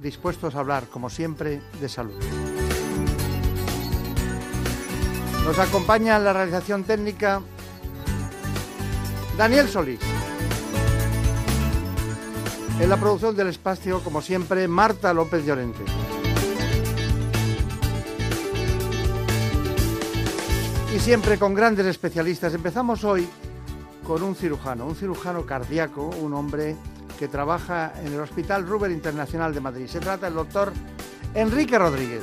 dispuestos a hablar, como siempre, de salud. Nos acompaña en la realización técnica Daniel Solís. En la producción del espacio, como siempre, Marta López Llorente. Y siempre con grandes especialistas. Empezamos hoy con un cirujano, un cirujano cardíaco, un hombre que trabaja en el Hospital Ruber Internacional de Madrid. Se trata del doctor Enrique Rodríguez.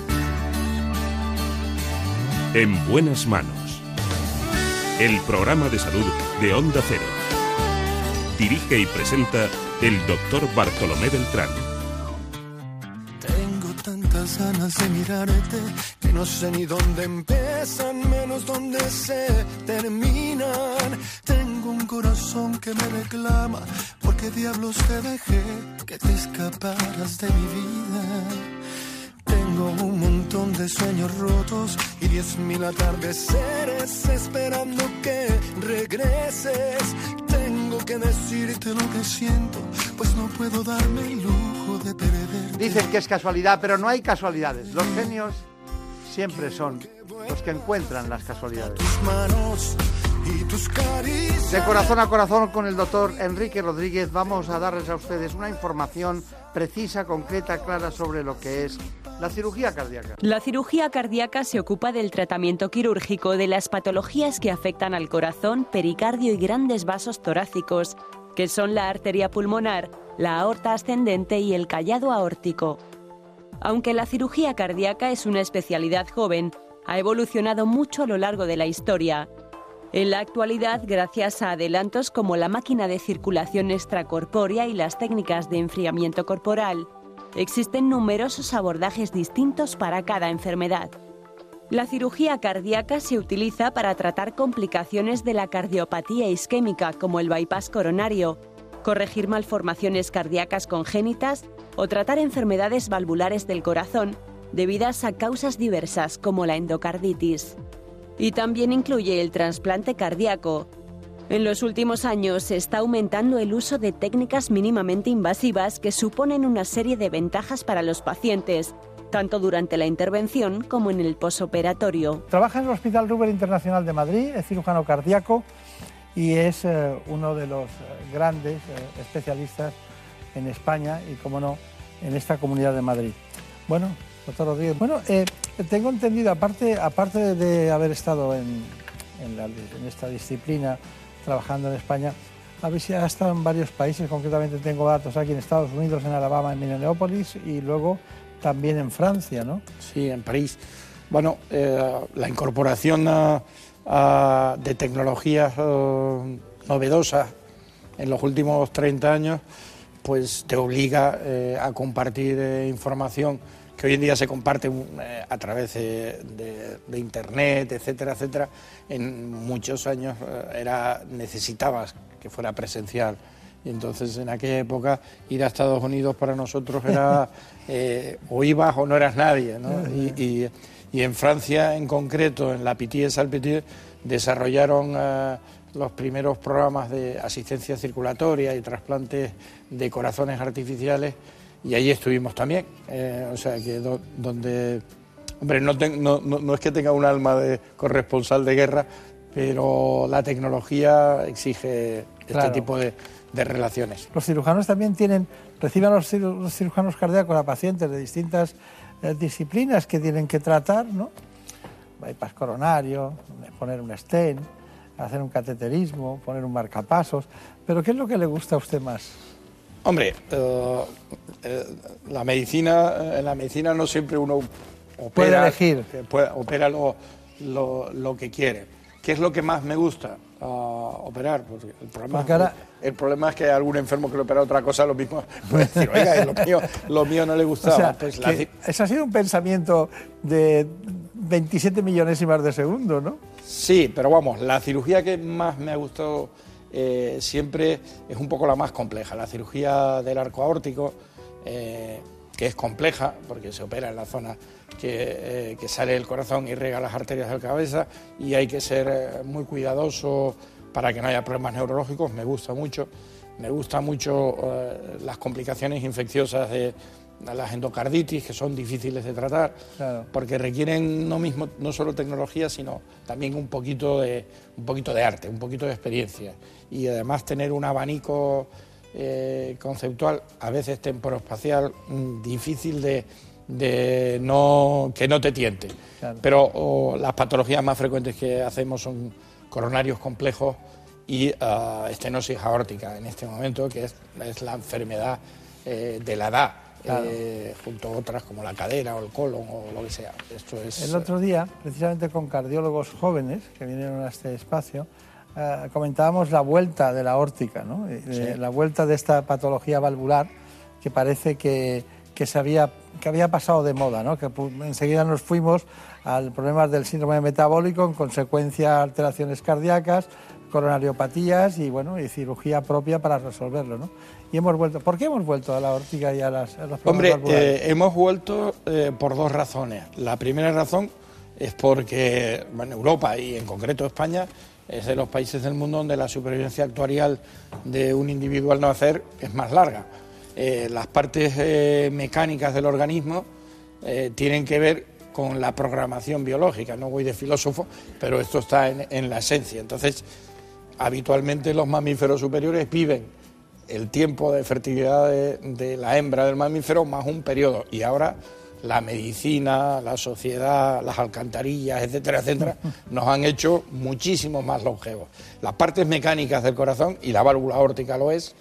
En buenas manos. El programa de salud de Onda Cero. Dirige y presenta el doctor Bartolomé Beltrán. Tantas ganas de mirarte que no sé ni dónde empiezan, menos dónde se terminan. Tengo un corazón que me reclama, porque diablos te dejé que te escaparas de mi vida. Tengo un montón de sueños rotos y diez mil atardeceres esperando que regreses. Tengo que decirte lo que siento, pues no puedo darme el lujo de perder. Dicen que es casualidad, pero no hay casualidades. Los genios siempre son los que encuentran las casualidades. De corazón a corazón con el doctor Enrique Rodríguez vamos a darles a ustedes una información precisa, concreta, clara sobre lo que es la cirugía cardíaca. La cirugía cardíaca se ocupa del tratamiento quirúrgico de las patologías que afectan al corazón, pericardio y grandes vasos torácicos, que son la arteria pulmonar, la aorta ascendente y el callado aórtico. Aunque la cirugía cardíaca es una especialidad joven, ha evolucionado mucho a lo largo de la historia. En la actualidad, gracias a adelantos como la máquina de circulación extracorpórea y las técnicas de enfriamiento corporal, existen numerosos abordajes distintos para cada enfermedad. La cirugía cardíaca se utiliza para tratar complicaciones de la cardiopatía isquémica como el bypass coronario, corregir malformaciones cardíacas congénitas o tratar enfermedades valvulares del corazón debidas a causas diversas como la endocarditis. Y también incluye el trasplante cardíaco. En los últimos años se está aumentando el uso de técnicas mínimamente invasivas que suponen una serie de ventajas para los pacientes, tanto durante la intervención como en el posoperatorio. Trabaja en el Hospital Ruber Internacional de Madrid, es cirujano cardíaco y es eh, uno de los eh, grandes eh, especialistas en España y, como no, en esta comunidad de Madrid. Bueno, doctor Rodríguez, bueno, tengo entendido, aparte, aparte de haber estado en, esta disciplina trabajando en España, habéis estado en varios países, concretamente tengo datos aquí en Estados Unidos, en Alabama, en Minneapolis y luego también en Francia, ¿no? Sí, en París. Bueno, la incorporación a- a- de tecnologías eh, novedosas en los últimos 30 años, pues te obliga eh, a compartir eh, información que hoy en día se comparte eh, a través de, de- de Internet, etcétera, etcétera. En muchos años era necesitabas que fuera presencial. Y entonces en aquella época ir a Estados Unidos para nosotros era o ibas o no eras nadie. ¿no? Y, y- y en Francia en concreto, en la Pitié Salpitié, desarrollaron eh, los primeros programas de asistencia circulatoria y trasplantes de corazones artificiales y allí estuvimos también. Eh, o sea que do- donde, hombre, no, ten- no, no- no es que tenga un alma de corresponsal de guerra, pero la tecnología exige Claro. este tipo de, de relaciones. Los cirujanos también tienen, reciben a los, ciru- los cirujanos cardíacos a pacientes de distintas disciplinas que tienen que tratar, ¿no? Bypass coronario, poner un stent, hacer un cateterismo, poner un marcapasos. Pero ¿qué es lo que le gusta a usted más? Hombre, eh, eh, la medicina, eh, en la medicina no siempre uno opera, Puede elegir. puede- opera lo, lo- lo que quiere. ¿Qué es lo que más me gusta? A operar. Porque el, problema, el problema es que algún enfermo que lo opera otra cosa, lo mismo puede decir, oiga, lo mío, lo mío no le gustaba. pues Ese ha sido un pensamiento de 27 millonésimas de segundo, ¿no? Sí, pero vamos, la cirugía que más me ha gustado eh, siempre es un poco la más compleja. La cirugía del arco aórtico, eh, que es compleja, porque se opera en la zona eh, que, sale del corazón y rega las arterias de la cabeza, y hay que ser muy cuidadoso para que no haya problemas neurológicos. Me gusta mucho. Me gusta mucho las complicaciones infecciosas de las endocarditis, que son difíciles de tratar, porque requieren no, mismo, no solo tecnología, sino también un poquito, de, un poquito de arte, un poquito de experiencia. Y además tener un abanico eh, conceptual, a veces temporoespacial, mm, difícil de, no, que no te tiente. Pero las patologías más frecuentes que hacemos son coronarios complejos y uh, estenosis aórtica en este momento, que es, la enfermedad eh, de la edad eh, junto a otras como la cadera o el colon o lo que sea. Esto es, el otro día, precisamente con cardiólogos jóvenes que vinieron a este espacio, eh, comentábamos la vuelta de la órtica, ¿no? Eh, la vuelta de esta patología valvular que parece que, que, se había, que había pasado de moda, ¿no? que enseguida nos fuimos al problema del síndrome metabólico en consecuencia alteraciones cardíacas, coronariopatías y bueno y cirugía propia para resolverlo, ¿no? Y hemos vuelto. ¿Por qué hemos vuelto a la ortiga y a, las, los Hombre, eh, hemos vuelto eh, por dos razones. La primera razón es porque en Europa y en concreto España es de los países del mundo donde la supervivencia actuarial de un individuo al nacer es más larga. Eh, las partes mecánicas del organismo tienen que ver con la programación biológica. No voy de filósofo, pero esto está en, en la esencia. Entonces, habitualmente los mamíferos superiores viven el tiempo de fertilidad de, la hembra del mamífero más un periodo. Y ahora la medicina, la sociedad, las alcantarillas, etcétera, etcétera, nos han hecho muchísimo más longevos. Las partes mecánicas del corazón, y la válvula aórtica lo es,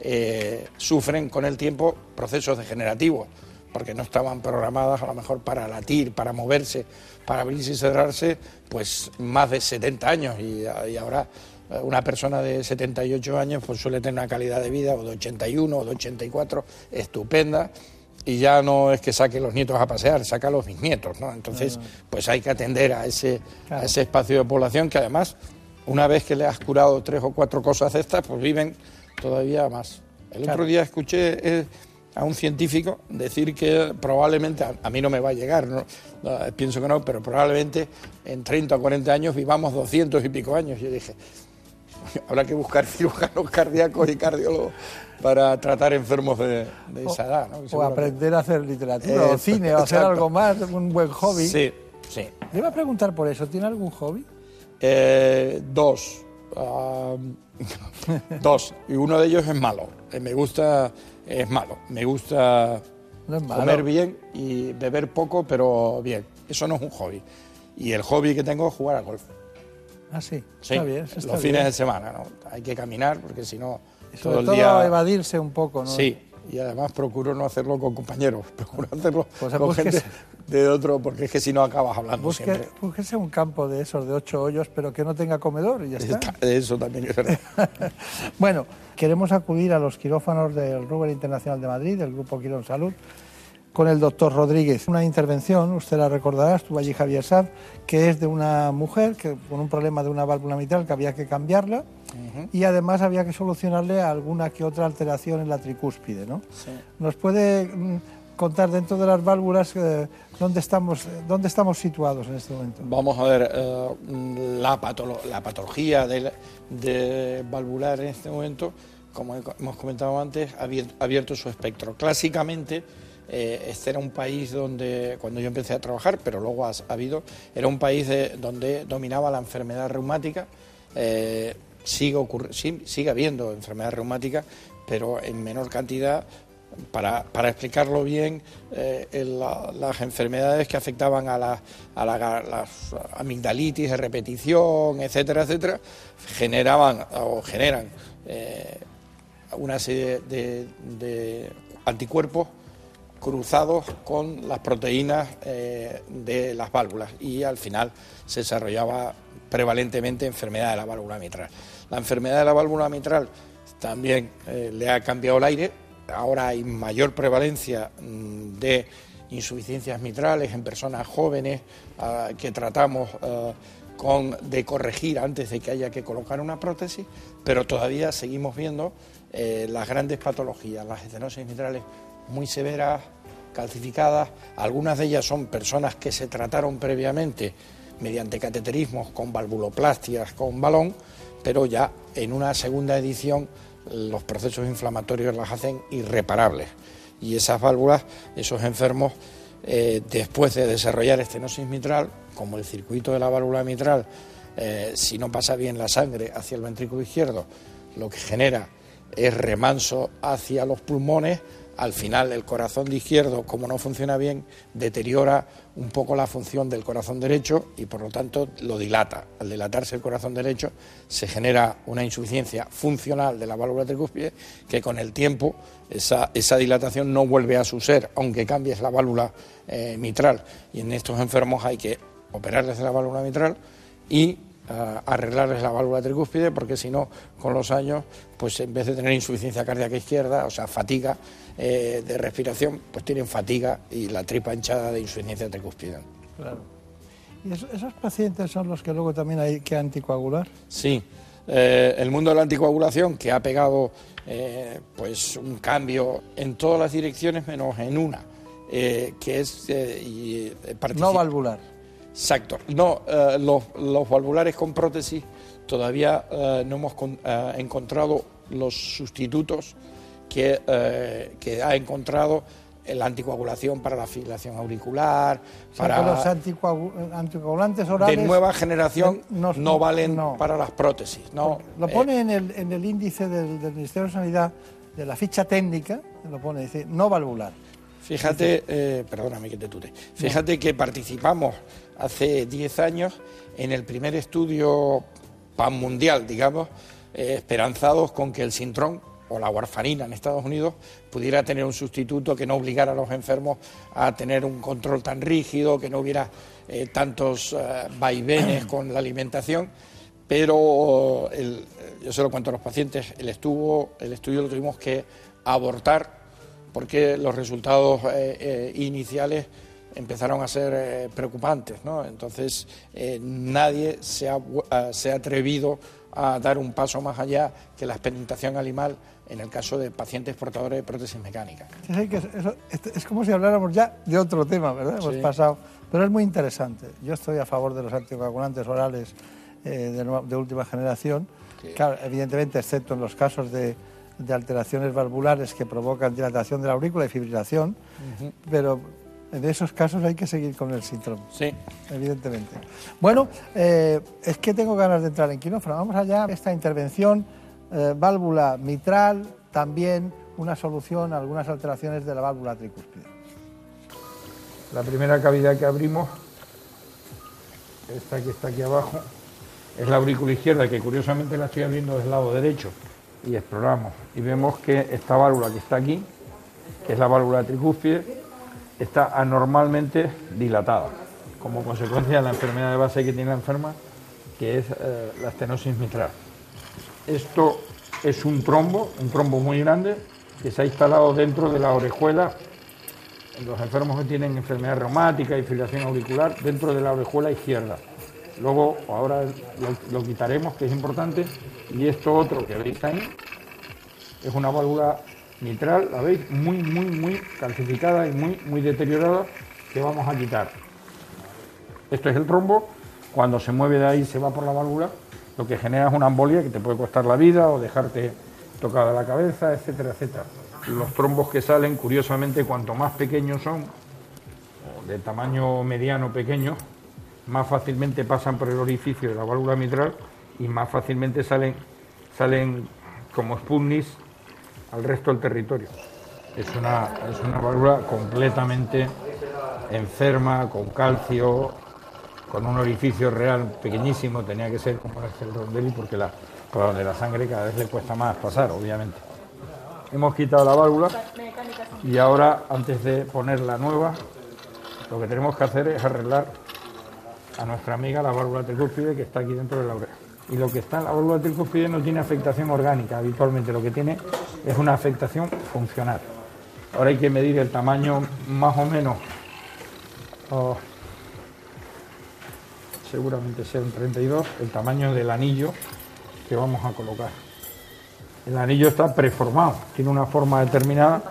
eh, sufren con el tiempo procesos degenerativos, porque no estaban programadas a lo mejor para latir, para moverse, para abrirse y cerrarse, pues más de 70 años, y ahora una persona de 78 años pues suele tener una calidad de vida o de 81 o de 84 estupenda y ya no es que saque los nietos a pasear, saca a los bisnietos, ¿no? Entonces, pues hay que atender a ese, a ese espacio de población que además, una vez que le has curado tres o cuatro cosas de estas, pues viven todavía más. El otro día escuché eh, a un científico decir que probablemente, a, mí no me va a llegar, ¿no? pienso que no, pero probablemente en 30 o 40 años vivamos 200 y pico años. Yo dije, habrá que buscar cirujanos cardíacos y cardiólogos para tratar enfermos de, esa edad. O aprender a hacer literatura o cine o hacer algo más, un buen hobby. Sí, sí. Le iba a preguntar por eso, ¿tiene algún hobby? Eh, dos. dos. Y uno de ellos es malo. Eh, me gusta, es malo. Me gusta comer bien y beber poco, pero bien. Eso no es un hobby. Y el hobby que tengo es jugar a golf. Ah, sí, está bien. los fines de semana, ¿no? Hay que caminar porque si no, todo el día... evadirse un poco, ¿no? Sí, y además procuro no hacerlo con compañeros, procuro hacerlo pues con gente de otro, porque es que si no acabas hablando busque, siempre. Búsquese un campo de esos, de ocho hoyos, pero que no tenga comedor y ya está. Eso también es verdad. bueno, queremos acudir a los quirófanos del Ruber Internacional de Madrid, del Grupo Quirón Salud, con el doctor Rodríguez. Una intervención, usted la recordará, estuvo allí Javier Sad, que es de una mujer que, con un problema de una válvula mitral que había que cambiarla y además había que solucionarle alguna que otra alteración en la tricúspide. ¿no? ¿Nos puede mm, contar dentro de las válvulas eh, dónde, estamos, dónde estamos situados en este momento? Vamos a ver, eh, la, la, patología de, de valvular en este momento, como hemos comentado antes, ha abierto su espectro. Clásicamente, eh, este era un país donde, cuando yo empecé a trabajar, pero luego ha, habido, era un país donde dominaba la enfermedad reumática. Eh, sigue, sigue habiendo enfermedad reumática, pero en menor cantidad. Para, explicarlo bien, eh, las enfermedades que afectaban a, la, a las amigdalitis de repetición, etcétera, etcétera, generaban o generan una serie de anticuerpos cruzados con las proteínas eh, de las válvulas y al final se desarrollaba prevalentemente enfermedad de la válvula mitral. La enfermedad de la válvula mitral también eh, le ha cambiado el aire, ahora hay mayor prevalencia mm, de insuficiencias mitrales en personas jóvenes que tratamos ah, con, de corregir antes de que haya que colocar una prótesis, pero todavía seguimos viendo eh, las grandes patologías, las estenosis mitrales muy severas, calcificadas, algunas de ellas son personas que se trataron previamente mediante cateterismos con valvuloplastias con balón, pero ya en una segunda edición los procesos inflamatorios las hacen irreparables. Y esas válvulas, esos enfermos, eh, después de desarrollar estenosis mitral, como el circuito de la válvula mitral, eh, si no pasa bien la sangre hacia el ventrículo izquierdo, lo que genera es remanso hacia los pulmones, al final el corazón de izquierdo, como no funciona bien, deteriora un poco la función del corazón derecho y por lo tanto lo dilata. Al dilatarse el corazón derecho se genera una insuficiencia funcional de la válvula tricúspide que con el tiempo esa, dilatación no vuelve a su ser, aunque cambies la válvula eh, mitral. Y en estos enfermos hay que operarles la válvula mitral y arreglarles la válvula tricúspide porque si no, con los años, pues en vez de tener insuficiencia cardíaca izquierda, o sea, fatiga eh, de respiración, pues tienen fatiga y la tripa hinchada de insuficiencia tricúspide. Claro. ¿Y esos pacientes son los que luego también hay que anticoagular? Sí. Eh, el mundo de la anticoagulación que ha pegado eh, pues un cambio en todas las direcciones menos en una, que es y, no valvular. Exacto. No, eh, los, valvulares con prótesis todavía eh, no hemos eh, encontrado los sustitutos que, ha encontrado la anticoagulación para la fibrilación auricular, para los anticoagulantes orales de nueva generación no, valen para las prótesis. No, lo pone en, el, en el índice del, del, Ministerio de Sanidad de la ficha técnica, lo pone, dice no valvular. Fíjate, perdóname que te tute, fíjate que participamos hace 10 años en el primer estudio pan mundial, digamos, eh, esperanzados con que el sintrón o la warfarina en Estados Unidos pudiera tener un sustituto que no obligara a los enfermos a tener un control tan rígido, que no hubiera eh, tantos eh, vaivenes con la alimentación. Pero yo se lo cuento a los pacientes, el, estuvo, el estudio lo tuvimos que abortar porque los resultados iniciales empezaron a ser eh, preocupantes. Entonces, eh, nadie se ha, se ha, atrevido a dar un paso más allá que la experimentación animal en el caso de pacientes portadores de prótesis mecánicas. es, como si habláramos ya de otro tema, ¿verdad? Hemos pasado, pero es muy interesante. Yo estoy a favor de los anticoagulantes orales eh, de, última generación, claro, evidentemente, excepto en los casos de, de alteraciones valvulares que provocan dilatación de la aurícula y fibrilación, pero en esos casos hay que seguir con el síndrome. Sí. Evidentemente. Bueno, eh, es que tengo ganas de entrar en quirófano. Vamos allá. Esta intervención, eh, válvula mitral, también una solución a algunas alteraciones de la válvula tricúspide. La primera cavidad que abrimos, esta que está aquí abajo, es la aurícula izquierda, que curiosamente la estoy abriendo del lado derecho. Y exploramos. Y vemos que esta válvula que está aquí, que es la válvula tricúspide, está anormalmente dilatada, como consecuencia de la enfermedad de base que tiene la enferma, que es eh, la estenosis mitral. Esto es un trombo, un trombo muy grande, que se ha instalado dentro de la orejuela, los enfermos que tienen enfermedad reumática y fibrilación auricular, dentro de la orejuela izquierda. Luego, ahora lo, lo quitaremos, que es importante, y esto otro que veis ahí, es una válvula mitral, la veis, muy, muy, muy calcificada y muy, muy deteriorada, que vamos a quitar. Esto es el trombo, cuando se mueve de ahí se va por la válvula, lo que genera es una embolia que te puede costar la vida o dejarte tocada la cabeza, etcétera, etcétera. Los trombos que salen, curiosamente, cuanto más pequeños son, o de tamaño mediano pequeño, más fácilmente pasan por el orificio de la válvula mitral y más fácilmente salen, salen como sputniks al resto del territorio. Es una, es una válvula completamente enferma, con calcio, con un orificio real pequeñísimo, tenía que ser como el Rondelli porque la, por donde la sangre cada vez le cuesta más pasar, obviamente. Hemos quitado la válvula. Y ahora, antes de poner la nueva, lo que tenemos que hacer es arreglar a nuestra amiga la válvula tricúspide que está aquí dentro de la oreja. Y lo que está en la válvula tricúspide no tiene afectación orgánica habitualmente, lo que tiene es una afectación funcional. Ahora hay que medir el tamaño más o menos, oh, seguramente sea un 32, el tamaño del anillo que vamos a colocar. El anillo está preformado, tiene una forma determinada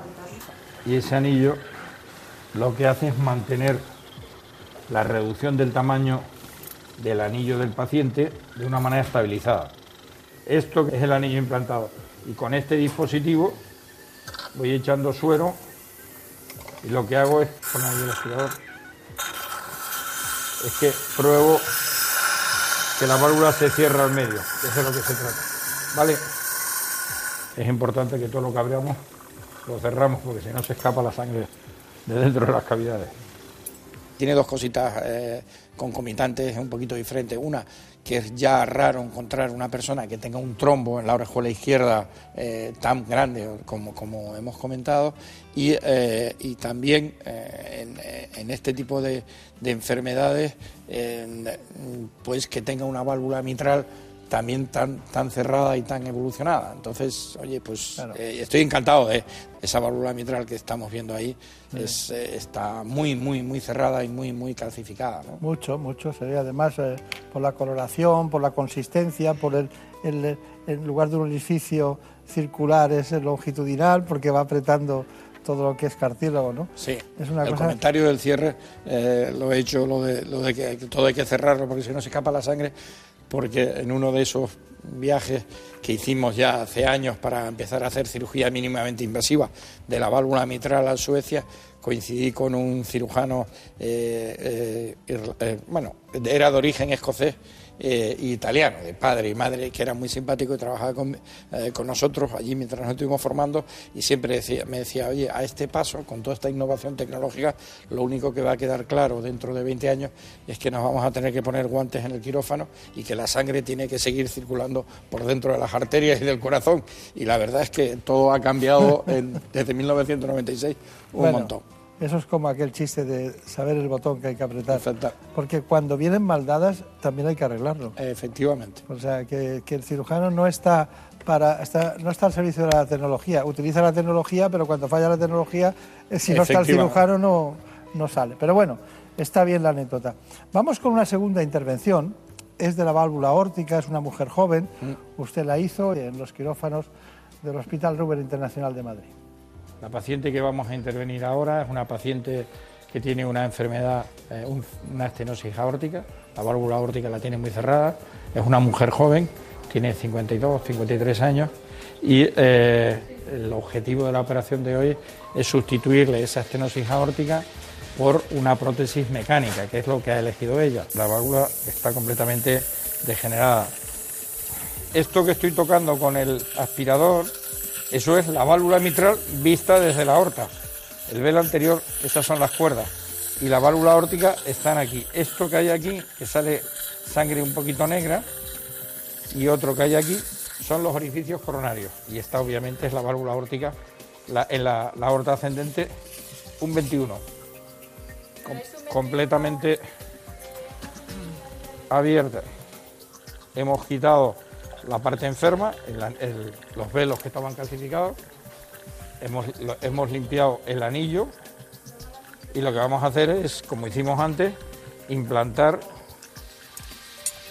y ese anillo lo que hace es mantener la reducción del tamaño del anillo del paciente de una manera estabilizada. Esto es el anillo implantado. Y con este dispositivo voy echando suero y lo que hago es poner el aspirador. Es que pruebo que la válvula se cierra al medio. Eso es lo que se trata. ¿Vale? Es importante que todo lo que abramos lo cerramos porque si no se escapa la sangre de dentro de las cavidades. Tiene dos cositas eh, concomitantes un poquito diferentes. Una, que es ya raro encontrar una persona que tenga un trombo en la orejuela izquierda eh, tan grande como, como hemos comentado. Y, eh, y también en, en, este tipo de, de enfermedades, pues que tenga una válvula mitral también tan, tan cerrada y tan evolucionada. Entonces, oye, pues eh, estoy encantado de esa válvula mitral que estamos viendo ahí. Es, eh, está muy, muy, muy cerrada y muy, muy calcificada. Mucho, mucho. Sería además eh, por la coloración, por la consistencia, por el, el, en lugar de un orificio circular es longitudinal porque va apretando todo lo que es cartílago, ¿no? Sí. Es una el comentario del cierre lo he hecho, lo de, lo de que todo hay que cerrarlo porque si no se escapa la sangre porque en uno de esos viajes que hicimos ya hace años para empezar a hacer cirugía mínimamente invasiva de la válvula mitral a Suecia, coincidí con un cirujano, eh, eh, eh, bueno, era de origen escocés eh, italiano, de padre y madre, que era muy simpático y trabajaba con, eh, con nosotros allí mientras nos estuvimos formando y siempre decía, me decía, oye, a este paso, con toda esta innovación tecnológica, lo único que va a quedar claro dentro de 20 años es que nos vamos a tener que poner guantes en el quirófano y que la sangre tiene que seguir circulando por dentro de las arterias y del corazón. Y la verdad es que todo ha cambiado desde 1996 un montón. Eso es como aquel chiste de saber el botón que hay que apretar. Porque cuando vienen mal dadas también hay que arreglarlo. Efectivamente. O sea, que, el cirujano no está, para, no está al servicio de la tecnología. Utiliza la tecnología, pero cuando falla la tecnología, eh, si no está el cirujano no, no sale. Pero bueno, está bien la anécdota. Vamos con una segunda intervención. Es de la válvula órtica, es una mujer joven. Mm. Usted la hizo en los quirófanos del Hospital Ruber Internacional de Madrid. La paciente que vamos a intervenir ahora es una paciente que tiene una enfermedad, eh, una estenosis aórtica, la válvula aórtica la tiene muy cerrada, es una mujer joven, tiene 52, 53 años y eh, el objetivo de la operación de hoy es sustituirle esa estenosis aórtica por una prótesis mecánica, que es lo que ha elegido ella. La válvula está completamente degenerada. Esto que estoy tocando con el aspirador eso es la válvula mitral vista desde la aorta. El velo anterior, estas son las cuerdas. Y la válvula órtica están aquí. Esto que hay aquí, que sale sangre un poquito negra, y otro que hay aquí, son los orificios coronarios. Y esta obviamente es la válvula órtica en la, aorta ascendente, un 21. completamente abierta. Hemos quitado la parte enferma, los velos que estaban calcificados, hemos, hemos limpiado el anillo y lo que vamos a hacer es, como hicimos antes, implantar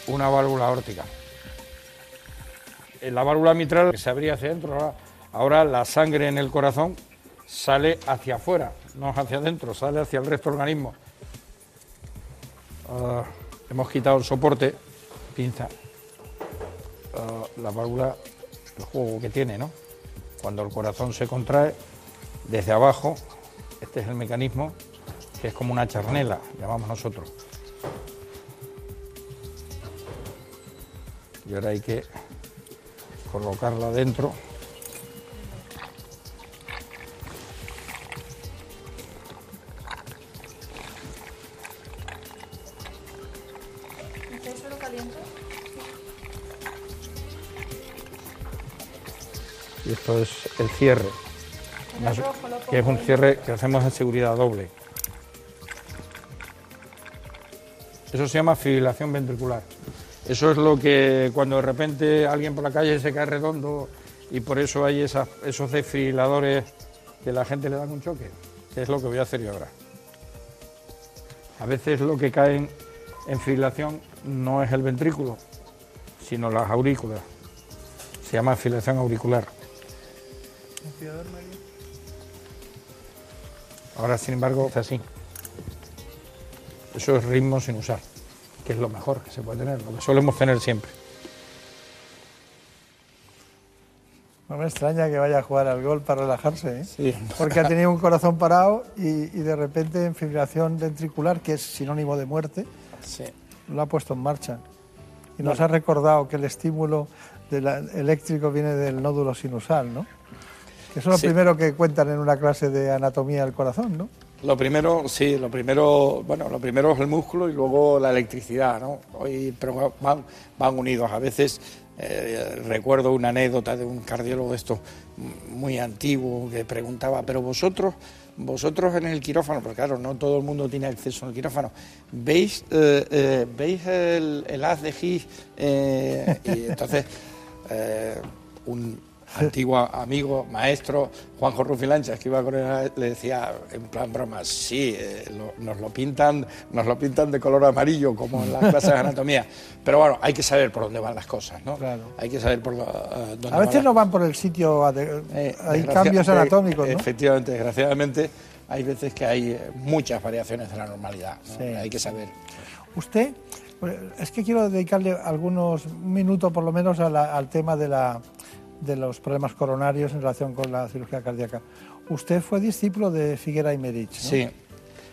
una válvula órtica. En la válvula mitral se abría hacia adentro, ahora, la sangre en el corazón sale hacia afuera, no hacia adentro, sale hacia el resto del organismo. Ah, hemos quitado el soporte, pinza, la válvula, el juego que tiene, ¿no? Cuando el corazón se contrae, desde abajo, este es el mecanismo, que es como una charnela, llamamos nosotros. Y ahora hay que colocarla dentro. Y esto es el cierre. que es un cierre que hacemos en seguridad doble. Eso se llama fibrilación ventricular. Eso es lo que cuando de repente alguien por la calle se cae redondo y por eso hay esos desfibriladores que la gente le dan un choque, que es lo que voy a hacer yo ahora. A veces lo que cae en fibrilación no es el ventrículo, sino las aurículas. Se llama fibrilación auricular. Ahora, sin embargo, es así. Eso es ritmo sin usar, que es lo mejor que se puede tener, lo que solemos tener siempre. No me extraña que vaya a jugar al gol para relajarse, ¿eh? Sí. porque ha tenido un corazón parado y, de repente en fibrilación ventricular, que es sinónimo de muerte, lo ha puesto en marcha. Y nos ha recordado que el estímulo eléctrico viene del nódulo sinusal, ¿no? Que eso es lo primero que cuentan en una clase de anatomía del corazón, ¿no? Lo primero, sí, lo primero, bueno, lo primero es el músculo y luego la electricidad, ¿no? Hoy, pero van, van unidos. A veces eh, recuerdo una anécdota de un cardiólogo de estos muy antiguo que preguntaba, pero vosotros, vosotros en el quirófano, porque claro, no todo el mundo tiene acceso al quirófano, ¿veis, eh, eh, ¿veis el, haz de Higgs? y entonces un, antiguo amigo, maestro, Juanjo Rufilanchas, que iba con él, le decía en plan broma, sí, eh, nos, lo pintan, nos lo pintan de color amarillo, como en las clases de anatomía. Pero bueno, hay que saber por dónde van las cosas, ¿no? Claro. Hay que saber por uh, dónde A veces no van por el sitio, eh, hay cambios anatómicos, ¿no? Efectivamente, desgraciadamente, hay veces que hay eh, muchas variaciones de la normalidad, hay que saber. Usted, pues, es que quiero dedicarle algunos minutos por lo menos al tema de la de los problemas coronarios en relación con la cirugía cardíaca. Usted fue discípulo de Figuera y Merich, ¿no? Sí.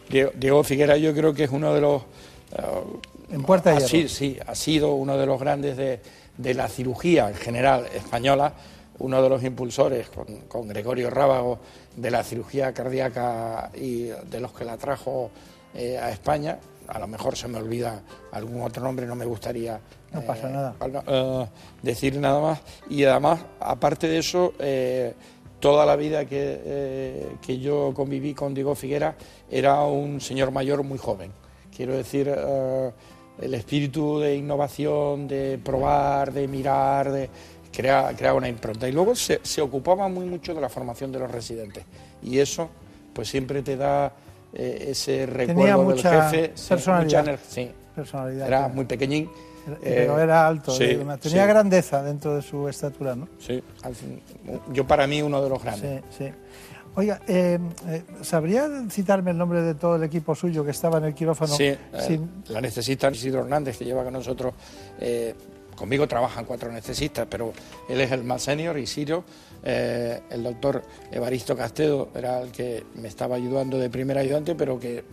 Diego, Figuera yo creo que es uno de los... Uh, en Puerta de Sí, sí, ha sido uno de los grandes de, de, la cirugía en general española, uno de los impulsores con, con, Gregorio Rábago de la cirugía cardíaca y de los que la trajo eh, a España. A lo mejor se me olvida algún otro nombre, no me gustaría no pasa nada. Eh, decir nada más. Y además, aparte de eso, eh, toda la vida que, eh, que, yo conviví con Diego Figuera era un señor mayor muy joven. Quiero decir, el espíritu de innovación, de probar, de mirar, de crear, crear una impronta. Y luego se, se, ocupaba muy mucho de la formación de los residentes. Y eso, pues siempre te da ese recuerdo del jefe. Personalidad. sí, personalidad. Era muy pequeñín pero eh, era alto, tenía grandeza dentro de su estatura, ¿no? Sí, yo para mí uno de los grandes. Sí, sí. Oiga, eh, eh, ¿sabría citarme el nombre de todo el equipo suyo que estaba en el quirófano? Sí, la necesita Isidro Hernández, que lleva con nosotros, conmigo trabajan cuatro necesitas, pero él es el más senior, Isidro, el doctor Evaristo Castedo era el que me estaba ayudando de primer ayudante, pero que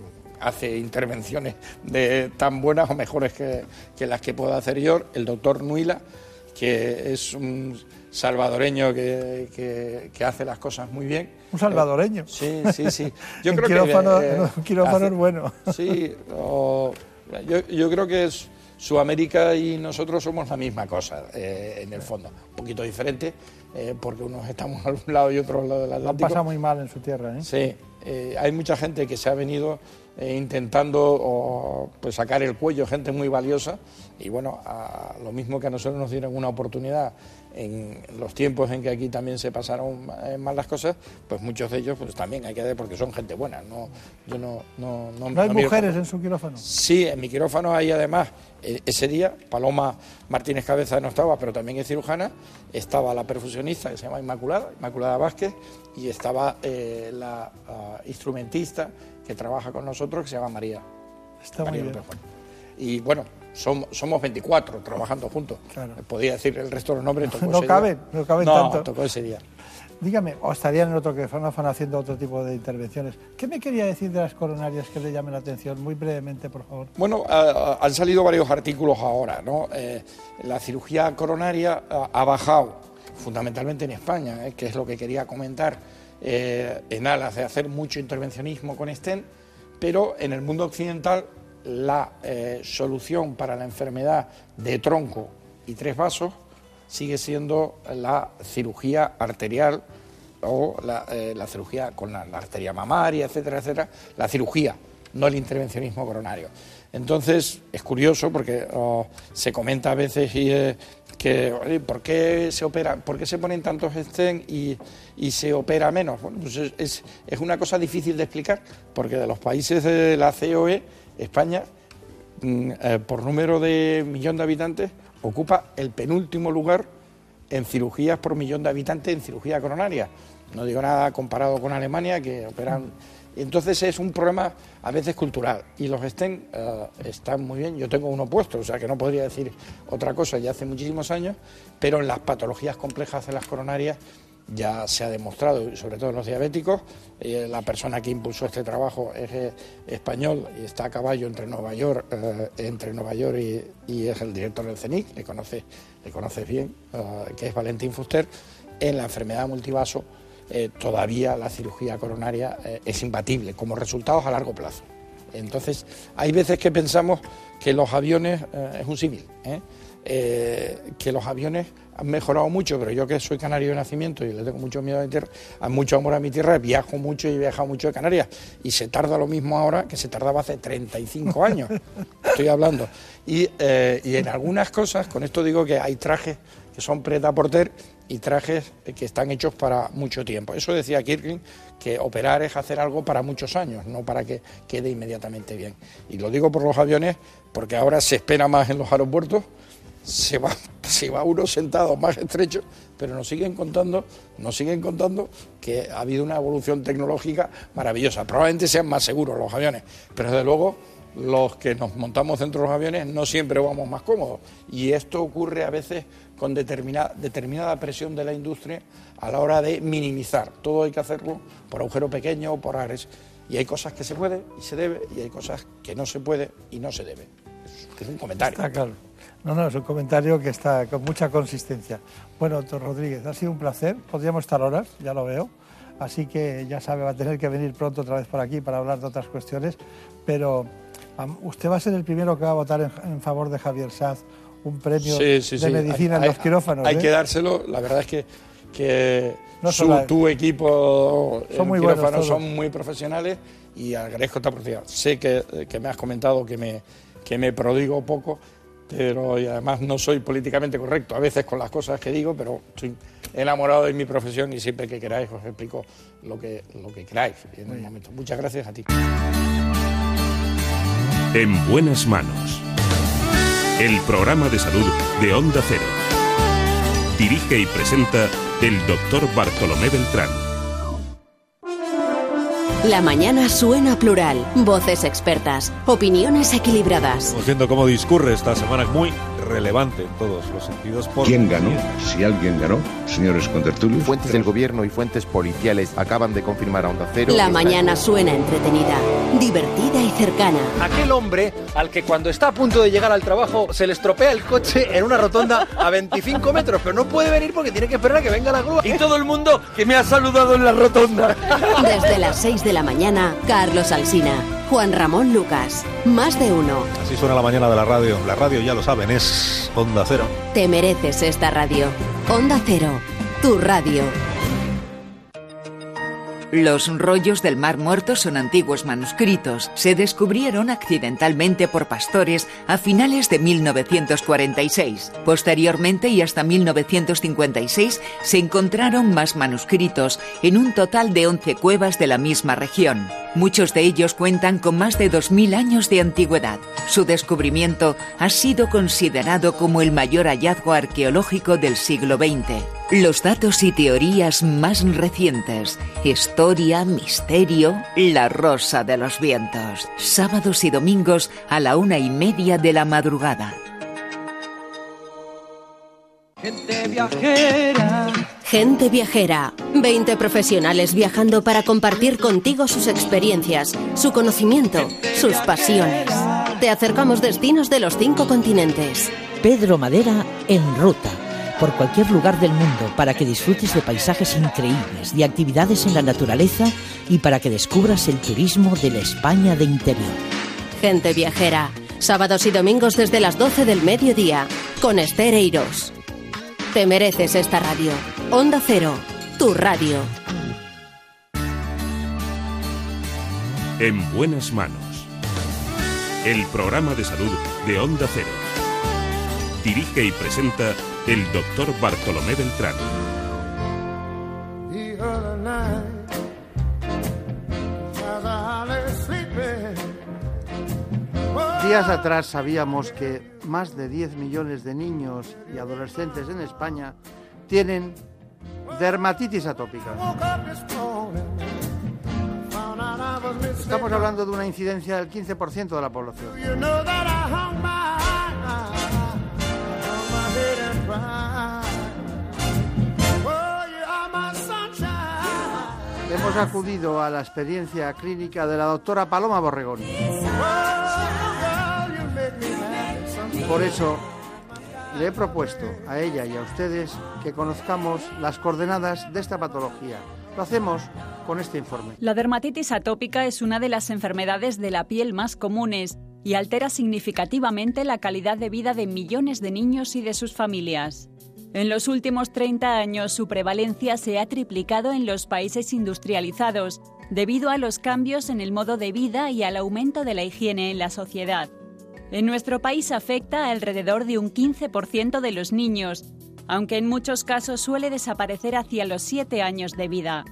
hace intervenciones de tan buenas o mejores que, las que puedo hacer yo, el doctor Nuila, que es un salvadoreño que, hace las cosas muy bien. ¿Un salvadoreño? sí, sí, sí. Yo creo que... Eh, quirófano es bueno. Sí, yo, yo, creo que es, Sudamérica y nosotros somos la misma cosa, eh, en el fondo. Un poquito diferente, eh, porque unos estamos a un lado y otros al lado del Atlántico. Lo pasa muy mal en su tierra, ¿eh? Sí, hay mucha gente que se ha venido eh, intentando pues, sacar el cuello, gente muy valiosa, y bueno, a, lo mismo que a nosotros nos dieron una oportunidad en los tiempos en que aquí también se pasaron eh, mal las cosas, pues muchos de ellos pues también hay que ver porque son gente buena. No, yo no, no, no, hay mujeres en su quirófano? Sí, en mi quirófano hay además, e, ese día, Paloma Martínez Cabeza no estaba, pero también es cirujana, estaba la perfusionista que se llama Inmaculada, Inmaculada Vázquez, y estaba eh, la ah, instrumentista que trabaja con nosotros que se llama María. Está muy bien. Y bueno, somos, somos 24 trabajando juntos. Podía decir el resto de los nombres. no, no caben, no caben no, tocó ese día. Dígame, o estarían en otro que van haciendo otro tipo de intervenciones. ¿Qué me quería decir de las coronarias que le llamen la atención? Muy brevemente, por favor. Bueno, han salido varios artículos ahora, ¿no? Eh, la cirugía coronaria ha bajado, fundamentalmente en España, eh, que es lo que quería comentar eh, en alas de hacer mucho intervencionismo con STEM, pero en el mundo occidental la eh, solución para la enfermedad de tronco y tres vasos sigue siendo la cirugía arterial o la, eh, cirugía con la, arteria mamaria, etcétera, etcétera, la cirugía, no el intervencionismo coronario. Entonces, es curioso porque oh, se comenta a veces y, que, ¿por qué se opera, por qué se ponen tantos stents y, se opera menos? Bueno, pues es, es, una cosa difícil de explicar, porque de los países de la COE, España, mm, eh, por número de millón de habitantes, ocupa el penúltimo lugar en cirugías por millón de habitantes en cirugía coronaria. No digo nada comparado con Alemania, que operan entonces es un problema a veces cultural y los estén eh, están muy bien. Yo tengo uno puesto, o sea que no podría decir otra cosa ya hace muchísimos años, pero en las patologías complejas de las coronarias ya se ha demostrado, sobre todo en los diabéticos. Eh, la persona que impulsó este trabajo es eh, español y está a caballo entre Nueva York, entre Nueva York y, es el director del CENIC, le conoces, le conoces bien, que es Valentín Fuster, en la enfermedad multivaso eh, todavía la cirugía coronaria eh, es imbatible como resultados a largo plazo. Entonces, hay veces que pensamos que los aviones, eh, es un símil, que los aviones han mejorado mucho, pero yo que soy canario de nacimiento y le tengo mucho miedo a mi tierra, a mucho amor a mi tierra, viajo mucho y he viajado mucho de Canarias. Y se tarda lo mismo ahora que se tardaba hace 35 años, estoy hablando. Y, y en algunas cosas, con esto digo que hay trajes que son preta porter y trajes que están hechos para mucho tiempo. Eso decía Kirkling, que operar es hacer algo para muchos años, no para que quede inmediatamente bien. Y lo digo por los aviones, porque ahora se espera más en los aeropuertos, se va, se va uno sentado más estrecho, pero nos siguen contando, nos siguen contando que ha habido una evolución tecnológica maravillosa. Probablemente sean más seguros los aviones, pero desde luego los que nos montamos dentro de los aviones no siempre vamos más cómodos. Y esto ocurre a veces con determinada, determinada presión de la industria a la hora de minimizar. Todo hay que hacerlo por agujero pequeño o por ares. Y hay cosas que se puede y se debe, y hay cosas que no se puede y no se debe. Es, un comentario. Está claro. No, no, es un comentario que está con mucha consistencia. Bueno, doctor Rodríguez, ha sido un placer. Podríamos estar horas, ya lo veo. Así que ya sabe, va a tener que venir pronto otra vez por aquí para hablar de otras cuestiones. Pero usted va a ser el primero que va a votar en, en favor de Javier Saz un premio de medicina en los quirófanos. Hay, ¿eh? que dárselo, la verdad es que, que tu equipo son muy quirófanos son muy profesionales y agradezco esta oportunidad. Sé que, me has comentado que me, que me prodigo poco, pero y además no soy políticamente correcto a veces con las cosas que digo, pero estoy enamorado de mi profesión y siempre que queráis os explico lo que, lo que queráis en el momento. Muchas gracias a ti. En buenas manos el programa de salud de Onda Cero. Dirige y presenta el doctor Bartolomé Beltrán. La mañana suena plural, voces expertas, opiniones equilibradas. Estamos viendo cómo discurre esta semana muy relevante en todos los sentidos. ¿Quién ganó? Si alguien ganó, señores contertulios. Fuentes del gobierno y fuentes policiales acaban de confirmar a Onda Cero. La mañana suena entretenida, divertida y cercana. Aquel hombre al que cuando está a punto de llegar al trabajo se le estropea el coche en una rotonda a 25 metros, pero no puede venir porque tiene que esperar a que venga la grúa. Y todo el mundo que me ha saludado en la rotonda. Desde las 6 de la mañana, Carlos Alsina. Juan Ramón Lucas. Más de uno. Así suena la mañana de la radio. La radio, ya lo saben, es Onda Cero. Te mereces esta radio. Onda Cero, tu radio. Los rollos del Mar Muerto son antiguos manuscritos. Se descubrieron accidentalmente por pastores a finales de 1946. Posteriormente y hasta 1956 se encontraron más manuscritos en un total de 11 cuevas de la misma región. Muchos de ellos cuentan con más de 2.000 años de antigüedad. Su descubrimiento ha sido considerado como el mayor hallazgo arqueológico del siglo XX. Los datos y teorías más recientes. Historia, misterio, la rosa de los vientos. Sábados y domingos a la una y media de la madrugada. Gente viajera. Gente viajera. 20 profesionales viajando para compartir contigo sus experiencias, su conocimiento, sus pasiones. Te acercamos destinos de los cinco continentes. Pedro Madera en ruta por cualquier lugar del mundo para que disfrutes de paisajes increíbles, de actividades en la naturaleza y para que descubras el turismo de la España de interior. Gente viajera, sábados y domingos desde las 12 del mediodía, con Esther Eiros. Te mereces esta radio. Onda Cero, tu radio. En buenas manos. El programa de salud de Onda Cero. Dirige y presenta el doctor Bartolomé Beltrán. Sleeping, Días atrás sabíamos que más de 10 millones de niños y adolescentes en España tienen dermatitis atópica. Estamos hablando de una incidencia del 15% de la población. Hemos acudido a la experiencia clínica de la doctora Paloma Borregón. Por eso le he propuesto a ella y a ustedes que conozcamos las coordenadas de esta patología. Lo hacemos con este informe. La dermatitis atópica es una de las enfermedades de la piel más comunes y altera significativamente la calidad de vida de millones de niños y de sus familias. En los últimos 30 años su prevalencia se ha triplicado en los países industrializados debido a los cambios en el modo de vida y al aumento de la higiene en la sociedad. En nuestro país afecta alrededor de un 15% de los niños, aunque en muchos casos suele desaparecer hacia los 7 años de vida.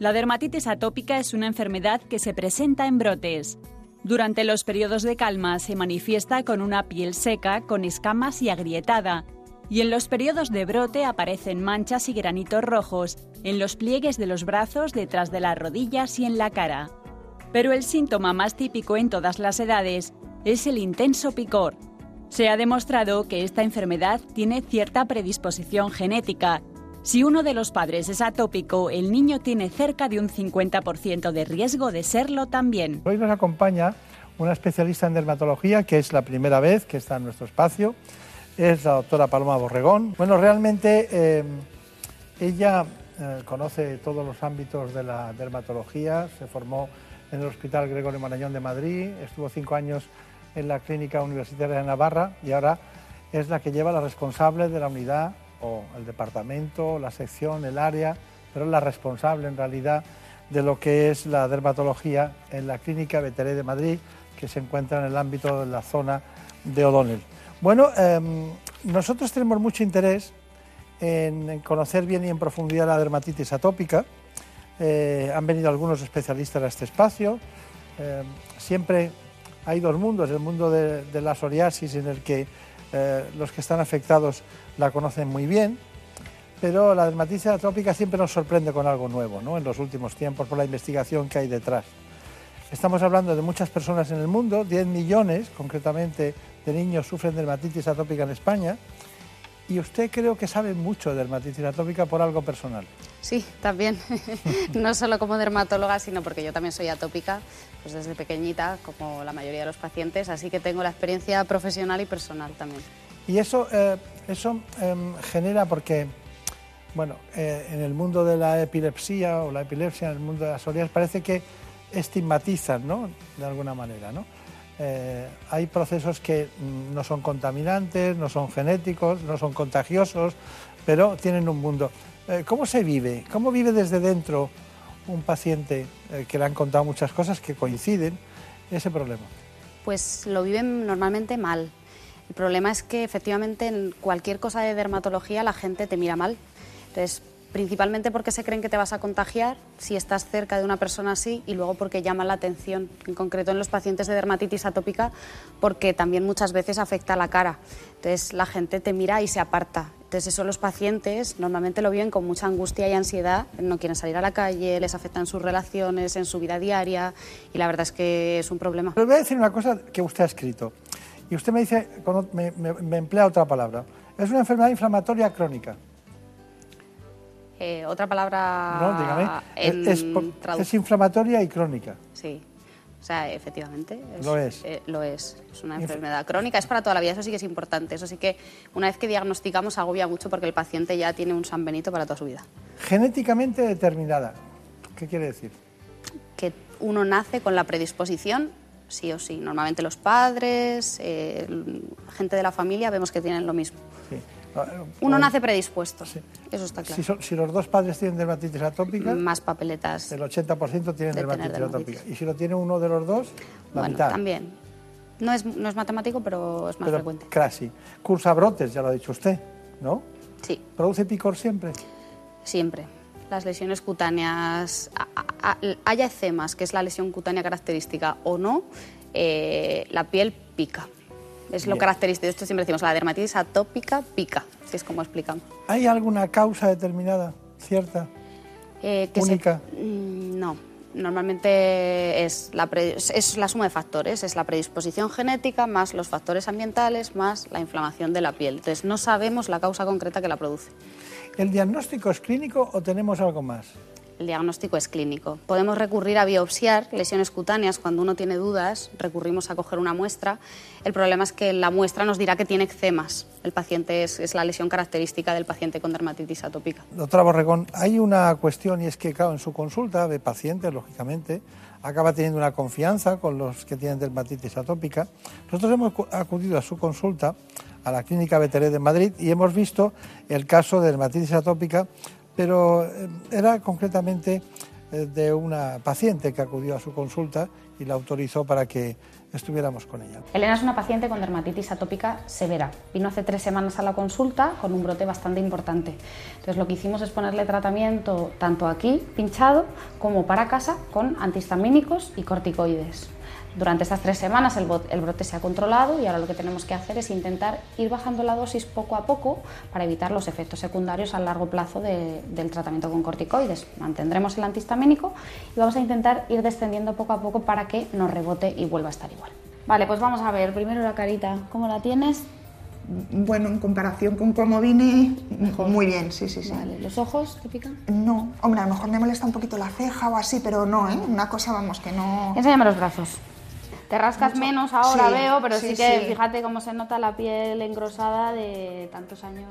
La dermatitis atópica es una enfermedad que se presenta en brotes. Durante los periodos de calma se manifiesta con una piel seca, con escamas y agrietada, y en los periodos de brote aparecen manchas y granitos rojos en los pliegues de los brazos, detrás de las rodillas y en la cara. Pero el síntoma más típico en todas las edades es el intenso picor. Se ha demostrado que esta enfermedad tiene cierta predisposición genética. Si uno de los padres es atópico, el niño tiene cerca de un 50% de riesgo de serlo también. Hoy nos acompaña una especialista en dermatología, que es la primera vez que está en nuestro espacio, es la doctora Paloma Borregón. Bueno, realmente eh, ella eh, conoce todos los ámbitos de la dermatología, se formó en el Hospital Gregorio Marañón de Madrid, estuvo cinco años en la Clínica Universitaria de Navarra y ahora es la que lleva la responsable de la unidad o el departamento, la sección, el área, pero es la responsable en realidad de lo que es la dermatología en la Clínica Veteré de Madrid, que se encuentra en el ámbito de la zona de O'Donnell. Bueno, eh, nosotros tenemos mucho interés en, conocer bien y en profundidad la dermatitis atópica. Eh, han venido algunos especialistas a este espacio. Eh, siempre hay dos mundos, el mundo de, de la psoriasis en el que eh, los que están afectados la conocen muy bien, pero la dermatitis atópica siempre nos sorprende con algo nuevo, ¿no? En los últimos tiempos por la investigación que hay detrás. Estamos hablando de muchas personas en el mundo, 10 millones concretamente de niños sufren dermatitis atópica en España. Y usted creo que sabe mucho de dermatitis atópica por algo personal. Sí, también. no solo como dermatóloga, sino porque yo también soy atópica, pues desde pequeñita, como la mayoría de los pacientes, así que tengo la experiencia profesional y personal también. Y eso, eh, eso eh, genera porque, bueno, eh, en el mundo de la epilepsia o la epilepsia, en el mundo de las psoriasis, parece que estigmatizan, ¿no? De alguna manera, ¿no? Eh, hay procesos que no son contaminantes, no son genéticos, no son contagiosos, pero tienen un mundo. Eh, ¿Cómo se vive? ¿Cómo vive desde dentro un paciente eh, que le han contado muchas cosas que coinciden ese problema? Pues lo viven normalmente mal. El problema es que efectivamente en cualquier cosa de dermatología la gente te mira mal. Entonces, principalmente porque se creen que te vas a contagiar si estás cerca de una persona así y luego porque llama la atención, en concreto en los pacientes de dermatitis atópica, porque también muchas veces afecta a la cara. Entonces la gente te mira y se aparta. Entonces eso los pacientes normalmente lo viven con mucha angustia y ansiedad, no quieren salir a la calle, les afectan sus relaciones, en su vida diaria y la verdad es que es un problema. Pero voy a decir una cosa que usted ha escrito y usted me dice, me emplea otra palabra, es una enfermedad inflamatoria crónica. Eh, otra palabra. No, dígame. Es, es, es, inflamatoria y crónica. Sí. O sea, efectivamente. Es, lo es. Eh, lo es. Es una enfermedad crónica. Es para toda la vida. Eso sí que es importante. Eso sí que una vez que diagnosticamos agobia mucho porque el paciente ya tiene un San Benito para toda su vida. Genéticamente determinada. ¿Qué quiere decir? Que uno nace con la predisposición sí o sí. Normalmente los padres, eh, gente de la familia, vemos que tienen lo mismo. Sí. Uno nace predispuesto, eso está claro. Si, los dos padres tienen dermatitis atópica... Más papeletas. El 80% tienen dermatitis, atópica. Y si lo tiene uno de los dos, la bueno, mitad. también. No es, no es matemático, pero es más frecuente. Casi. Cursa brotes, ya lo ha dicho usted, ¿no? Sí. ¿Produce picor siempre? Siempre. Las lesiones cutáneas, haya eczemas, que es la lesión cutánea característica, o no, eh, la piel pica. Es lo característico. Esto siempre decimos, la dermatitis atópica pica, si es como explicamos. ¿Hay alguna causa determinada, cierta, eh, única? Mm, no. Normalmente es la, es la suma de factores, es la predisposición genética más los factores ambientales más la inflamación de la piel. Entonces no sabemos la causa concreta que la produce. ¿El diagnóstico es clínico o tenemos algo más? El diagnóstico es clínico. Podemos recurrir a biopsiar lesiones cutáneas cuando uno tiene dudas, recurrimos a coger una muestra. El problema es que la muestra nos dirá que tiene eczemas. El paciente es, la lesión característica del paciente con dermatitis atópica. Doctora Borregón, hay una cuestión y es que, claro, en su consulta de pacientes, lógicamente, acaba teniendo una confianza con los que tienen dermatitis atópica. Nosotros hemos acudido a su consulta a la Clínica Veteré de Madrid y hemos visto el caso de dermatitis atópica pero eh, era concretamente eh, de una paciente que acudió a su consulta y la autorizó para que estuviéramos con ella. Elena es una paciente con dermatitis atópica severa. Vino hace tres semanas a la consulta con un brote bastante importante. Entonces lo que hicimos es ponerle tratamiento tanto aquí, pinchado, como para casa con antihistamínicos y corticoides. Durante estas tres semanas el, brote se ha controlado y ahora lo que tenemos que hacer es intentar ir bajando la dosis poco a poco para evitar los efectos secundarios a largo plazo del tratamiento con corticoides. Mantendremos el antihistamínico y vamos a intentar ir descendiendo poco a poco para que nos rebote y vuelva a estar igual. Vale, pues vamos a ver primero la carita. ¿Cómo la tienes? Bueno, en comparación con cómo vine, muy bien, sí, sí, sí. Vale, ¿los ojos te pican? No, hombre, a lo mejor me molesta un poquito la ceja o así, pero no, ¿eh? Una cosa, vamos, que no... Enséñame los brazos. Te rascas menos ahora, veo, pero sí, que fíjate cómo se nota la piel engrosada de tantos años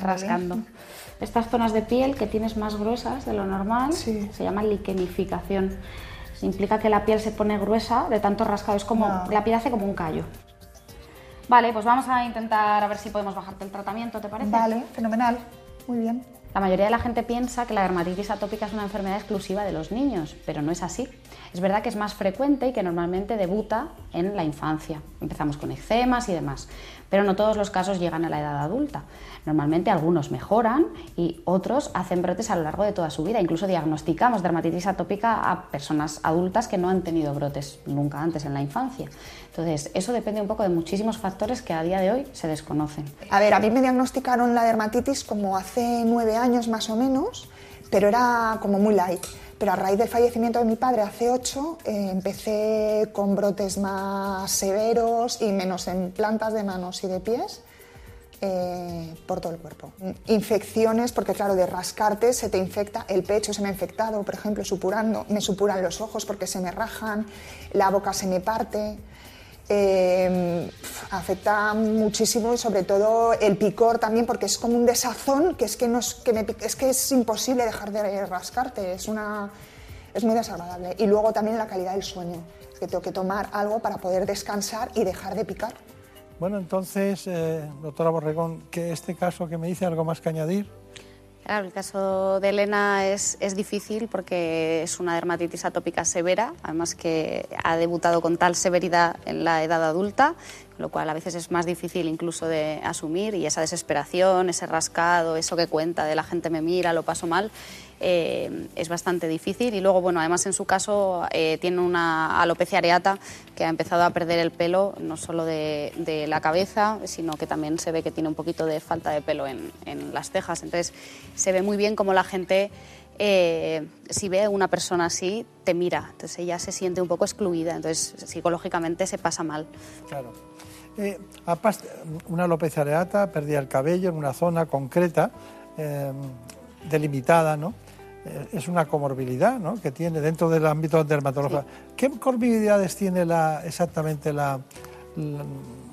rascando. Estas zonas de piel que tienes más gruesas de lo normal se llama liquenificación. Implica que la piel se pone gruesa de tanto rascado, es como la piel hace como un callo. Vale, pues vamos a intentar a ver si podemos bajarte el tratamiento, ¿te parece? Vale, fenomenal. Muy bien. La mayoría de la gente piensa que la dermatitis atópica es una enfermedad exclusiva de los niños, pero no es así. Es verdad que es más frecuente y que normalmente debuta en la infancia. Empezamos con eczemas y demás, pero no todos los casos llegan a la edad adulta. Normalmente algunos mejoran y otros hacen brotes a lo largo de toda su vida. Incluso diagnosticamos dermatitis atópica a personas adultas que no han tenido brotes nunca antes en la infancia. Entonces, eso depende un poco de muchísimos factores que a día de hoy se desconocen. A ver, a mí me diagnosticaron la dermatitis como hace nueve años más o menos, pero era como muy light. Pero a raíz del fallecimiento de mi padre hace ocho, eh, empecé con brotes más severos y menos en plantas de manos y de pies. Eh, por todo el cuerpo. Infecciones, porque claro, de rascarte se te infecta, el pecho se me ha infectado, por ejemplo, supurando, me supuran los ojos porque se me rajan, la boca se me parte. Eh, afecta muchísimo y sobre todo el picor también porque es como un desazón que es que, es, que es, imposible dejar de rascarte, es, una, es muy desagradable. Y luego también la calidad del sueño, que tengo que tomar algo para poder descansar y dejar de picar. Bueno, entonces, eh, doctora Borregón, que este caso que me dice algo más que añadir. Claro, el caso de Elena es, es, difícil porque es una dermatitis atópica severa, además que ha debutado con tal severidad en la edad adulta, lo cual a veces es más difícil incluso de asumir y esa desesperación, ese rascado, eso que cuenta de la gente me mira, lo paso mal, eh, es bastante difícil y luego, bueno, además en su caso eh, tiene una alopecia areata que ha empezado a perder el pelo, no solo de, la cabeza, sino que también se ve que tiene un poquito de falta de pelo en, las cejas. Entonces se ve muy bien cómo la gente eh, si ve a una persona así, te mira. Entonces ella se siente un poco excluida. Entonces psicológicamente se pasa mal. Claro. una alopecia areata, perdía el cabello en una zona concreta, delimitada, ¿no? Eh, es una comorbilidad ¿no? que tiene dentro del ámbito dermatológico. ¿Qué comorbilidades tiene la, exactamente la,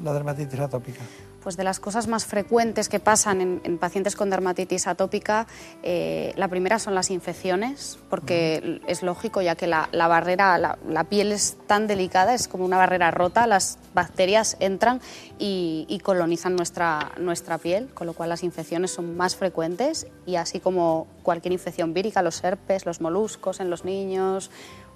la, dermatitis atópica? Pues de las cosas más frecuentes que pasan en, pacientes con dermatitis atópica, eh, la primera son las infecciones, porque es lógico, ya que la, barrera, la, piel es tan delicada, es como una barrera rota, las bacterias entran y, colonizan nuestra, nuestra piel, con lo cual las infecciones son más frecuentes y así como cualquier infección vírica, los herpes, los moluscos en los niños,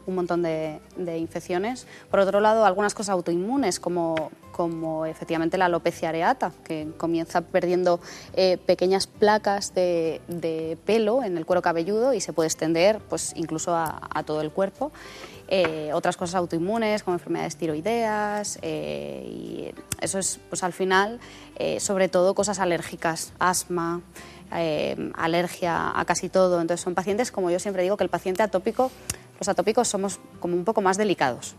un montón de, infecciones. Por otro lado, algunas cosas autoinmunes, como, como efectivamente la alopecia areata, que comienza perdiendo eh, pequeñas placas de, pelo en el cuero cabelludo y se puede extender pues, incluso a, todo el cuerpo. Eh, otras cosas autoinmunes como enfermedades tiroideas eh, y eso es pues al final sobre todo cosas alérgicas, asma, alergia a casi todo. Entonces son pacientes, como yo siempre digo, que el paciente atópico los atópicos somos como un poco más delicados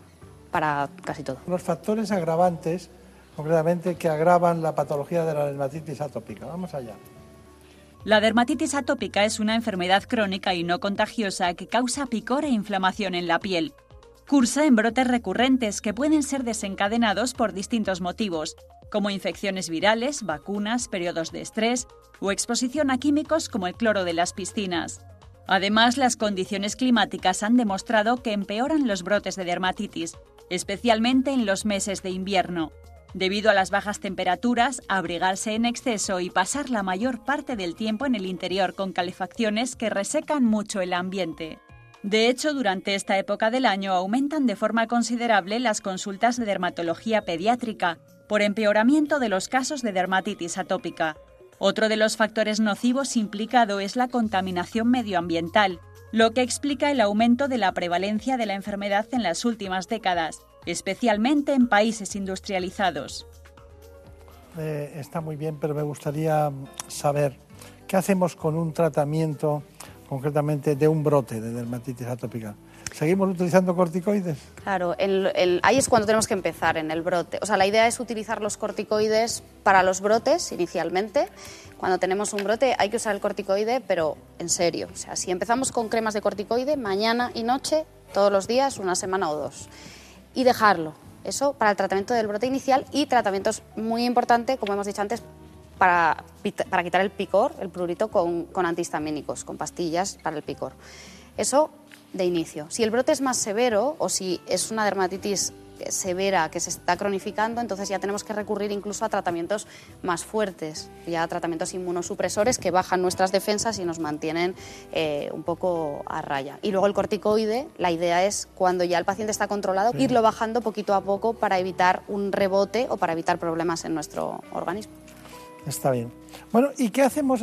para casi todo. Los factores agravantes, concretamente, que agravan la patología de la dermatitis atópica. Vamos allá. La dermatitis atópica es una enfermedad crónica y no contagiosa que causa picor e inflamación en la piel. Cursa en brotes recurrentes que pueden ser desencadenados por distintos motivos, como infecciones virales, vacunas, periodos de estrés o exposición a químicos como el cloro de las piscinas. Además, las condiciones climáticas han demostrado que empeoran los brotes de dermatitis, especialmente en los meses de invierno. Debido a las bajas temperaturas, abrigarse en exceso y pasar la mayor parte del tiempo en el interior con calefacciones que resecan mucho el ambiente. De hecho, durante esta época del año aumentan de forma considerable las consultas de dermatología pediátrica por empeoramiento de los casos de dermatitis atópica, otro de los factores nocivos implicado es la contaminación medioambiental, lo que explica el aumento de la prevalencia de la enfermedad en las últimas décadas, especialmente en países industrializados. Eh, está muy bien, pero me gustaría saber qué hacemos con un tratamiento concretamente de un brote de dermatitis atópica. ¿Seguimos utilizando corticoides? Claro, ahí es cuando tenemos que empezar, en el brote. O sea, la idea es utilizar los corticoides para los brotes inicialmente. Cuando tenemos un brote hay que usar el corticoide, pero en serio. O sea, si empezamos con cremas de corticoide, mañana y noche, todos los días, una semana o dos. Y dejarlo. Eso para el tratamiento del brote inicial y tratamientos muy importantes, como hemos dicho antes, para, para quitar el picor, el prurito, con, con antihistamínicos, con pastillas para el picor. Eso de inicio. Si el brote es más severo o si es una dermatitis severa que se está cronificando, entonces ya tenemos que recurrir incluso a tratamientos más fuertes, ya a tratamientos inmunosupresores que bajan nuestras defensas y nos mantienen eh, un poco a raya. Y luego el corticoide, la idea es cuando ya el paciente está controlado, irlo bajando poquito a poco para evitar un rebote o para evitar problemas en nuestro organismo. Está bien. Bueno, ¿y qué, hacemos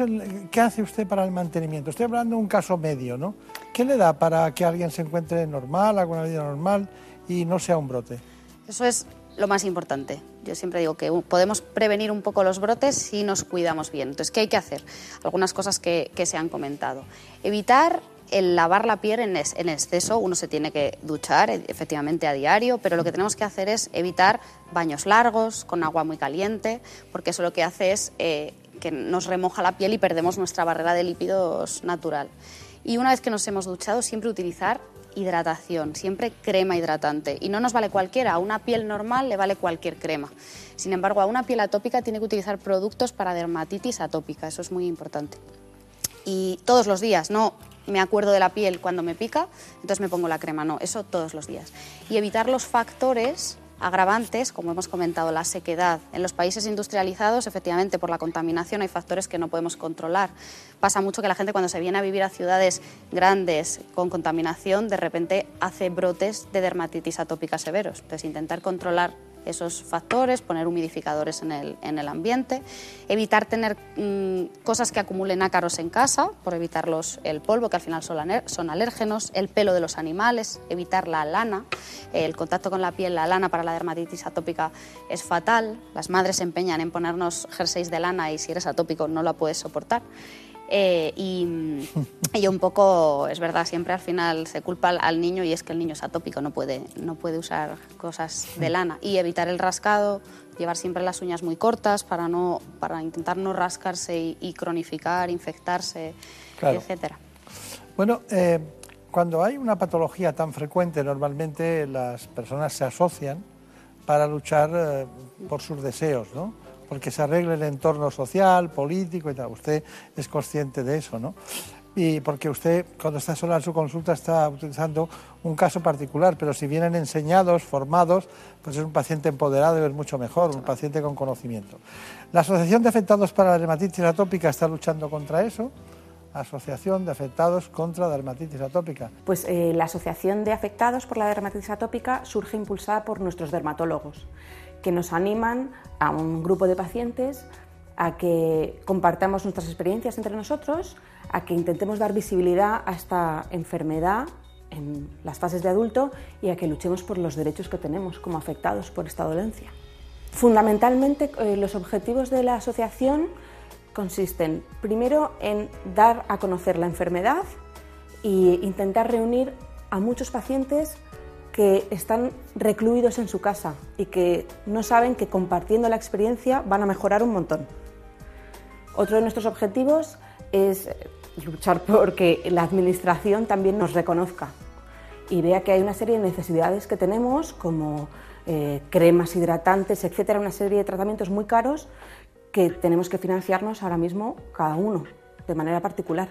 qué hace usted para el mantenimiento? Estoy hablando de un caso medio, ¿no? ¿Qué le da para que alguien se encuentre normal, haga una vida normal y no sea un brote? Eso es lo más importante. Yo siempre digo que podemos prevenir un poco los brotes si nos cuidamos bien. Entonces, ¿qué hay que hacer? Algunas cosas que se han comentado. Evitar el lavar la piel en, exceso, uno se tiene que duchar e, efectivamente a diario, pero lo que tenemos que hacer es evitar baños largos con agua muy caliente, porque eso lo que hace es eh, que nos remoja la piel y perdemos nuestra barrera de lípidos natural. Y una vez que nos hemos duchado, siempre utilizar hidratación, siempre crema hidratante. Y no nos vale cualquiera, a una piel normal le vale cualquier crema. Sin embargo, a una piel atópica tiene que utilizar productos para dermatitis atópica, eso es muy importante. Y todos los días, no me acuerdo de la piel cuando me pica, entonces me pongo la crema. No, eso todos los días. Y evitar los factores agravantes, como hemos comentado, la sequedad. En los países industrializados, efectivamente, por la contaminación hay factores que no podemos controlar. Pasa mucho que la gente cuando se viene a vivir a ciudades grandes con contaminación, de repente hace brotes de dermatitis atópica severos. Entonces, intentar controlar esos factores, poner humidificadores en el, en el ambiente, evitar tener mm, cosas que acumulen ácaros en casa, por evitar el polvo, que al final son, son alérgenos, el pelo de los animales, evitar la lana, el contacto con la piel, la lana para la dermatitis atópica es fatal, las madres se empeñan en ponernos jerseys de lana y si eres atópico no la puedes soportar. Eh, y, y, un poco, es verdad, siempre al final se culpa al, niño y es que el niño es atópico, no puede, no puede usar cosas de lana. Y evitar el rascado, llevar siempre las uñas muy cortas para, no, para intentar no rascarse y, cronificar, infectarse, etcétera. Bueno, eh, cuando hay una patología tan frecuente, normalmente las personas se asocian para luchar eh, por sus deseos, ¿no? Porque se arregle el entorno social, político y tal. Usted es consciente de eso, ¿no? Y porque usted, cuando está sola en su consulta, está utilizando un caso particular, pero si vienen enseñados, formados, pues es un paciente empoderado y es mucho mejor, un paciente con conocimiento. La Asociación de Afectados para la Dermatitis Atópica está luchando contra eso. Asociación de Afectados contra la Dermatitis Atópica. Pues eh, la Asociación de Afectados por la Dermatitis Atópica surge impulsada por nuestros dermatólogos, que nos animan a un grupo de pacientes a que compartamos nuestras experiencias entre nosotros, a que intentemos dar visibilidad a esta enfermedad en las fases de adulto y a que luchemos por los derechos que tenemos como afectados por esta dolencia. Fundamentalmente, eh, los objetivos de la asociación consisten primero en dar a conocer la enfermedad e intentar reunir a muchos pacientes que están recluidos en su casa y que no saben que compartiendo la experiencia van a mejorar un montón. Otro de nuestros objetivos es luchar por que la Administración también nos reconozca y vea que hay una serie de necesidades que tenemos, como eh, cremas hidratantes, etcétera, una serie de tratamientos muy caros que tenemos que financiarnos ahora mismo cada uno de manera particular.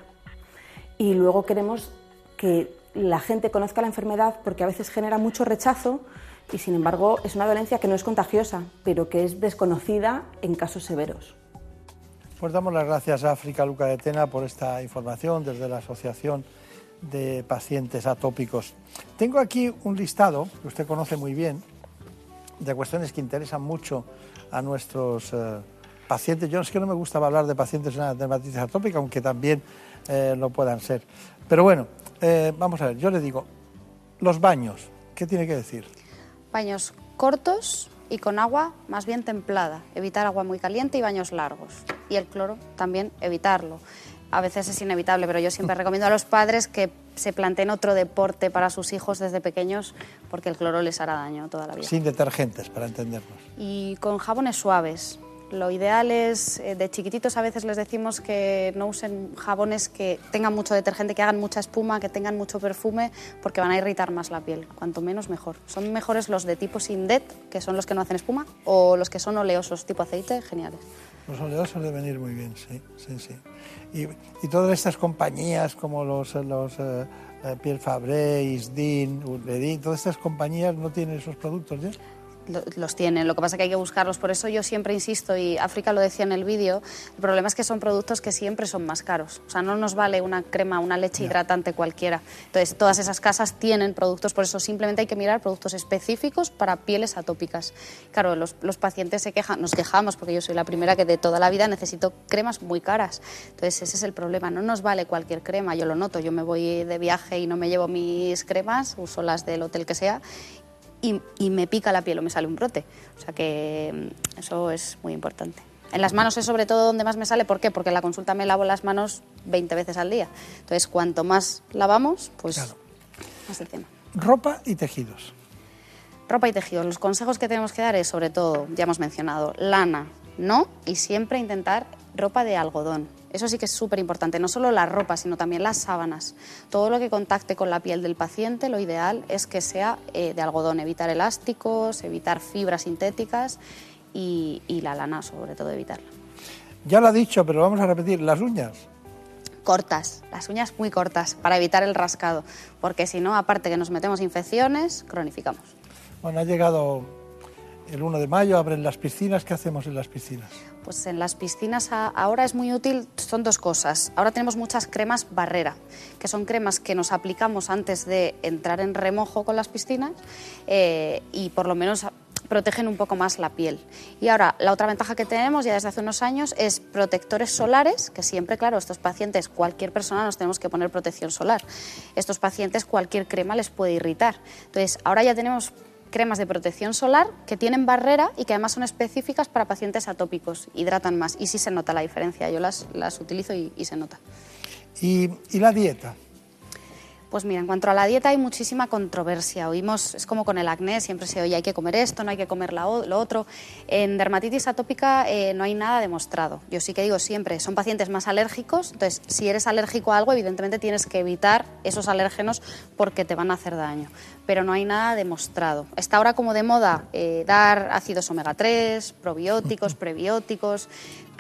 Y luego queremos que la gente conozca la enfermedad porque a veces genera mucho rechazo y sin embargo es una dolencia que no es contagiosa, pero que es desconocida en casos severos. Pues damos las gracias a África Luca de Tena por esta información desde la Asociación de Pacientes Atópicos. Tengo aquí un listado que usted conoce muy bien de cuestiones que interesan mucho a nuestros eh, pacientes. Yo es que no me gusta hablar de pacientes de dermatitis atópica, aunque también eh, lo puedan ser. Pero bueno, eh, vamos a ver, yo le digo, los baños, ¿qué tiene que decir? Baños cortos y con agua más bien templada. Evitar agua muy caliente y baños largos. Y el cloro también evitarlo. A veces es inevitable, pero yo siempre recomiendo a los padres que se planteen otro deporte para sus hijos desde pequeños porque el cloro les hará daño toda la vida. Sin detergentes, para entendernos. Y con jabones suaves, lo ideal es, eh, de chiquititos a veces les decimos que no usen jabones que tengan mucho detergente, que hagan mucha espuma, que tengan mucho perfume, porque van a irritar más la piel. Cuanto menos, mejor. Son mejores los de tipo Sindet, que son los que no hacen espuma, o los que son oleosos, tipo aceite, geniales. Los oleosos deben ir muy bien, sí, sí, sí. Y, todas estas compañías como los, los eh, eh, Pierre Fabre, Isdin, Urbedin, todas estas compañías no tienen esos productos ya los tienen. Lo que pasa es que hay que buscarlos. Por eso yo siempre insisto, y África lo decía en el vídeo, el problema es que son productos que siempre son más caros. O sea, no nos vale una crema, una leche hidratante cualquiera. Entonces, todas esas casas tienen productos, por eso simplemente hay que mirar productos específicos para pieles atópicas. Claro, los, los pacientes se quejan, nos quejamos, porque yo soy la primera que de toda la vida necesito cremas muy caras. Entonces, ese es el problema. No nos vale cualquier crema, yo lo noto. Yo me voy de viaje y no me llevo mis cremas, uso las del hotel que sea, y, me pica la piel o me sale un brote. O sea que mm, eso es muy importante. En las manos es sobre todo donde más me sale. ¿Por qué? Porque en la consulta me lavo las manos 20 veces al día. Entonces, cuanto más lavamos, pues más el tema. Ropa y tejidos. Ropa y tejidos. Los consejos que tenemos que dar es, sobre todo, ya hemos mencionado, lana, no, y siempre intentar ropa de algodón. Eso sí que es súper importante, no solo la ropa, sino también las sábanas. Todo lo que contacte con la piel del paciente, lo ideal es que sea eh, de algodón, evitar elásticos, evitar fibras sintéticas y, la lana, sobre todo, evitarla. Ya lo ha dicho, pero vamos a repetir, las uñas cortas, las uñas muy cortas, para evitar el rascado, porque si no, aparte que nos metemos infecciones, cronificamos. Bueno, ha llegado el 1 de mayo, abren las piscinas, ¿qué hacemos en las piscinas? Pues en las piscinas ahora es muy útil, son dos cosas. Ahora tenemos muchas cremas barrera, que son cremas que nos aplicamos antes de entrar en remojo con las piscinas eh, y por lo menos protegen un poco más la piel. Y ahora, la otra ventaja que tenemos ya desde hace unos años es protectores solares, que siempre, claro, estos pacientes, cualquier persona nos tenemos que poner protección solar. Estos pacientes cualquier crema les puede irritar. Entonces, ahora ya tenemos cremas de protección solar que tienen barrera y que además son específicas para pacientes atópicos, hidratan más y sí se nota la diferencia. Yo las, las utilizo y, se nota. ¿Y, la dieta? Pues mira, en cuanto a la dieta hay muchísima controversia. Oímos, es como con el acné, siempre se oye hay que comer esto, no hay que comer lo otro. En dermatitis atópica eh, no hay nada demostrado. Yo sí que digo siempre, son pacientes más alérgicos, entonces si eres alérgico a algo, evidentemente tienes que evitar esos alérgenos porque te van a hacer daño. Pero no hay nada demostrado. Está ahora como de moda eh, dar ácidos omega 3, probióticos, prebióticos,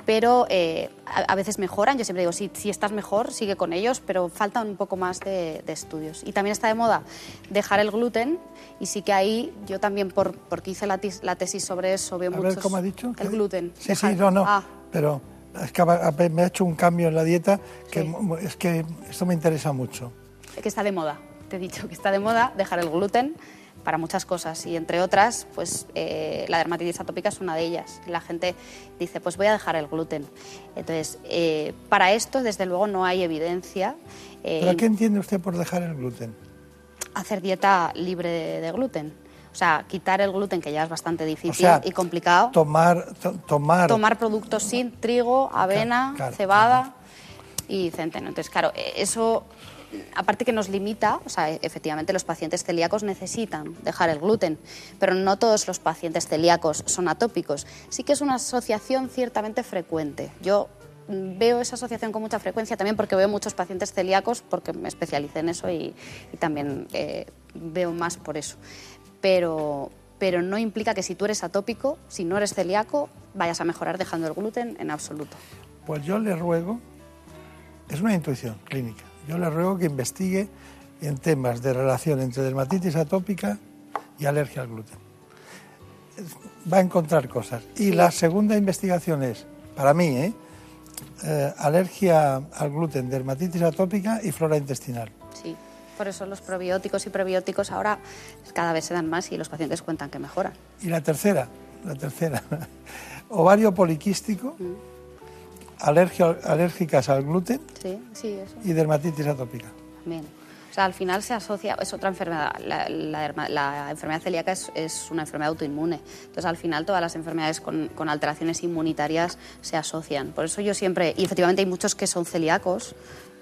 pero eh, a, veces mejoran. Yo siempre digo, si, si, estás mejor, sigue con ellos, pero faltan un poco más de, estudios. Y también está de moda dejar el gluten, y sí que ahí yo también, por, porque hice la, tesis sobre eso, veo a muchos... Ver, ¿cómo ha dicho? El gluten. Sí, sí, no, no, ah. pero es que me ha hecho un cambio en la dieta que es que esto me interesa mucho. Que está de moda, te he dicho, que está de moda dejar el gluten para muchas cosas y entre otras, pues eh, la dermatitis atópica es una de ellas. La gente dice, pues voy a dejar el gluten. Entonces, eh, para esto, desde luego, no hay evidencia. Eh, ¿Pero qué entiende usted por dejar el gluten? Hacer dieta libre de, gluten. O sea, quitar el gluten, que ya es bastante difícil y complicado. Tomar, tomar... tomar productos sin trigo, avena, cebada y centeno. Entonces, claro, eso aparte que nos limita, o sea, efectivamente los pacientes celíacos necesitan dejar el gluten, pero no todos los pacientes celíacos son atópicos. Sí que es una asociación ciertamente frecuente. Yo veo esa asociación con mucha frecuencia también porque veo muchos pacientes celíacos, porque me especialicé en eso y, también eh, veo más por eso. Pero, pero no implica que si tú eres atópico, si no eres celíaco, vayas a mejorar dejando el gluten en absoluto. Pues yo le ruego, es una intuición clínica, yo le ruego que investigue en temas de relación entre dermatitis atópica y alergia al gluten. Va a encontrar cosas. Y la segunda investigación es, para mí, ¿eh? Eh, alergia al gluten, dermatitis atópica y flora intestinal. Sí, por eso los probióticos y prebióticos ahora cada vez se dan más y los pacientes cuentan que mejoran. Y la tercera, la tercera, ovario poliquístico. Mm alérgicas al gluten y dermatitis atópica. Bien. O sea, al final se asocia, es otra enfermedad. La, enfermedad celíaca es, una enfermedad autoinmune. Entonces, al final, todas las enfermedades con, con, alteraciones inmunitarias se asocian. Por eso yo siempre, y efectivamente hay muchos que son celíacos,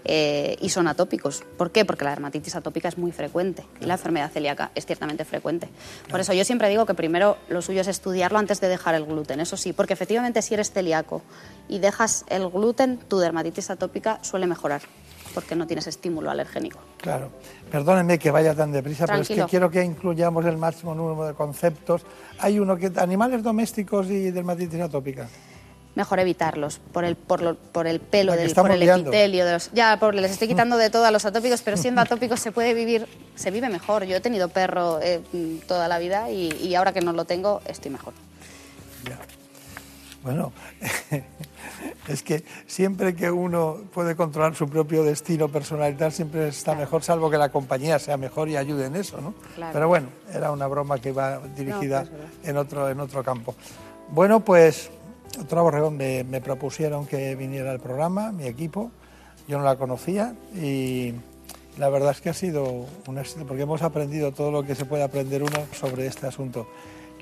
eh, y son atópicos. ¿Por qué? Porque la dermatitis atópica es muy frecuente y la enfermedad celíaca es ciertamente frecuente. Por eso yo siempre digo que primero lo suyo es estudiarlo antes de dejar el gluten, eso sí, porque efectivamente si eres celíaco y dejas el gluten, tu dermatitis atópica suele mejorar porque no tienes estímulo alergénico. Claro. Perdónenme que vaya tan deprisa, pero es que quiero que incluyamos el máximo número de conceptos. Hay uno que animales domésticos y dermatitis atópica mejor evitarlos por el, por, por el pelo, del, por el epitelio. De los, ya, por, les estoy quitando de todo a los atópicos, pero siendo atópicos se puede vivir, se vive mejor. Yo he tenido perro eh, toda la vida y, ahora que no lo tengo, estoy mejor. Bueno, es que siempre que uno puede controlar su propio destino personal y tal, siempre está mejor, salvo que la compañía sea mejor y ayude en eso, ¿no? Pero bueno, era una broma que iba dirigida en, otro, en otro campo. Bueno, pues otro Borregón me, me, propusieron que viniera al programa, mi equipo, yo no la conocía y la verdad es que ha sido un éxito porque hemos aprendido todo lo que se puede aprender uno sobre este asunto.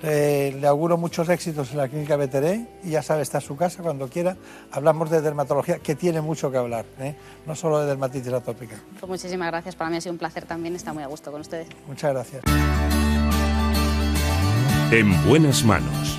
le auguro muchos éxitos en la clínica Veteré y ya sabe, está en su casa cuando quiera. Hablamos de dermatología, que tiene mucho que hablar, ¿eh? no solo de dermatitis atópica. Pues muchísimas gracias, para mí ha sido un placer también, está muy a gusto con ustedes. Muchas gracias. En buenas manos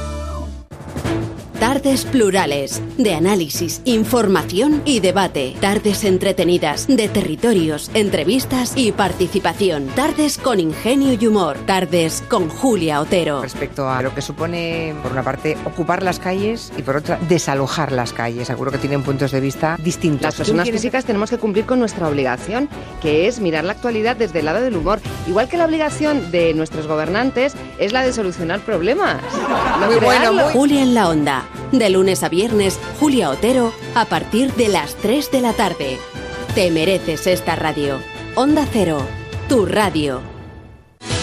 Tardes plurales, de análisis, información y debate. Tardes entretenidas, de territorios, entrevistas y participación. Tardes con ingenio y humor. Tardes con Julia Otero. Respecto a lo que supone, por una parte, ocupar las calles y por otra, desalojar las calles. Seguro que tienen puntos de vista distintos. Las personas físicas tenemos que cumplir con nuestra obligación, que es mirar la actualidad desde el lado del humor. Igual que la obligación de nuestros gobernantes es la de solucionar problemas. muy bueno, Julia en la onda de lunes a viernes, Julia Otero, a partir de las 3 de la tarde. Te mereces esta radio. Onda Cero, tu radio.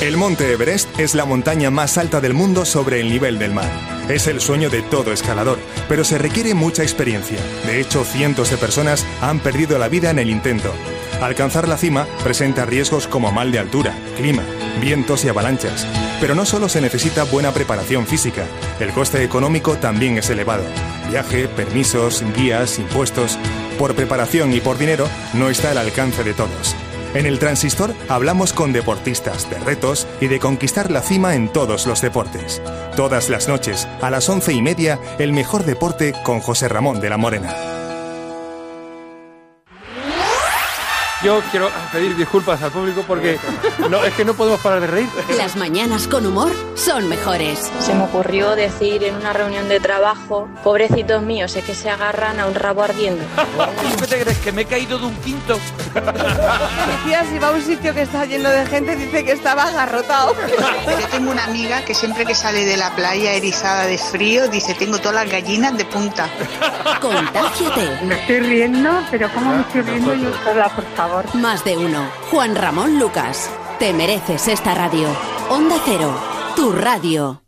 El Monte Everest es la montaña más alta del mundo sobre el nivel del mar. Es el sueño de todo escalador, pero se requiere mucha experiencia. De hecho, cientos de personas han perdido la vida en el intento. Alcanzar la cima presenta riesgos como mal de altura, clima, vientos y avalanchas. Pero no solo se necesita buena preparación física, el coste económico también es elevado. Viaje, permisos, guías, impuestos. Por preparación y por dinero no está al alcance de todos. En el Transistor hablamos con deportistas de retos y de conquistar la cima en todos los deportes. Todas las noches, a las once y media, el mejor deporte con José Ramón de la Morena. Yo quiero pedir disculpas al público porque no, es que no podemos parar de reír. Las mañanas con humor son mejores. Se me ocurrió decir en una reunión de trabajo, pobrecitos míos, es que se agarran a un rabo ardiendo. ¿Qué te crees? ¿Que me he caído de un quinto? Policía, si va a un sitio que está lleno de gente, dice que estaba agarrotado. Yo tengo una amiga que siempre que sale de la playa erizada de frío, dice, tengo todas las gallinas de punta. Contágiate. Me estoy riendo, pero ¿cómo me estoy riendo yo sola, por favor? Más de uno. Juan Ramón Lucas. Te mereces esta radio. Onda Cero. Tu radio.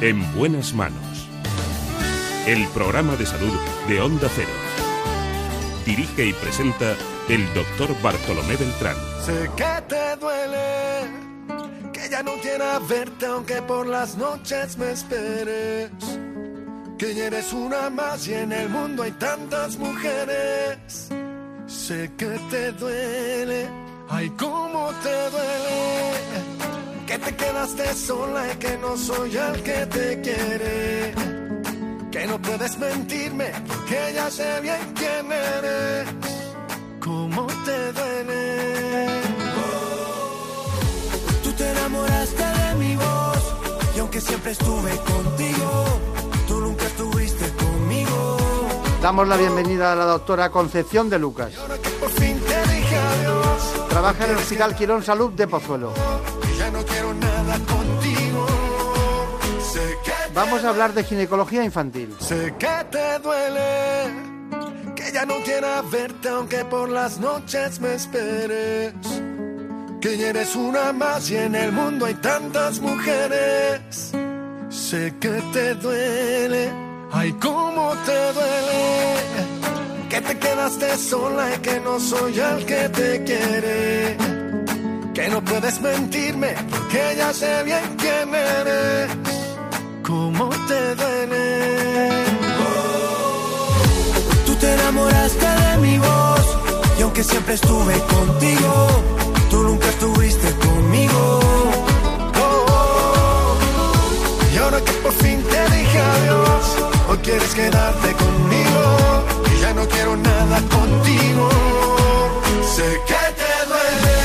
En buenas manos. El programa de salud de Onda Cero. Dirige y presenta el doctor Bartolomé Beltrán. Sé que te duele, que ya no quiera verte aunque por las noches me esperes. Que ya eres una más y en el mundo hay tantas mujeres. Sé que te duele, ay cómo te duele. Que te quedaste sola y que no soy el que te quiere. Que no puedes mentirme, que ya sé bien quién eres. ¿Cómo te duele? Tú te enamoraste de mi voz y aunque siempre estuve contigo, Damos la bienvenida a la doctora Concepción de Lucas. Trabaja en el Hospital Quirón Salud de Pozuelo. Vamos a hablar de ginecología infantil. Sé que te duele, que ya no quiera verte aunque por las noches me esperes. Que ya eres una más y en el mundo hay tantas mujeres. Sé que te duele, ay cómo te duele. Que te quedaste sola y que no soy el que te quiere. Que no puedes mentirme, que ya sé bien quién eres. ¿Cómo te duele? Tú te enamoraste de mi voz y aunque siempre estuve contigo, tú nunca estuviste conmigo. Oh, y ahora que por fin te dije adiós, quieres quedarte conmigo y ya no quiero nada contigo. Sé que te duele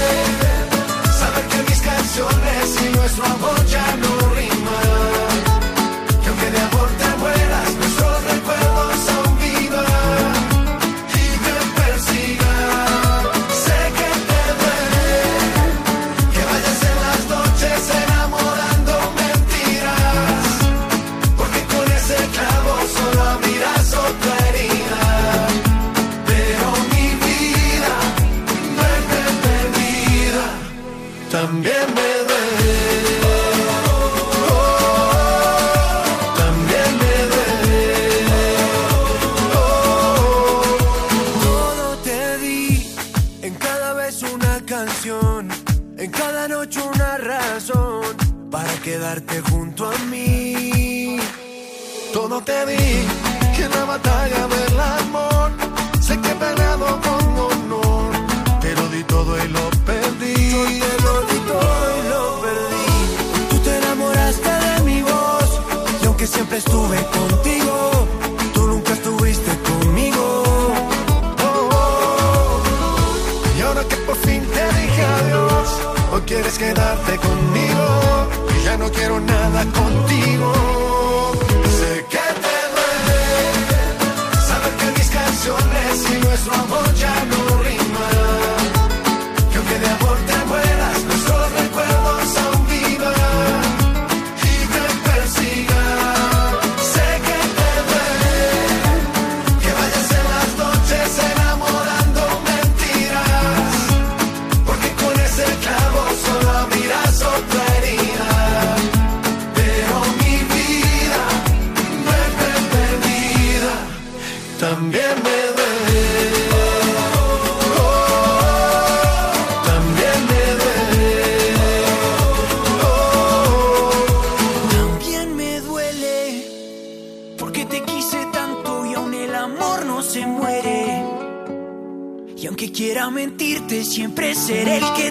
saber que mis canciones y nuestro amor ya no quieres quedarte conmigo y ya no quiero nada contigo. Siempre seré el que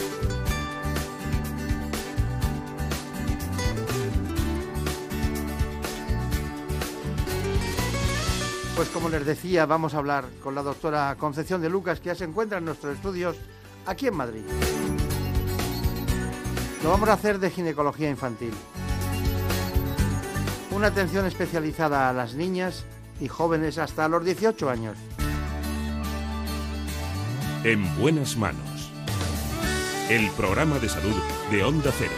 Pues como les decía, vamos a hablar con la doctora Concepción de Lucas, que ya se encuentra en nuestros estudios aquí en Madrid. Lo vamos a hacer de ginecología infantil. Una atención especializada a las niñas y jóvenes hasta los 18 años. En buenas manos. El programa de salud de Onda Cero.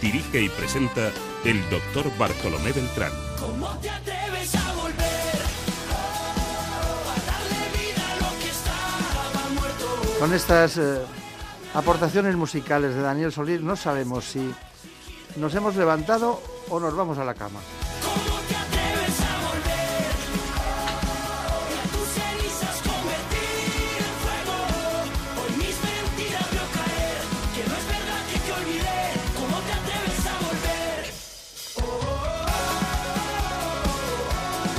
Dirige y presenta el doctor Bartolomé Beltrán. ¿Cómo te atreves a Con estas eh, aportaciones musicales de Daniel Solís no sabemos si nos hemos levantado o nos vamos a la cama.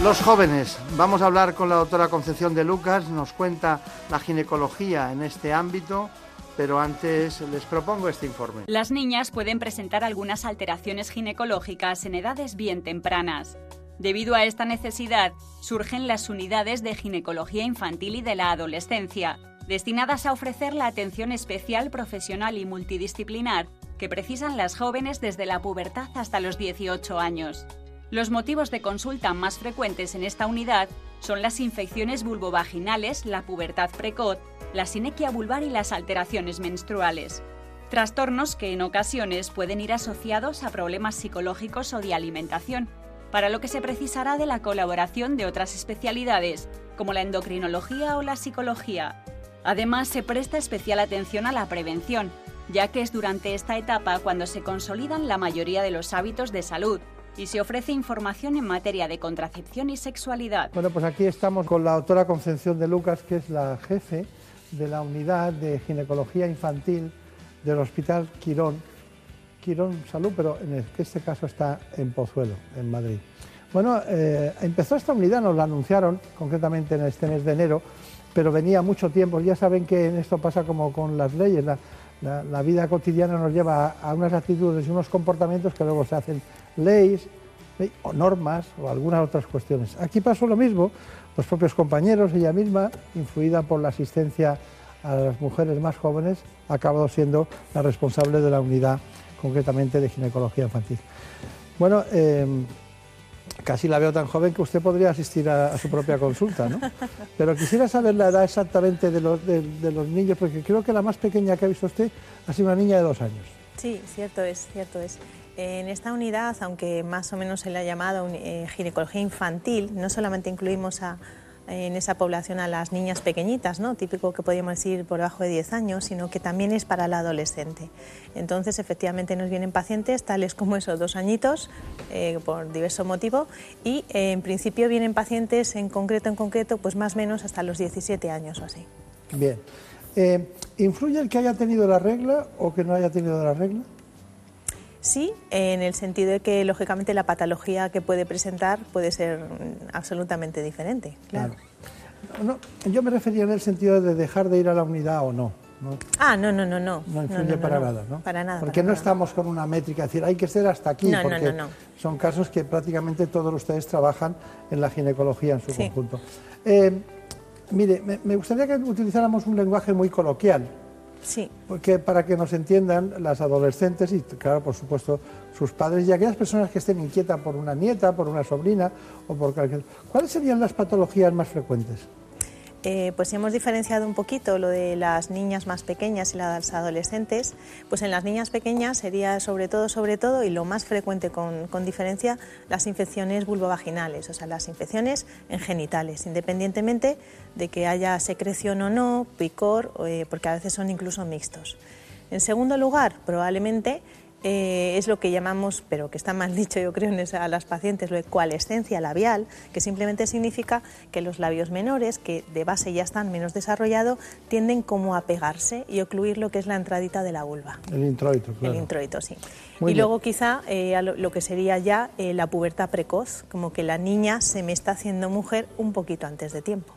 Los jóvenes, vamos a hablar con la doctora Concepción de Lucas, nos cuenta la ginecología en este ámbito, pero antes les propongo este informe. Las niñas pueden presentar algunas alteraciones ginecológicas en edades bien tempranas. Debido a esta necesidad, surgen las unidades de ginecología infantil y de la adolescencia, destinadas a ofrecer la atención especial, profesional y multidisciplinar que precisan las jóvenes desde la pubertad hasta los 18 años. Los motivos de consulta más frecuentes en esta unidad son las infecciones vulvovaginales, la pubertad precoz, la sinequia vulvar y las alteraciones menstruales. Trastornos que en ocasiones pueden ir asociados a problemas psicológicos o de alimentación, para lo que se precisará de la colaboración de otras especialidades, como la endocrinología o la psicología. Además, se presta especial atención a la prevención, ya que es durante esta etapa cuando se consolidan la mayoría de los hábitos de salud y se ofrece información en materia de contracepción y sexualidad. Bueno, pues aquí estamos con la doctora Concepción de Lucas, que es la jefe de la unidad de ginecología infantil del Hospital Quirón, Quirón Salud, pero en este caso está en Pozuelo, en Madrid. Bueno, eh, empezó esta unidad, nos la anunciaron concretamente en este mes de enero, pero venía mucho tiempo. Ya saben que esto pasa como con las leyes, la, vida cotidiana nos lleva a unas actitudes y unos comportamientos que luego se hacen leyes ley- o normas o algunas otras cuestiones. Aquí pasó lo mismo, los propios compañeros, ella misma, influida por la asistencia a las mujeres más jóvenes, ha acabado siendo la responsable de la unidad concretamente de ginecología infantil. Bueno, eh, casi la veo tan joven que usted podría asistir a, a su propia consulta, ¿no? Pero quisiera saber la edad exactamente de los, de- de los niños, porque creo que la más pequeña que ha visto usted ha sido una niña de dos años. Sí, cierto es, cierto es. En esta unidad, aunque más o menos se le ha llamado eh, ginecología infantil, no solamente incluimos en esa población a las niñas pequeñitas, ¿no? típico que podríamos decir por debajo de 10 años, sino que también es para la adolescente. Entonces, efectivamente, nos vienen pacientes tales como esos dos añitos, eh, por diverso motivo, y eh, en principio vienen pacientes en concreto, en concreto, pues más o menos hasta los 17 años o así. Bien. ¿Influye el que haya tenido la regla o que no haya tenido la regla? Sí, en el sentido de que lógicamente la patología que puede presentar puede ser absolutamente diferente. Claro. No, yo me refería en el sentido de dejar de ir a la unidad o no. No, Ah, no, no, no, no. no influye para nada, ¿no? Para nada. Porque para no nada. estamos con una métrica, es decir, hay que ser hasta aquí, No, no, porque no, no. son casos que prácticamente todos ustedes trabajan en la ginecología en su Sí. conjunto. Eh, mire, me, me gustaría que utilizáramos un lenguaje muy coloquial. Sí. Porque para que nos entiendan las adolescentes y, claro, por supuesto, sus padres y aquellas personas que estén inquietas por una nieta, por una sobrina o por cualquier... ¿Cuáles serían las patologías más frecuentes? Eh, pues hemos diferenciado un poquito lo de las niñas más pequeñas y las adolescentes, pues en las niñas pequeñas sería sobre todo, sobre todo, y lo más frecuente con, con diferencia, las infecciones vulvovaginales, o sea, las infecciones en genitales, independientemente de que haya secreción o no, picor, eh, porque a veces son incluso mixtos. En segundo lugar, probablemente eh, es lo que llamamos, pero que está mal dicho yo creo en esa- a las pacientes, lo de coalescencia labial, que simplemente significa que los labios menores, que de base ya están menos desarrollados, tienden como a pegarse y ocluir lo que es la entradita de la vulva. El introito, claro. El introito, sí. Muy y bien. luego quizá eh, lo, lo que sería ya eh, la pubertad precoz, como que la niña se me está haciendo mujer un poquito antes de tiempo.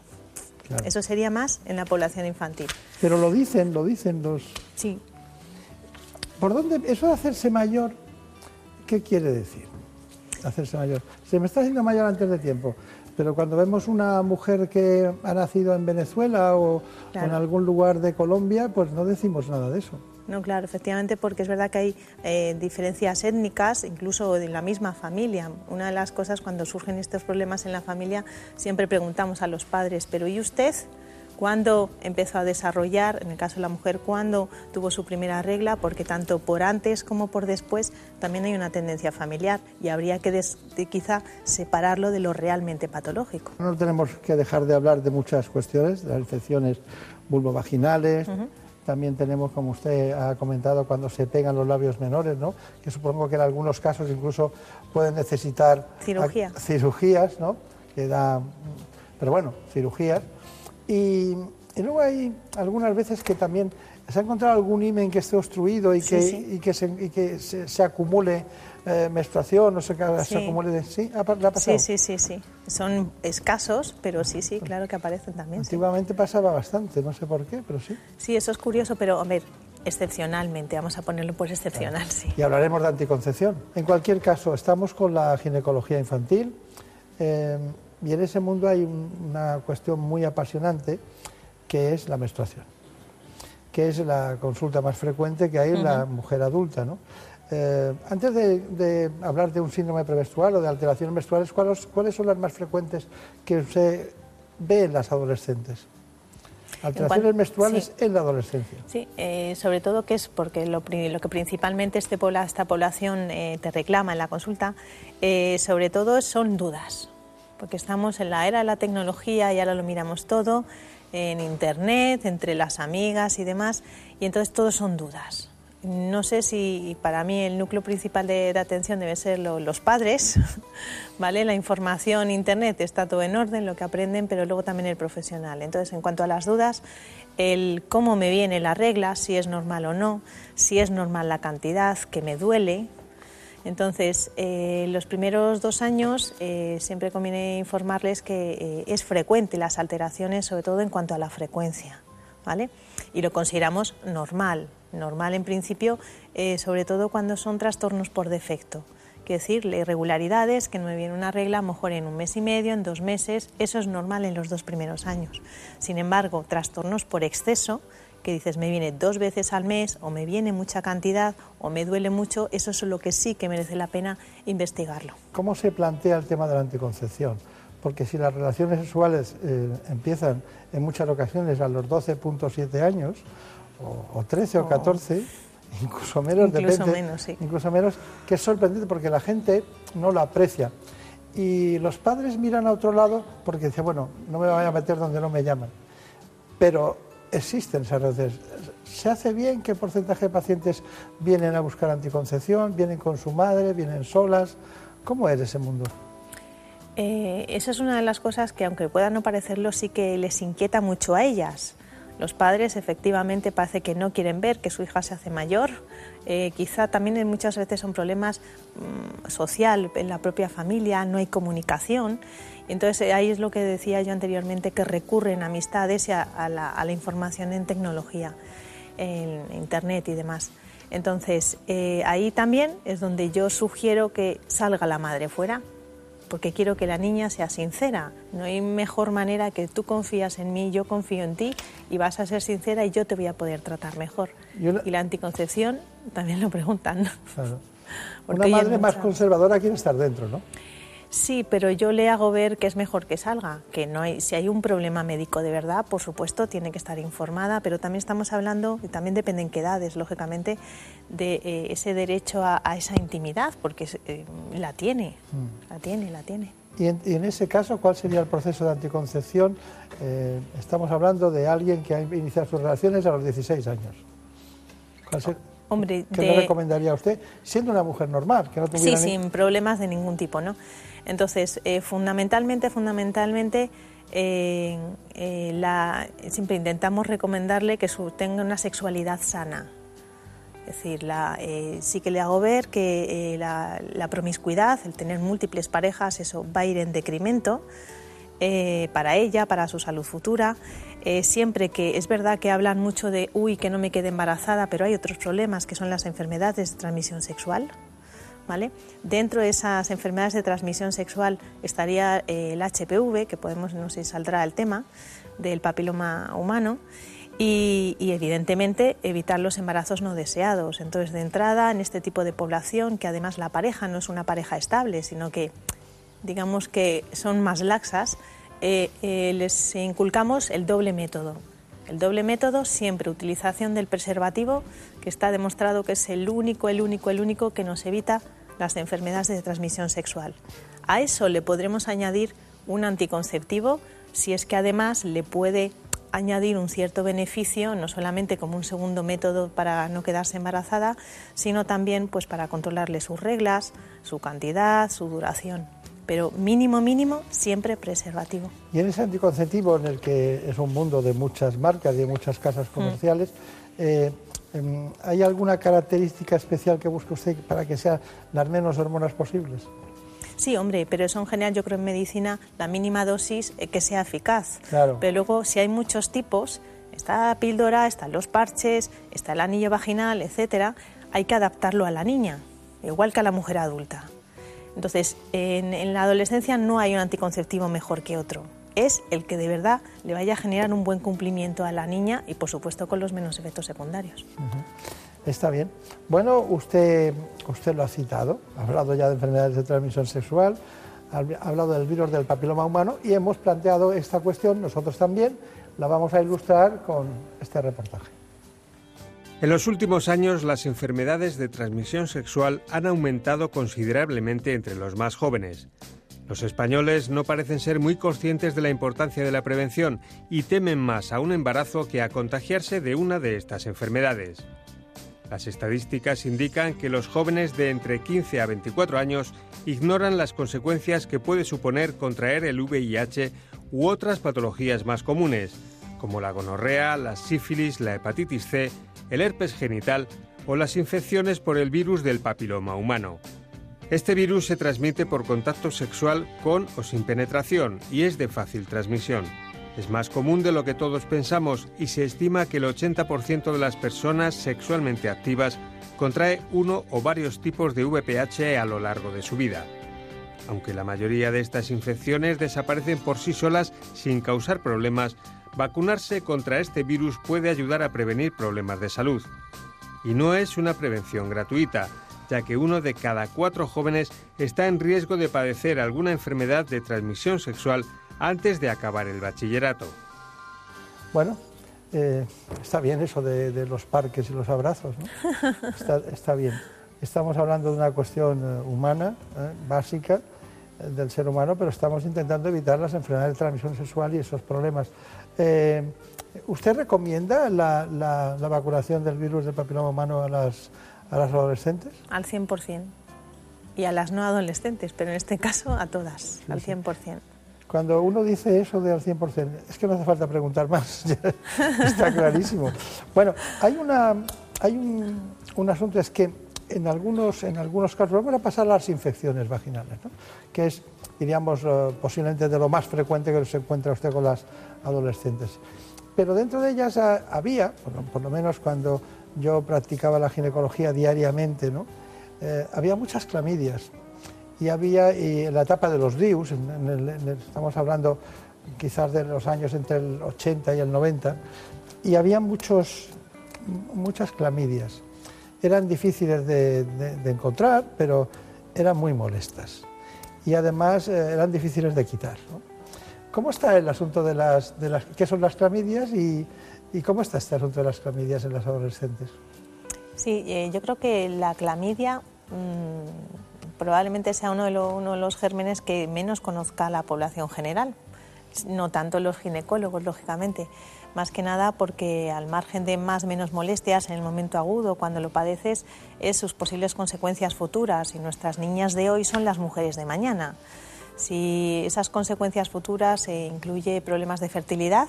Claro. Eso sería más en la población infantil. Pero lo dicen, lo dicen los... Sí. ¿Por dónde? Eso de hacerse mayor, ¿qué quiere decir? Hacerse mayor. Se me está haciendo mayor antes de tiempo, pero cuando vemos una mujer que ha nacido en Venezuela o Claro. en algún lugar de Colombia, pues no decimos nada de eso. No, claro, efectivamente, porque es verdad que hay eh, diferencias étnicas, incluso en la misma familia. Una de las cosas cuando surgen estos problemas en la familia, siempre preguntamos a los padres, pero ¿y usted? ¿Cuándo empezó a desarrollar, en el caso de la mujer, cuándo tuvo su primera regla? Porque tanto por antes como por después también hay una tendencia familiar y habría que des- quizá separarlo de lo realmente patológico. No tenemos que dejar de hablar de muchas cuestiones, de las infecciones vulvovaginales. Ujú. También tenemos, como usted ha comentado, cuando se pegan los labios menores, ¿no? que supongo que en algunos casos incluso pueden necesitar Cirugía. cirugías, ¿no? que da, pero bueno, cirugías. Y, y luego hay algunas veces que también se ha encontrado algún himen que esté obstruido y que, sí. Y que, se, y que se, se acumule eh, menstruación, no sé qué, se Sí. acumule... de- ¿Sí? ¿Ha, pasado? Sí, sí, sí, sí. Son escasos, pero sí, sí, claro que aparecen también. sí. Antiguamente pasaba bastante, no sé por qué, pero sí. Sí, eso es curioso, pero, hombre, excepcionalmente, vamos a ponerlo por excepcional, sí. Y hablaremos de anticoncepción. En cualquier caso, estamos con la ginecología infantil eh, y en ese mundo hay un- una cuestión muy apasionante que es la menstruación, que es la consulta más frecuente que hay en la mujer adulta. ¿no? Eh, antes de, de hablar de un síndrome premenstrual o de alteraciones menstruales, ¿cuáles, cuáles son las más frecuentes que usted ve en las adolescentes? Alteraciones menstruales sí. en la adolescencia. Sí, eh, sobre todo que es porque lo, lo que principalmente este esta población eh, te reclama en la consulta, sobre todo son dudas, porque estamos en la era de la tecnología y ahora lo miramos todo, en internet, entre las amigas y demás, y entonces todo son dudas. No sé si para mí el núcleo principal de, de atención debe ser lo- los padres, ¿vale? La información, internet, está todo en orden, lo que aprenden, pero luego también el profesional. Entonces, en cuanto a las dudas, el cómo me viene la regla, si es normal o no, si es normal la cantidad, que me duele. Entonces, eh, los primeros dos años eh, siempre conviene informarles que eh, es frecuente las alteraciones, sobre todo en cuanto a la frecuencia, ¿vale? Y lo consideramos normal, normal en principio, sobre todo cuando son trastornos por defecto. Quiero decir, irregularidades, que no me viene una regla, a lo mejor en un mes y medio, en dos meses, eso es normal en los dos primeros años. Sin embargo, trastornos por exceso, que dices me viene dos veces al mes, o me viene mucha cantidad, o me duele mucho, eso es lo que sí que merece la pena investigarlo. ¿Cómo se plantea el tema de la anticoncepción? Porque si las relaciones sexuales eh, empiezan en muchas ocasiones a los 12.7 años, o, o 13 o Oh. 14, incluso menos, Incluso depende, menos, sí. incluso menos, que es sorprendente porque la gente no lo aprecia. Y los padres miran a otro lado porque dicen, bueno, no me voy a meter donde no me llaman. Pero existen esas relaciones. ¿Se hace bien? ¿Qué porcentaje de pacientes vienen a buscar anticoncepción? ¿Vienen con su madre? ¿Vienen solas? ¿Cómo es ese mundo? Eh, esa es una de las cosas que, aunque pueda no parecerlo, sí que les inquieta mucho a ellas. Los padres efectivamente parece que no quieren ver que su hija se hace mayor. Eh, quizá también muchas veces son problemas mm, social en la propia familia, no hay comunicación. Entonces eh, ahí es lo que decía yo anteriormente, que recurren amistades y a, a la, a la información en tecnología. en Internet y demás. Entonces, eh, ahí también es donde yo sugiero que salga la madre fuera, porque quiero que la niña sea sincera. No hay mejor manera que tú confías en mí, yo confío en ti y vas a ser sincera y yo te voy a poder tratar mejor. Y la anticoncepción también lo preguntan. Claro. Una madre más conservadora quiere estar dentro, ¿no? Sí, pero yo le hago ver que es mejor que salga, que no hay, si hay un problema médico de verdad, por supuesto, tiene que estar informada, pero también estamos hablando, y también depende en qué edades, lógicamente, de eh, ese derecho a, a esa intimidad, porque eh, la tiene, la tiene, la tiene. Y en, y en ese caso, ¿cuál sería el proceso de anticoncepción? Eh, estamos hablando de alguien que ha iniciado sus relaciones a los 16 años. ¿Cuál ser- Hombre, ¿Qué de- le recomendaría a usted, siendo una mujer normal, que no Sí, tuviera ni- sin problemas de ningún tipo, ¿no? Entonces, eh, fundamentalmente, fundamentalmente, eh, siempre intentamos recomendarle que su- tenga una sexualidad sana. Es decir, eh, sí que le hago ver que la, la promiscuidad, el tener múltiples parejas, eso va a ir en decremento para ella, para su salud futura. Siempre que es verdad que hablan mucho de, uy, que no me quede embarazada, pero hay otros problemas que son las enfermedades de transmisión sexual. Dentro de esas enfermedades de transmisión sexual estaría eh, el HPV, que podemos, no sé si saldrá el tema, del papiloma humano, y, y, evidentemente evitar los embarazos no deseados. Entonces, de entrada, en este tipo de población, que además la pareja no es una pareja estable, sino que digamos que son más laxas, eh, eh, les inculcamos el doble método. El doble método, siempre utilización del preservativo, que está demostrado que es el único, el único, el único que nos evita las enfermedades de transmisión sexual. A eso le podremos añadir un anticonceptivo si es que además le puede añadir un cierto beneficio, no solamente como un segundo método para no quedarse embarazada, sino también pues para controlarle sus reglas, su cantidad, su duración. Pero mínimo, mínimo, siempre preservativo. Y en ese anticonceptivo, en el que es un mundo de muchas marcas y de muchas casas comerciales, eh, em, ¿hay alguna característica especial que busque usted para que sean las menos hormonas posibles? Sí, hombre, pero eso en general yo creo en medicina la mínima dosis eh, que sea eficaz. Claro. Pero luego si hay muchos tipos, está la píldora, están los parches, está el anillo vaginal, etcétera, hay que adaptarlo a la niña, igual que a la mujer adulta. Entonces, en, en la adolescencia no hay un anticonceptivo mejor que otro. Es el que de verdad le vaya a generar un buen cumplimiento a la niña y, por supuesto, con los menos efectos secundarios. Está bien. Bueno, usted, usted lo ha citado, ha hablado ya de enfermedades de transmisión sexual, ha ha hablado del virus del papiloma humano y hemos planteado esta cuestión, nosotros también, la vamos a ilustrar con este reportaje. En los últimos años, las enfermedades de transmisión sexual han aumentado considerablemente entre los más jóvenes. Los españoles no parecen ser muy conscientes de la importancia de la prevención y temen más a un embarazo que a contagiarse de una de estas enfermedades. Las estadísticas indican que los jóvenes de entre 15 a 24 años ignoran las consecuencias que puede suponer contraer el VIH u otras patologías más comunes, como la gonorrea, la sífilis, la hepatitis C, el herpes genital o las infecciones por el virus del papiloma humano. Este virus se transmite por contacto sexual con o sin penetración y es de fácil transmisión. Es más común de lo que todos pensamos y se estima que el 80% de las personas sexualmente activas contrae uno o varios tipos de VPH a lo largo de su vida. Aunque la mayoría de estas infecciones desaparecen por sí solas sin causar problemas, vacunarse contra este virus puede ayudar a prevenir problemas de salud. Y no es una prevención gratuita, ya que uno de cada cuatro jóvenes está en riesgo de padecer alguna enfermedad de transmisión sexual antes de acabar el bachillerato. Bueno, eh, está bien eso de, de los parques y los abrazos, ¿no? Está, está bien. Estamos hablando de una cuestión eh, humana, eh, básica, eh, del ser humano, pero estamos intentando evitar las enfermedades de transmisión sexual y esos problemas. ¿Usted recomienda la, la- la vacunación del virus del papiloma humano a las, a las adolescentes? Al 100%. Y a las no adolescentes, pero en este caso a todas, al 100%. Cuando uno dice eso de al 100%, es que no hace falta preguntar más, está clarísimo. Bueno, hay, una, hay un, un asunto, es que en algunos, en algunos casos, vamos a pasar a las infecciones vaginales, ¿no? que es, diríamos, eh, posiblemente de lo más frecuente que se encuentra usted con las adolescentes. pero dentro de ellas había, por lo, por lo menos cuando yo practicaba la ginecología diariamente, ¿no? Eh, había muchas clamidias y había y en la etapa de los DIUs, estamos hablando quizás de los años entre el 80 y el 90, y había muchos, muchas clamidias. Eran difíciles de, encontrar, pero eran muy molestas. Y además eh, eran difíciles de quitar. ¿Cómo está el asunto de las, de las... ¿Qué son las clamidias y, y cómo está este asunto de las clamidias en las adolescentes? Sí, eh, yo creo que la clamidia mm, probablemente sea uno de, lo- uno de los gérmenes que menos conozca la población general, no tanto los ginecólogos, lógicamente, más que nada porque al margen de más o menos molestias en el momento agudo, cuando lo padeces, es sus posibles consecuencias futuras y nuestras niñas de hoy son las mujeres de mañana. Si esas consecuencias futuras eh, incluye problemas de fertilidad,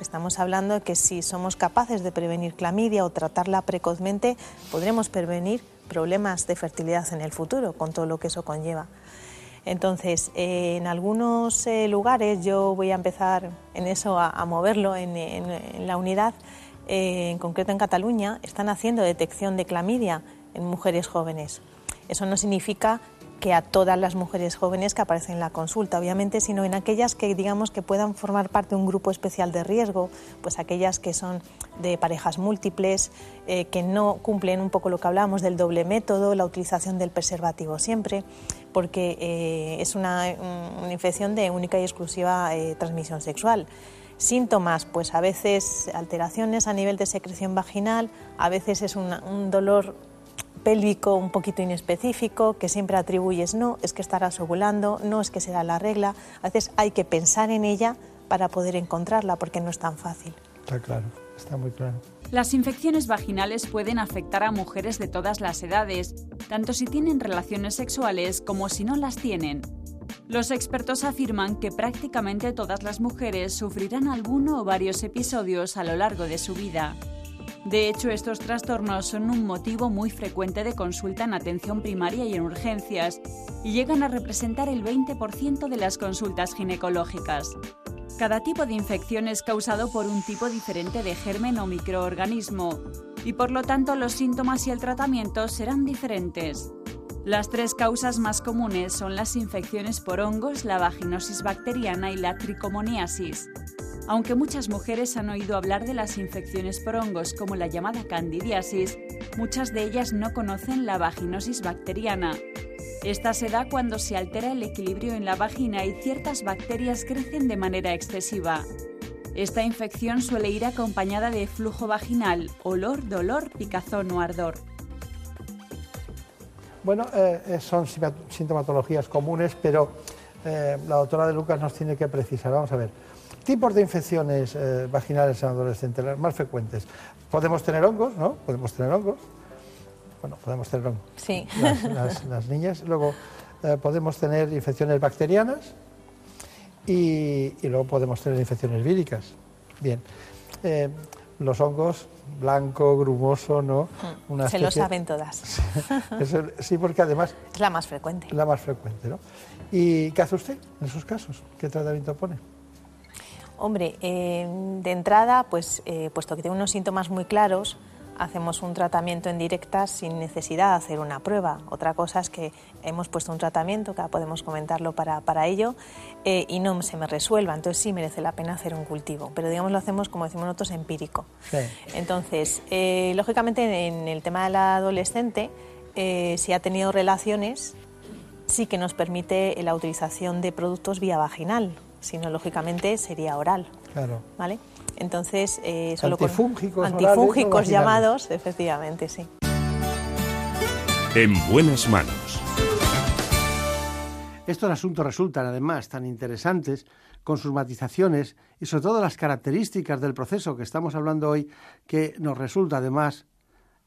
Estamos hablando de que si somos capaces de prevenir clamidia o tratarla precozmente, podremos prevenir problemas de fertilidad en el futuro, con todo lo que eso conlleva. Entonces, eh, en algunos eh, lugares yo voy a empezar en eso a, moverlo en la unidad, eh, en concreto en Cataluña, están haciendo detección de clamidia en mujeres jóvenes. Eso no significa que a todas las mujeres jóvenes que aparecen en la consulta, obviamente, sino en aquellas que digamos que puedan formar parte de un grupo especial de riesgo, pues aquellas que son de parejas múltiples, eh, que no cumplen un poco lo que hablábamos del doble método, la utilización del preservativo siempre, porque eh, es una, infección de única y exclusiva eh, transmisión sexual. Síntomas, pues a veces alteraciones a nivel de secreción vaginal, a veces es un dolor pélvico un poquito inespecífico, que siempre atribuyes, no, es que estarás ovulando, no es que será la regla. A veces hay que pensar en ella para poder encontrarla, porque no es tan fácil. Está claro, está muy claro. Las infecciones vaginales pueden afectar a mujeres de todas las edades, tanto si tienen relaciones sexuales como si no las tienen. Los expertos afirman que prácticamente todas las mujeres sufrirán alguno o varios episodios a lo largo de su vida. De hecho, estos trastornos son un motivo muy frecuente de consulta en atención primaria y en urgencias, y llegan a representar el 20% de las consultas ginecológicas. Cada tipo de infección es causado por un tipo diferente de germen o microorganismo, y por lo tanto los síntomas y el tratamiento serán diferentes. Las tres causas más comunes son las infecciones por hongos, la vaginosis bacteriana y la tricomoniasis. Aunque muchas mujeres han oído hablar de las infecciones por hongos como la llamada candidiasis, muchas de ellas no conocen la vaginosis bacteriana. Esta se da cuando se altera el equilibrio en la vagina y ciertas bacterias crecen de manera excesiva. Esta infección suele ir acompañada de flujo vaginal, olor, dolor, picazón o ardor. Bueno, eh, eh, son sintomatologías comunes, pero eh, la doctora de Lucas nos tiene que precisar. Vamos a ver. Tipos de infecciones eh, vaginales en adolescentes, las más frecuentes. Podemos tener hongos, ¿no? Podemos tener hongos. Bueno, podemos tener hongos. Sí. Las, las- las niñas. Luego eh, podemos tener infecciones bacterianas y, y luego podemos tener infecciones víricas. Bien. Eh, los hongos, blanco, grumoso, ¿no? Una Mm. Se lo saben todas. Eso- sí, porque además Es la más frecuente. la más frecuente, ¿no? ¿Y qué hace usted en esos casos? ¿Qué tratamiento pone? Hombre, eh, de entrada, pues eh, puesto que tiene unos síntomas muy claros, hacemos un tratamiento en directa sin necesidad de hacer una prueba. Otra cosa es que hemos puesto un tratamiento, que ahora podemos comentarlo para, para ello, eh, y no se me resuelva. Entonces sí merece la pena hacer un cultivo. Pero digamos lo hacemos, como decimos nosotros, empírico. Entonces, eh, lógicamente en el tema del adolescente, eh, si ha tenido relaciones, sí que nos permite la utilización de productos vía vaginal, si no, lógicamente sería oral. Claro. ¿Vale? Entonces, eh, solo con- Antifúngicos orales o antifúngicos llamados, efectivamente, sí. En buenas manos. Estos asuntos resultan además tan interesantes con sus matizaciones y sobre todo las características del proceso que estamos hablando hoy que nos resulta además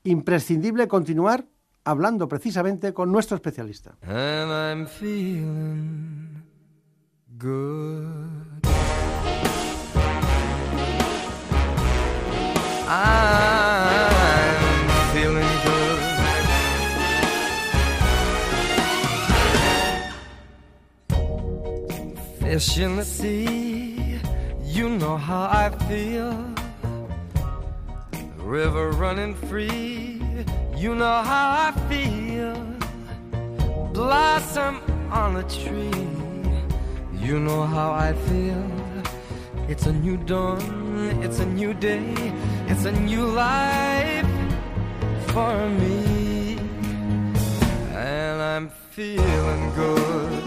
imprescindible continuar hablando precisamente con nuestro especialista. And I'm feeling good. I'm feeling good. Fish in the sea, You know how I feel. River running free. You know how I feel. Blossom on a tree. You know how I feel. It's a new dawn, it's a new day, it's a new life for me. And I'm feeling good.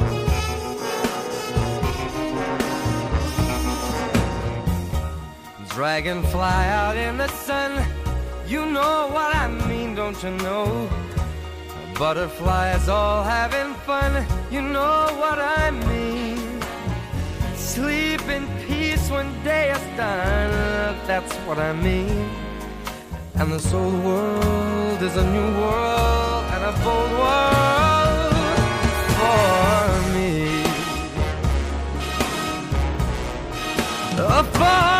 Dragonfly out in the sun, you know what I mean, don't you know? Butterflies all having fun, you know what I mean. Sleep in peace when day is done, that's what I mean. And this old world is a new world and a bold world for me. Uh,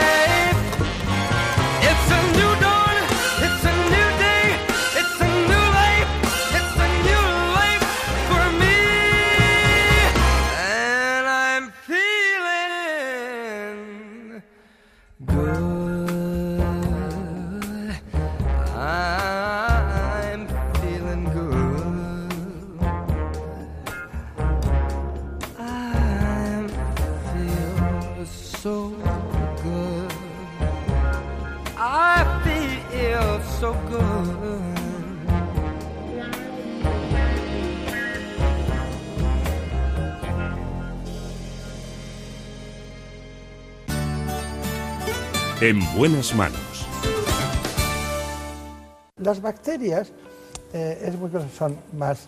En buenas manos. Las bacterias eh, es son más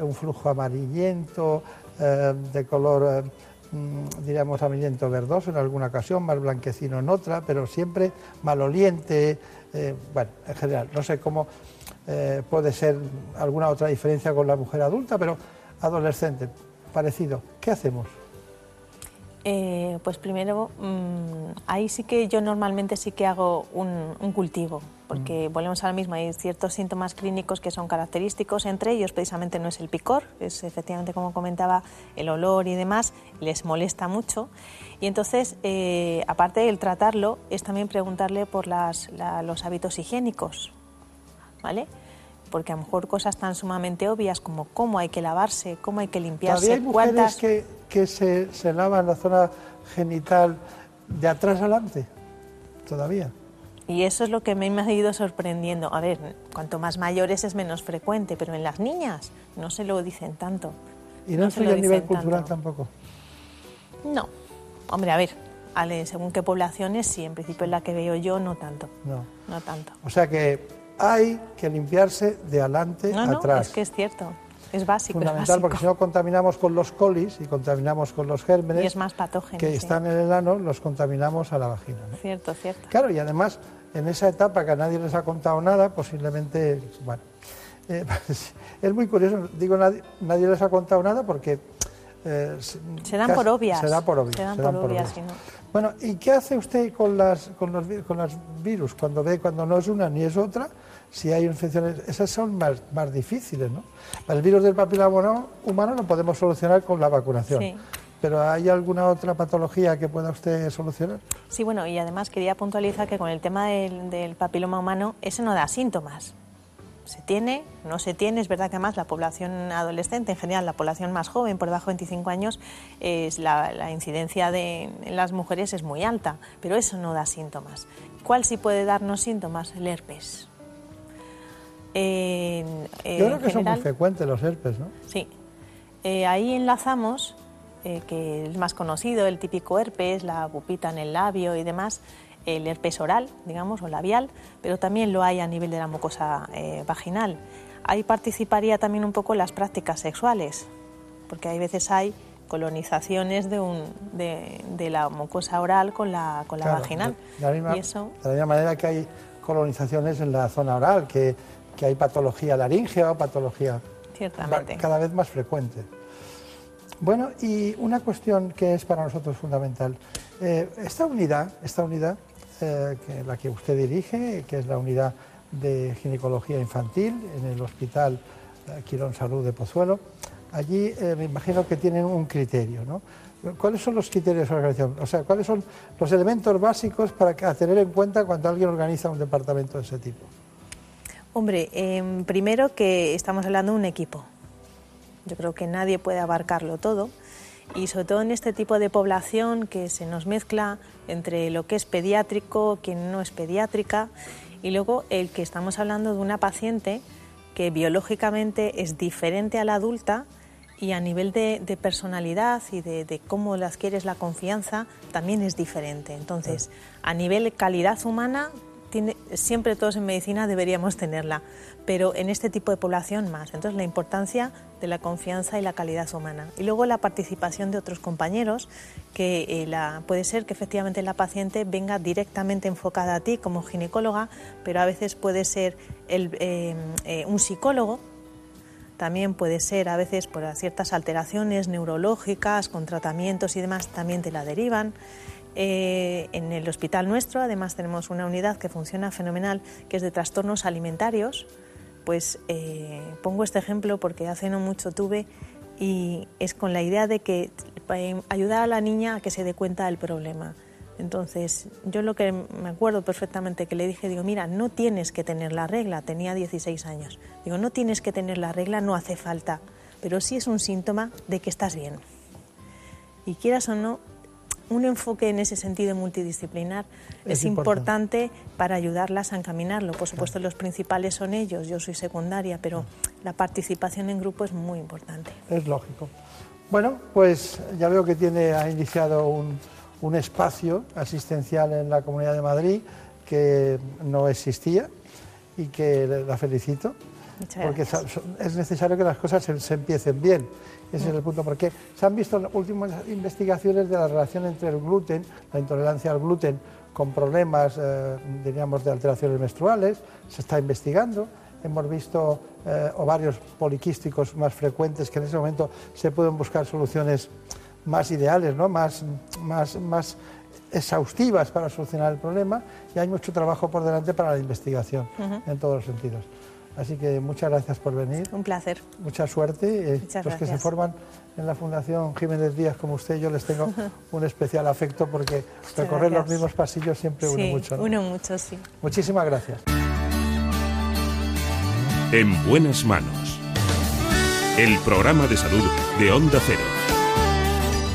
un flujo amarillento, eh, de color, eh, mm, diríamos, amarillento verdoso en alguna ocasión, más blanquecino en otra, pero siempre maloliente. bueno, en general, no sé cómo puede ser alguna otra diferencia con la mujer adulta, pero adolescente, parecido. ¿Qué hacemos? Eh, pues primero, mm, ahí sí que yo normalmente sí que hago un, un cultivo, porque volvemos ahora mismo, hay ciertos síntomas clínicos que son característicos, entre ellos precisamente no es el picor, es efectivamente como comentaba el olor y demás, les molesta mucho. Y entonces, eh, aparte del tratarlo, es también preguntarle por las- la- los hábitos higiénicos, ¿vale? Porque a lo mejor cosas tan sumamente obvias como cómo hay que lavarse, cómo hay que limpiarse, hay cuántas... que, que se, se lavan la zona genital de atrás adelante. Todavía. Y eso es lo que me ha ido sorprendiendo. A ver, cuanto más mayores es menos frecuente, pero en las niñas no se lo dicen tanto. Y no, influye lo a nivel cultural tanto. tampoco. No. Hombre, a ver, ale- según qué poblaciones, sí, en principio en la que veo yo, no tanto. No. No tanto. O sea que hay que limpiarse de adelante No, no, atrás. es que es cierto. Es básico, es Fundamental, básico. porque si no contaminamos con los colis y contaminamos con los gérmenes Y es más patógeno, que sí. están en el ano, los contaminamos a la vagina. ¿no? Cierto, cierto. Claro, y además, en esa etapa que a nadie les ha contado nada, posiblemente, bueno, eh, es muy curioso, digo nadie, nadie les ha contado nada porque... eh, Se dan por obvias. Se da por obvias. Se dan se por obvias. Bueno, ¿y qué hace usted con las con los con las virus cuando ve cuando no es una ni es otra? Si hay infecciones, esas son más, más difíciles, ¿no? El virus del papiloma humano- lo podemos solucionar con la vacunación. Sí. Pero ¿hay alguna otra patología que pueda usted solucionar? Sí, bueno, y además quería puntualizar que con el tema del, del papiloma humano, ese no da síntomas. se tiene, no se tiene. Es verdad que además la población adolescente, en general la población más joven, por debajo de 25 años, es la, la incidencia de, en las mujeres es muy alta, pero eso no da síntomas. ¿Cuál sí puede darnos síntomas? El herpes. En- Yo creo que son muy general- frecuentes los herpes, ¿no? Sí. Eh, ahí enlazamos, eh, que es más conocido, el típico herpes, la pupita en el labio y demás, el herpes oral, digamos, o labial, pero también lo hay a nivel de la mucosa eh, vaginal. Ahí participaría también un poco las prácticas sexuales, porque hay veces hay colonizaciones de, un, de, de la mucosa oral con la, con la Claro, vaginal. De la, misma, y eso, de la misma manera que hay colonizaciones en la zona oral, que, que hay patología laringea o patología ciertamente. cada vez más frecuente. Bueno, y una cuestión que es para nosotros fundamental. Eh, esta unidad, esta unidad eh, que la que usted dirige, que es la unidad de ginecología infantil en el Hospital Quirón Salud de Pozuelo, allí eh, me imagino que tienen un criterio, ¿no? ¿Cuáles son los criterios de organización? O sea, ¿cuáles son los elementos básicos para que- a tener en cuenta cuando alguien organiza un departamento de ese tipo? Hombre, em, primero que estamos hablando de un equipo. Yo creo que nadie puede abarcarlo todo y sobre todo en este tipo de población que se nos mezcla entre lo que es pediátrico, quien no es pediátrica y luego el que estamos hablando de una paciente que biológicamente es diferente a la adulta y a nivel de, de personalidad y de, de cómo le adquieres la confianza también es diferente. Entonces, a nivel calidad humana, siempre todos en medicina deberíamos tenerla, pero en este tipo de población más. Entonces, la importancia de la confianza y la calidad humana. Y luego la participación de otros compañeros, que eh, la, puede ser que efectivamente la paciente venga directamente enfocada a ti como ginecóloga, pero a veces puede ser el, eh, eh, un psicólogo también puede ser a veces por ciertas alteraciones neurológicas, con tratamientos y demás, también te la derivan. Eh, en el hospital nuestro, además, tenemos una unidad que funciona fenomenal, que es de trastornos alimentarios. Pues eh, pongo este ejemplo porque hace no mucho tuve y es con la idea de que eh, ayudar a la niña a que se dé cuenta del problema. Entonces, yo lo que me acuerdo perfectamente que le dije, digo, mira, no tienes que tener la regla, tenía 16 años. Digo, no tienes que tener la regla, no hace falta, pero sí es un síntoma de que estás bien. Y quieras o no, un enfoque en ese sentido multidisciplinar es, Es importante. para ayudarlas a encaminarlo. Por supuesto, los principales son ellos, yo soy secundaria, pero la participación en grupo es muy importante. Es lógico. Bueno, pues ya veo que tiene, ha iniciado un, un espacio asistencial en la Comunidad de Madrid que no existía y que la felicito. Muchas porque gracias. es necesario que las cosas se, se empiecen bien. Ese es el punto. Porque se han visto las últimas investigaciones de la relación entre el gluten, la intolerancia al gluten, con problemas, eh, diríamos, de alteraciones menstruales. Se está investigando. Hemos visto eh, ovarios poliquísticos más frecuentes que en ese momento se pueden buscar soluciones más ideales, ¿no? más, más, más exhaustivas para solucionar el problema y hay mucho trabajo por delante para la investigación en todos los sentidos. Así que muchas gracias por venir. Un placer. Mucha suerte. Eh, Muchas los que se forman en la Fundación Jiménez Díaz como usted, yo les tengo un especial afecto porque recorrer los mismos pasillos siempre une Sí, mucho. ¿no? une mucho, sí. Muchísimas gracias. En buenas manos. El programa de salud de Onda Cero.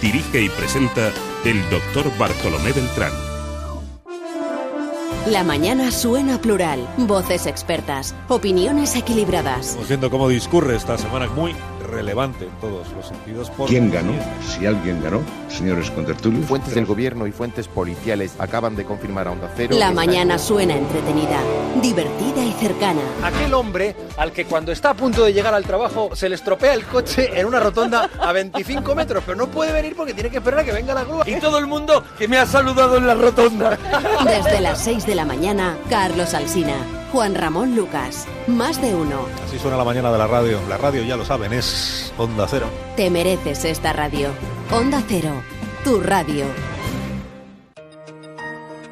Dirige y presenta el doctor Bartolomé Beltrán. La mañana suena plural, voces expertas, opiniones equilibradas. Estamos viendo cómo discurre esta semana muy relevante en todos los sentidos. Por ¿Quién ganó? Si alguien ganó, señores contertulios. Fuentes del gobierno y fuentes policiales acaban de confirmar a Onda Cero. La mañana en- suena entretenida, divertida y cercana. Aquel hombre al que cuando está a punto de llegar al trabajo se le estropea el coche en una rotonda a 25 metros, pero no puede venir porque tiene que esperar a que venga la grúa. Y todo el mundo que me ha saludado en la rotonda. Desde las 6 de la mañana, Carlos Alsina, Juan Ramón Lucas, más de uno. Así suena la mañana de la radio. La radio, ya lo saben, es Onda Cero. Te mereces esta radio. Onda Cero, tu radio.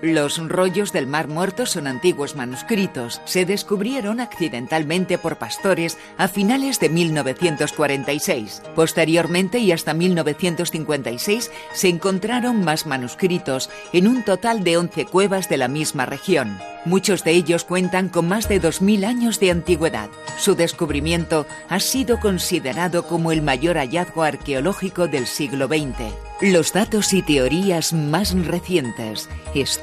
Los rollos del Mar Muerto son antiguos manuscritos. Se descubrieron accidentalmente por pastores a finales de 1946. Posteriormente y hasta 1956 se encontraron más manuscritos en un total de 11 cuevas de la misma región. Muchos de ellos cuentan con más de 2.000 años de antigüedad. Su descubrimiento ha sido considerado como el mayor hallazgo arqueológico del siglo XX. Los datos y teorías más recientes.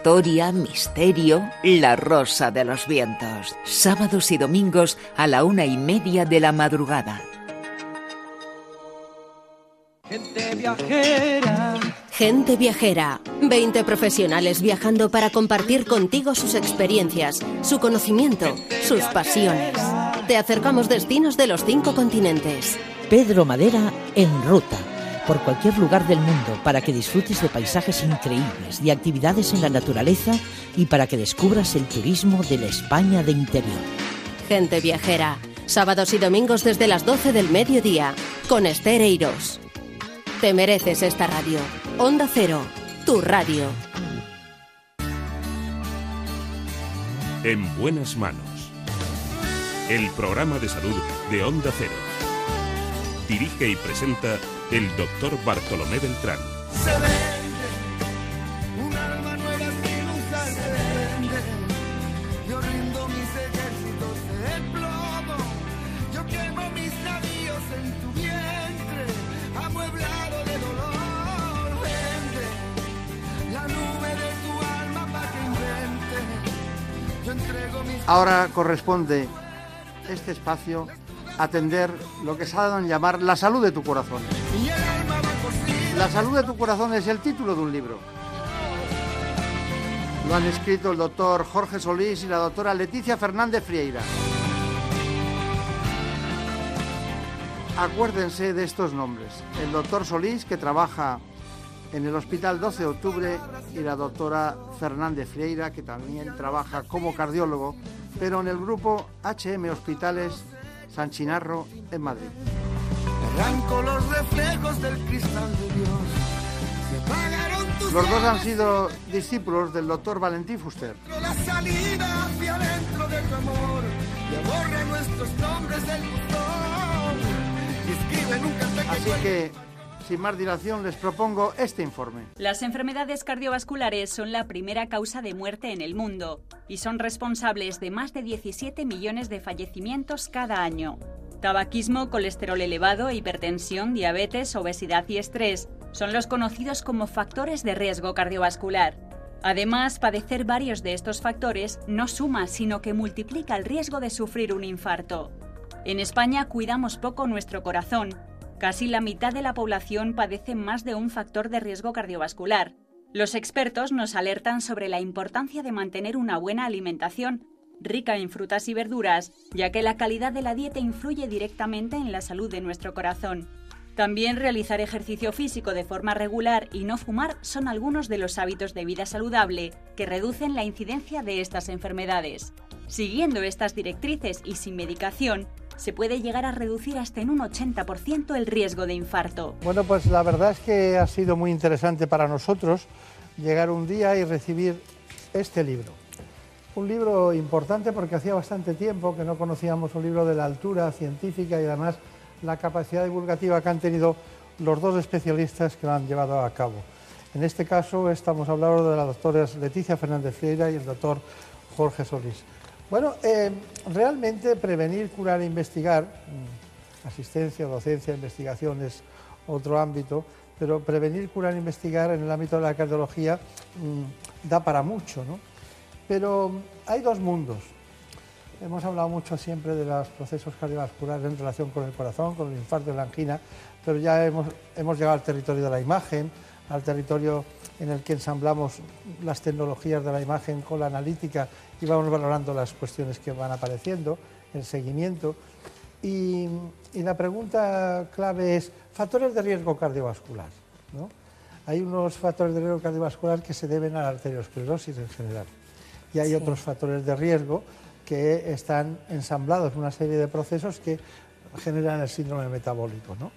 Historia, misterio, la rosa de los vientos. Sábados y domingos a la una y media de la madrugada. Gente viajera. Gente Viajera. 20 profesionales viajando para compartir contigo sus experiencias, su conocimiento, sus pasiones. Te acercamos destinos de los cinco continentes. Pedro Madera en ruta por cualquier lugar del mundo para que disfrutes de paisajes increíbles, de actividades en la naturaleza y para que descubras el turismo de la España de interior. Gente Viajera. Sábados y domingos desde las 12 del mediodía con Esther Eiros. Te mereces esta radio. Onda Cero, tu radio. En buenas manos. El programa de salud de Onda Cero. Dirige y presenta el doctor Bartolomé Beltrán. Se vende un alma nueva sin usar se vende. Yo rindo mis ejércitos de plomo. Yo quemo mis navíos en tu vientre, amueblado de dolor. Vende la nube de tu alma para que invente. Yo entrego mis. Ahora corresponde este espacio atender lo que se ha dado en llamar la salud de tu corazón. La salud de tu corazón es el título de un libro. Lo han escrito el doctor Jorge Solís y la doctora Leticia Fernández Frieira. Acuérdense de estos nombres. El doctor Solís, que trabaja en el Hospital 12 de Octubre, y la doctora Fernández Frieira, que también trabaja como cardiólogo, pero en el grupo HM Hospitales San Chinarro, en Madrid. Arranco los reflejos del cristal de Dios. Se apagaron tus Los dos han sido discípulos del doctor Valentín Fuster. La salida hacia adentro de tu amor. Y borra nuestros nombres del buzón. Y escribe en un cartel Así que, sin más dilación, les propongo este informe. Las enfermedades cardiovasculares son la primera causa de muerte en el mundo y son responsables de más de 17 millones de fallecimientos cada año. Tabaquismo, colesterol elevado, hipertensión, diabetes, obesidad y estrés son los conocidos como factores de riesgo cardiovascular. Además, padecer varios de estos factores no suma, sino que multiplica el riesgo de sufrir un infarto. En España cuidamos poco nuestro corazón. Casi la mitad de la población padece más de un factor de riesgo cardiovascular. Los expertos nos alertan sobre la importancia de mantener una buena alimentación, rica en frutas y verduras, ya que la calidad de la dieta influye directamente en la salud de nuestro corazón. También realizar ejercicio físico de forma regular y no fumar son algunos de los hábitos de vida saludable que reducen la incidencia de estas enfermedades. Siguiendo estas directrices y sin medicación, se puede llegar a reducir hasta en un 80% el riesgo de infarto. Bueno, pues la verdad es que ha sido muy interesante para nosotros llegar un día y recibir este libro. Un libro importante porque hacía bastante tiempo que no conocíamos un libro de la altura científica y además la capacidad divulgativa que han tenido los dos especialistas que lo han llevado a cabo. En este caso estamos hablando de las doctoras Leticia Fernández Freira y el doctor Jorge Solís. Bueno, eh, realmente prevenir, curar e investigar, mm, asistencia, docencia, investigación es otro ámbito, pero prevenir, curar e investigar en el ámbito de la cardiología mm, da para mucho, ¿no? Pero hay dos mundos. Hemos hablado mucho siempre de los procesos cardiovasculares en relación con el corazón, con el infarto y la angina, pero ya hemos, hemos llegado al territorio de la imagen, al territorio en el que ensamblamos las tecnologías de la imagen con la analítica y vamos valorando las cuestiones que van apareciendo, el seguimiento. Y, y la pregunta clave es, factores de riesgo cardiovascular. ¿no? Hay unos factores de riesgo cardiovascular que se deben a la arteriosclerosis en general y hay Sí. otros factores de riesgo que están ensamblados en una serie de procesos que generan el síndrome metabólico. ¿no?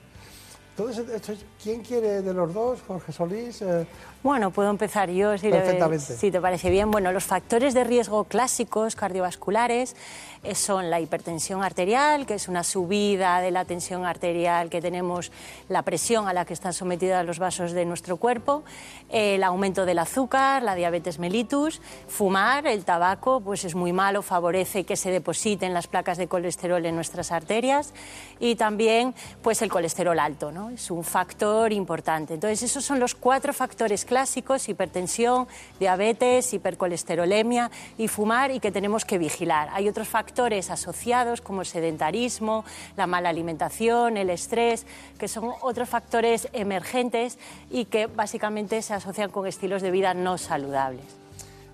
Entonces, esto ¿quién quiere de los dos? Jorge Solís. eh, Bueno, puedo empezar yo, si, le- Perfectamente. si te parece bien. Bueno, los factores de riesgo clásicos cardiovasculares eh, son la hipertensión arterial, que es una subida de la tensión arterial que tenemos, la presión a la que están sometidos los vasos de nuestro cuerpo, el aumento del azúcar, la diabetes mellitus, fumar, el tabaco, pues es muy malo, favorece que se depositen las placas de colesterol en nuestras arterias y también pues el colesterol alto, ¿no? Es un factor importante. Entonces, esos son los cuatro factores clásicos, hipertensión, diabetes, hipercolesterolemia y fumar y que tenemos que vigilar. Hay otros factores asociados como el sedentarismo, la mala alimentación, el estrés, que son otros factores emergentes y que básicamente se asocian con estilos de vida no saludables.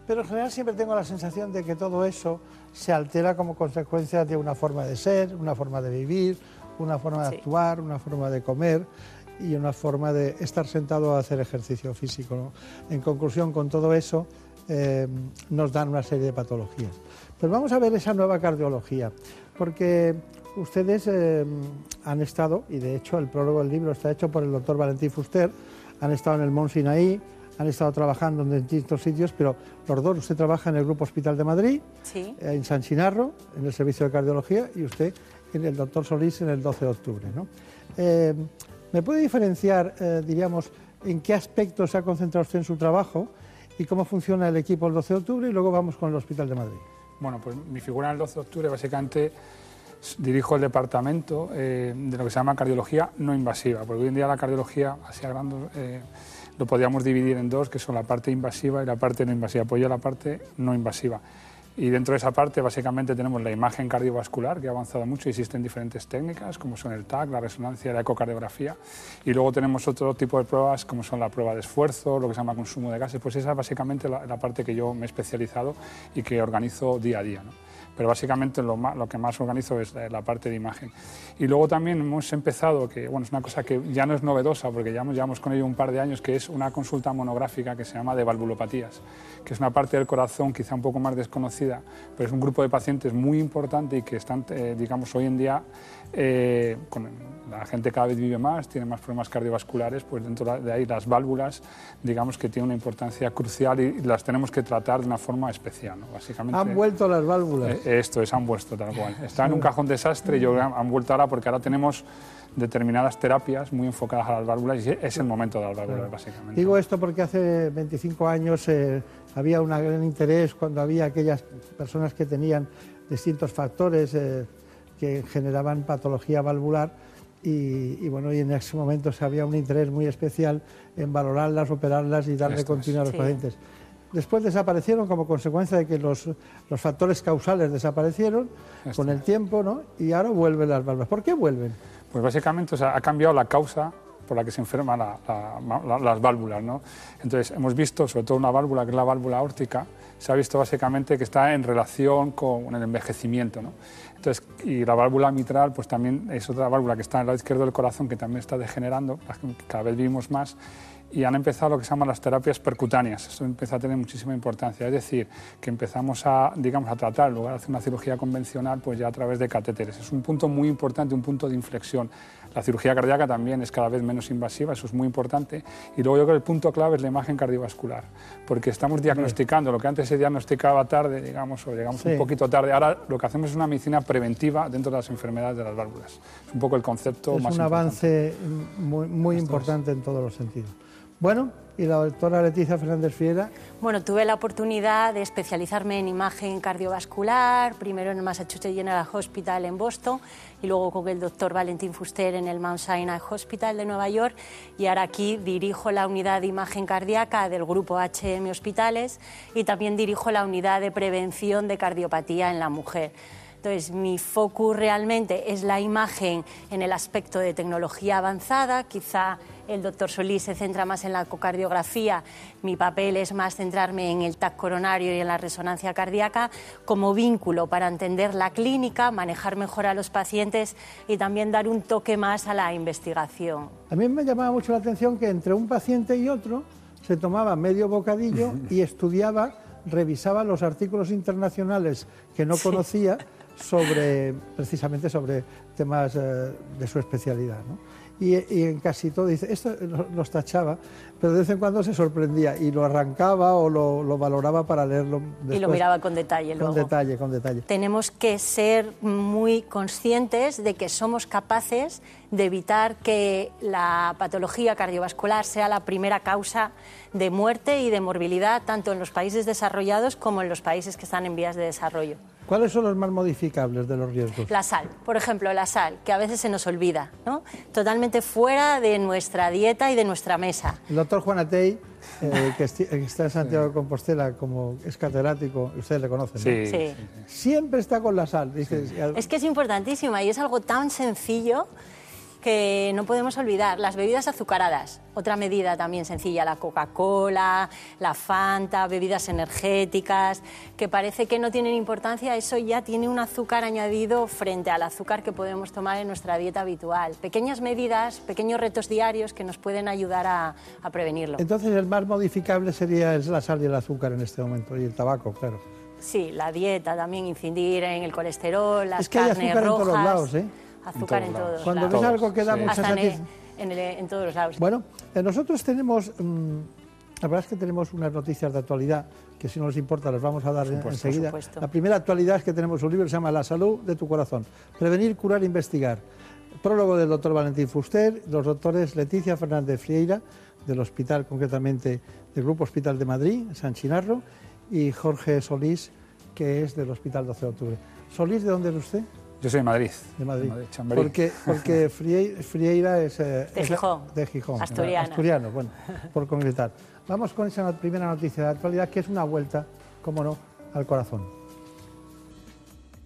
Pero en general siempre tengo la sensación de que todo eso se altera como consecuencia de una forma de ser, una forma de vivir, una forma de Sí. actuar, una forma de comer y una forma de estar sentado a hacer ejercicio físico. ¿no? En conclusión, con todo eso eh, nos dan una serie de patologías. Pero vamos a ver esa nueva cardiología, porque ustedes eh, han estado, y de hecho el prólogo del libro está hecho por el doctor Valentín Fuster, han estado en el Mont Sinaí, han estado trabajando en distintos sitios, pero los dos, usted trabaja en el Grupo Hospital de Madrid, Sí. en San Chinarro, en el Servicio de Cardiología, y usted en el doctor Solís en el 12 de octubre. ¿no? Eh, ¿Me puede diferenciar, eh, diríamos, en qué aspectos se ha concentrado usted en su trabajo y cómo funciona el equipo el 12 de octubre? Y luego vamos con el Hospital de Madrid. Bueno, pues mi figura en el 12 de octubre básicamente dirijo el departamento eh, de lo que se llama cardiología no invasiva, porque hoy en día la cardiología, así a grandes, eh, lo podríamos dividir en dos, que son la parte invasiva y la parte no invasiva. Pues yo la parte no invasiva. Y dentro de esa parte básicamente tenemos la imagen cardiovascular, que ha avanzado mucho, existen diferentes técnicas, como son el TAC, la resonancia, la ecocardiografía, y luego tenemos otro tipo de pruebas, como son la prueba de esfuerzo, lo que se llama consumo de gases, pues esa es básicamente la, parte que yo me he especializado y que organizo día a día. Pero básicamente lo, ma- lo que más organizo es la parte de imagen. Y luego también hemos empezado, que bueno, es una cosa que ya no es novedosa, porque llevamos, llevamos con ello un par de años, que es una consulta monográfica que se llama de valvulopatías, que es una parte del corazón quizá un poco más desconocida, pero es un grupo de pacientes muy importante y que están, eh, digamos, hoy en día, eh, con la gente cada vez vive más, tiene más problemas cardiovasculares, pues dentro de ahí las válvulas, digamos que tienen una importancia crucial y las tenemos que tratar de una forma especial, ¿no? básicamente. Han vuelto las válvulas. Eh, Esto es, han vuelto tal cual. Está en un cajón desastre y yo han vuelto ahora porque ahora tenemos determinadas terapias muy enfocadas a las válvulas y es el momento de las válvulas, básicamente. Digo esto porque hace 25 años eh, había un gran interés cuando había aquellas personas que tenían distintos factores eh, que generaban patología valvular y, y bueno, y en ese momento se había un interés muy especial en valorarlas, operarlas y darle continuidad a los Sí. pacientes. Después desaparecieron como consecuencia de que los, los factores causales desaparecieron Esto con el tiempo, ¿no? Y ahora vuelven las válvulas. ¿Por qué vuelven? Pues básicamente o sea, ha cambiado la causa por la que se enferman la- la- la- las válvulas. ¿no? Entonces, hemos visto, sobre todo una válvula que es la válvula órtica, se ha visto básicamente que está en relación con el envejecimiento. ¿no? Entonces, y la válvula mitral, pues también es otra válvula que está en el lado izquierdo del corazón que también está degenerando, cada vez vivimos más, y han empezado lo que se llaman las terapias percutáneas. Eso empieza a tener muchísima importancia, es decir, que empezamos a, digamos, a tratar, en lugar de hacer una cirugía convencional, pues ya a través de catéteres. Es un punto muy importante, un punto de inflexión. La cirugía cardíaca también es cada vez menos invasiva, eso es muy importante. Y luego yo creo que el punto clave es la imagen cardiovascular, porque estamos diagnosticando lo que antes se diagnosticaba tarde, digamos, o llegamos Sí. un poquito tarde. Ahora lo que hacemos es una medicina preventiva dentro de las enfermedades de las válvulas. Es un poco el concepto Es más un importante. avance muy, muy importante en todos los sentidos. Bueno, y la doctora Leticia Fernández Fiera, Bueno, tuve la oportunidad de especializarme en imagen cardiovascular, primero en el Massachusetts General Hospital en Boston y luego con el doctor Valentín Fuster en el Mount Sinai Hospital de Nueva York y ahora aquí dirijo la unidad de imagen cardíaca del grupo HM Hospitales y también dirijo la unidad de prevención de cardiopatía en la mujer. Entonces, mi focus realmente es la imagen en el aspecto de tecnología avanzada. Quizá el doctor Solís se centra más en la ecocardiografía. Mi papel es más centrarme en el TAC coronario y en la resonancia cardíaca como vínculo para entender la clínica, manejar mejor a los pacientes y también dar un toque más a la investigación. a mí me llamaba mucho la atención que entre un paciente y otro se tomaba medio bocadillo y estudiaba, revisaba los artículos internacionales que no conocía sobre, precisamente sobre temas eh, de su especialidad. ¿no? Y, y en casi todo dice, esto lo- los tachaba, pero de vez en cuando se sorprendía y lo arrancaba o lo, lo valoraba para leerlo después. y lo miraba con detalle con detalle, con detalle. Tenemos que ser muy conscientes de que somos capaces de evitar que la patología cardiovascular sea la primera causa de muerte y de morbilidad tanto en los países desarrollados como en los países que están en vías de desarrollo. ¿Cuáles son los más modificables de los riesgos? La sal, por ejemplo, la sal, que a veces se nos olvida, ¿no? totalmente fuera de nuestra dieta y de nuestra mesa. El doctor Juan Atey, eh, que, está en Santiago de Compostela, como es catedrático, ustedes le conocen, ¿no? Sí. Sí. Siempre está con la sal. Dice, Es que es importantísima y es algo tan sencillo que no podemos olvidar. Las bebidas azucaradas, otra medida también sencilla, la Coca-Cola, la Fanta, bebidas energéticas, que parece que no tienen importancia, eso ya tiene un azúcar añadido frente al azúcar que podemos tomar en nuestra dieta habitual. Pequeñas medidas, pequeños retos diarios que nos pueden ayudar a, a prevenirlo. Entonces el más modificable sería el- la sal y el azúcar en este momento, y el tabaco, claro. Sí, la dieta también, incidir en el colesterol, las Es que hay carnes azúcar en rojas. todos lados, ¿eh? Azúcar En en todos todos, lados. Cuando ves algo que da mucha Hasta en, el- en todos los lados. Bueno, eh, nosotros tenemos, mm, la verdad es que tenemos unas noticias de actualidad que si no les importa las vamos a dar supuesto. enseguida. La primera actualidad es que tenemos un libro que se llama La salud de tu corazón, prevenir, curar, investigar. Prólogo del doctor Valentín Fuster, los doctores Leticia Fernández Frieira, del hospital concretamente del Grupo Hospital de Madrid, San Chinarro, y Jorge Solís, que es del Hospital 12 de Octubre. Solís, ¿de dónde es usted? Yo soy de Madrid. De Madrid. Porque porque Frie- Frieira es eh, De es Gijón. de Gijón. Asturiana. Asturiano, bueno, por concretar. Vamos con esa primera noticia de actualidad, que es una vuelta, cómo no, al corazón.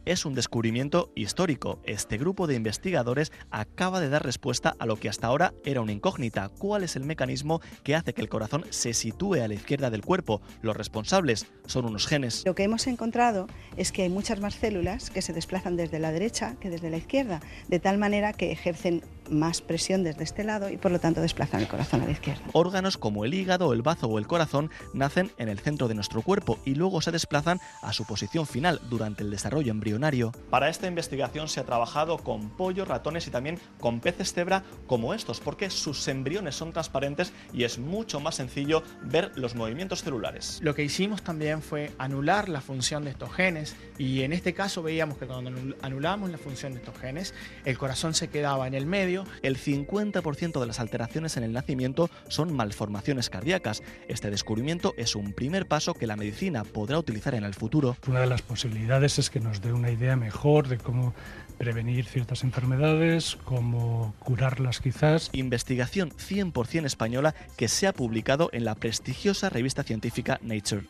Es un descubrimiento histórico. Este grupo de investigadores acaba de dar respuesta a lo que hasta ahora era una incógnita. ¿Cuál es el mecanismo que hace que el corazón se sitúe a la izquierda del cuerpo? Los responsables son unos genes. Lo que hemos encontrado es que hay muchas más células que se desplazan desde la derecha que desde la izquierda, de tal manera que ejercen más presión desde este lado y por lo tanto desplazan el corazón a la izquierda. Órganos como el hígado, el bazo o el corazón nacen en el centro de nuestro cuerpo y luego se desplazan a su posición final durante el desarrollo embrionario. Para esta investigación se ha trabajado con pollos, ratones y también con peces cebra como estos, porque sus embriones son transparentes y es mucho más sencillo ver los movimientos celulares. Lo que hicimos también fue anular la función de estos genes y en este caso veíamos que cuando anul- anulamos la función de estos genes, el corazón se quedaba en el medio. El 50% de las alteraciones en el nacimiento son malformaciones cardíacas. Este descubrimiento es un primer paso que la medicina podrá utilizar en el futuro. Una de las posibilidades es que nos dé una idea mejor de cómo prevenir ciertas enfermedades, cómo curarlas quizás. Investigación 100% española que se ha publicado en la prestigiosa revista científica Nature.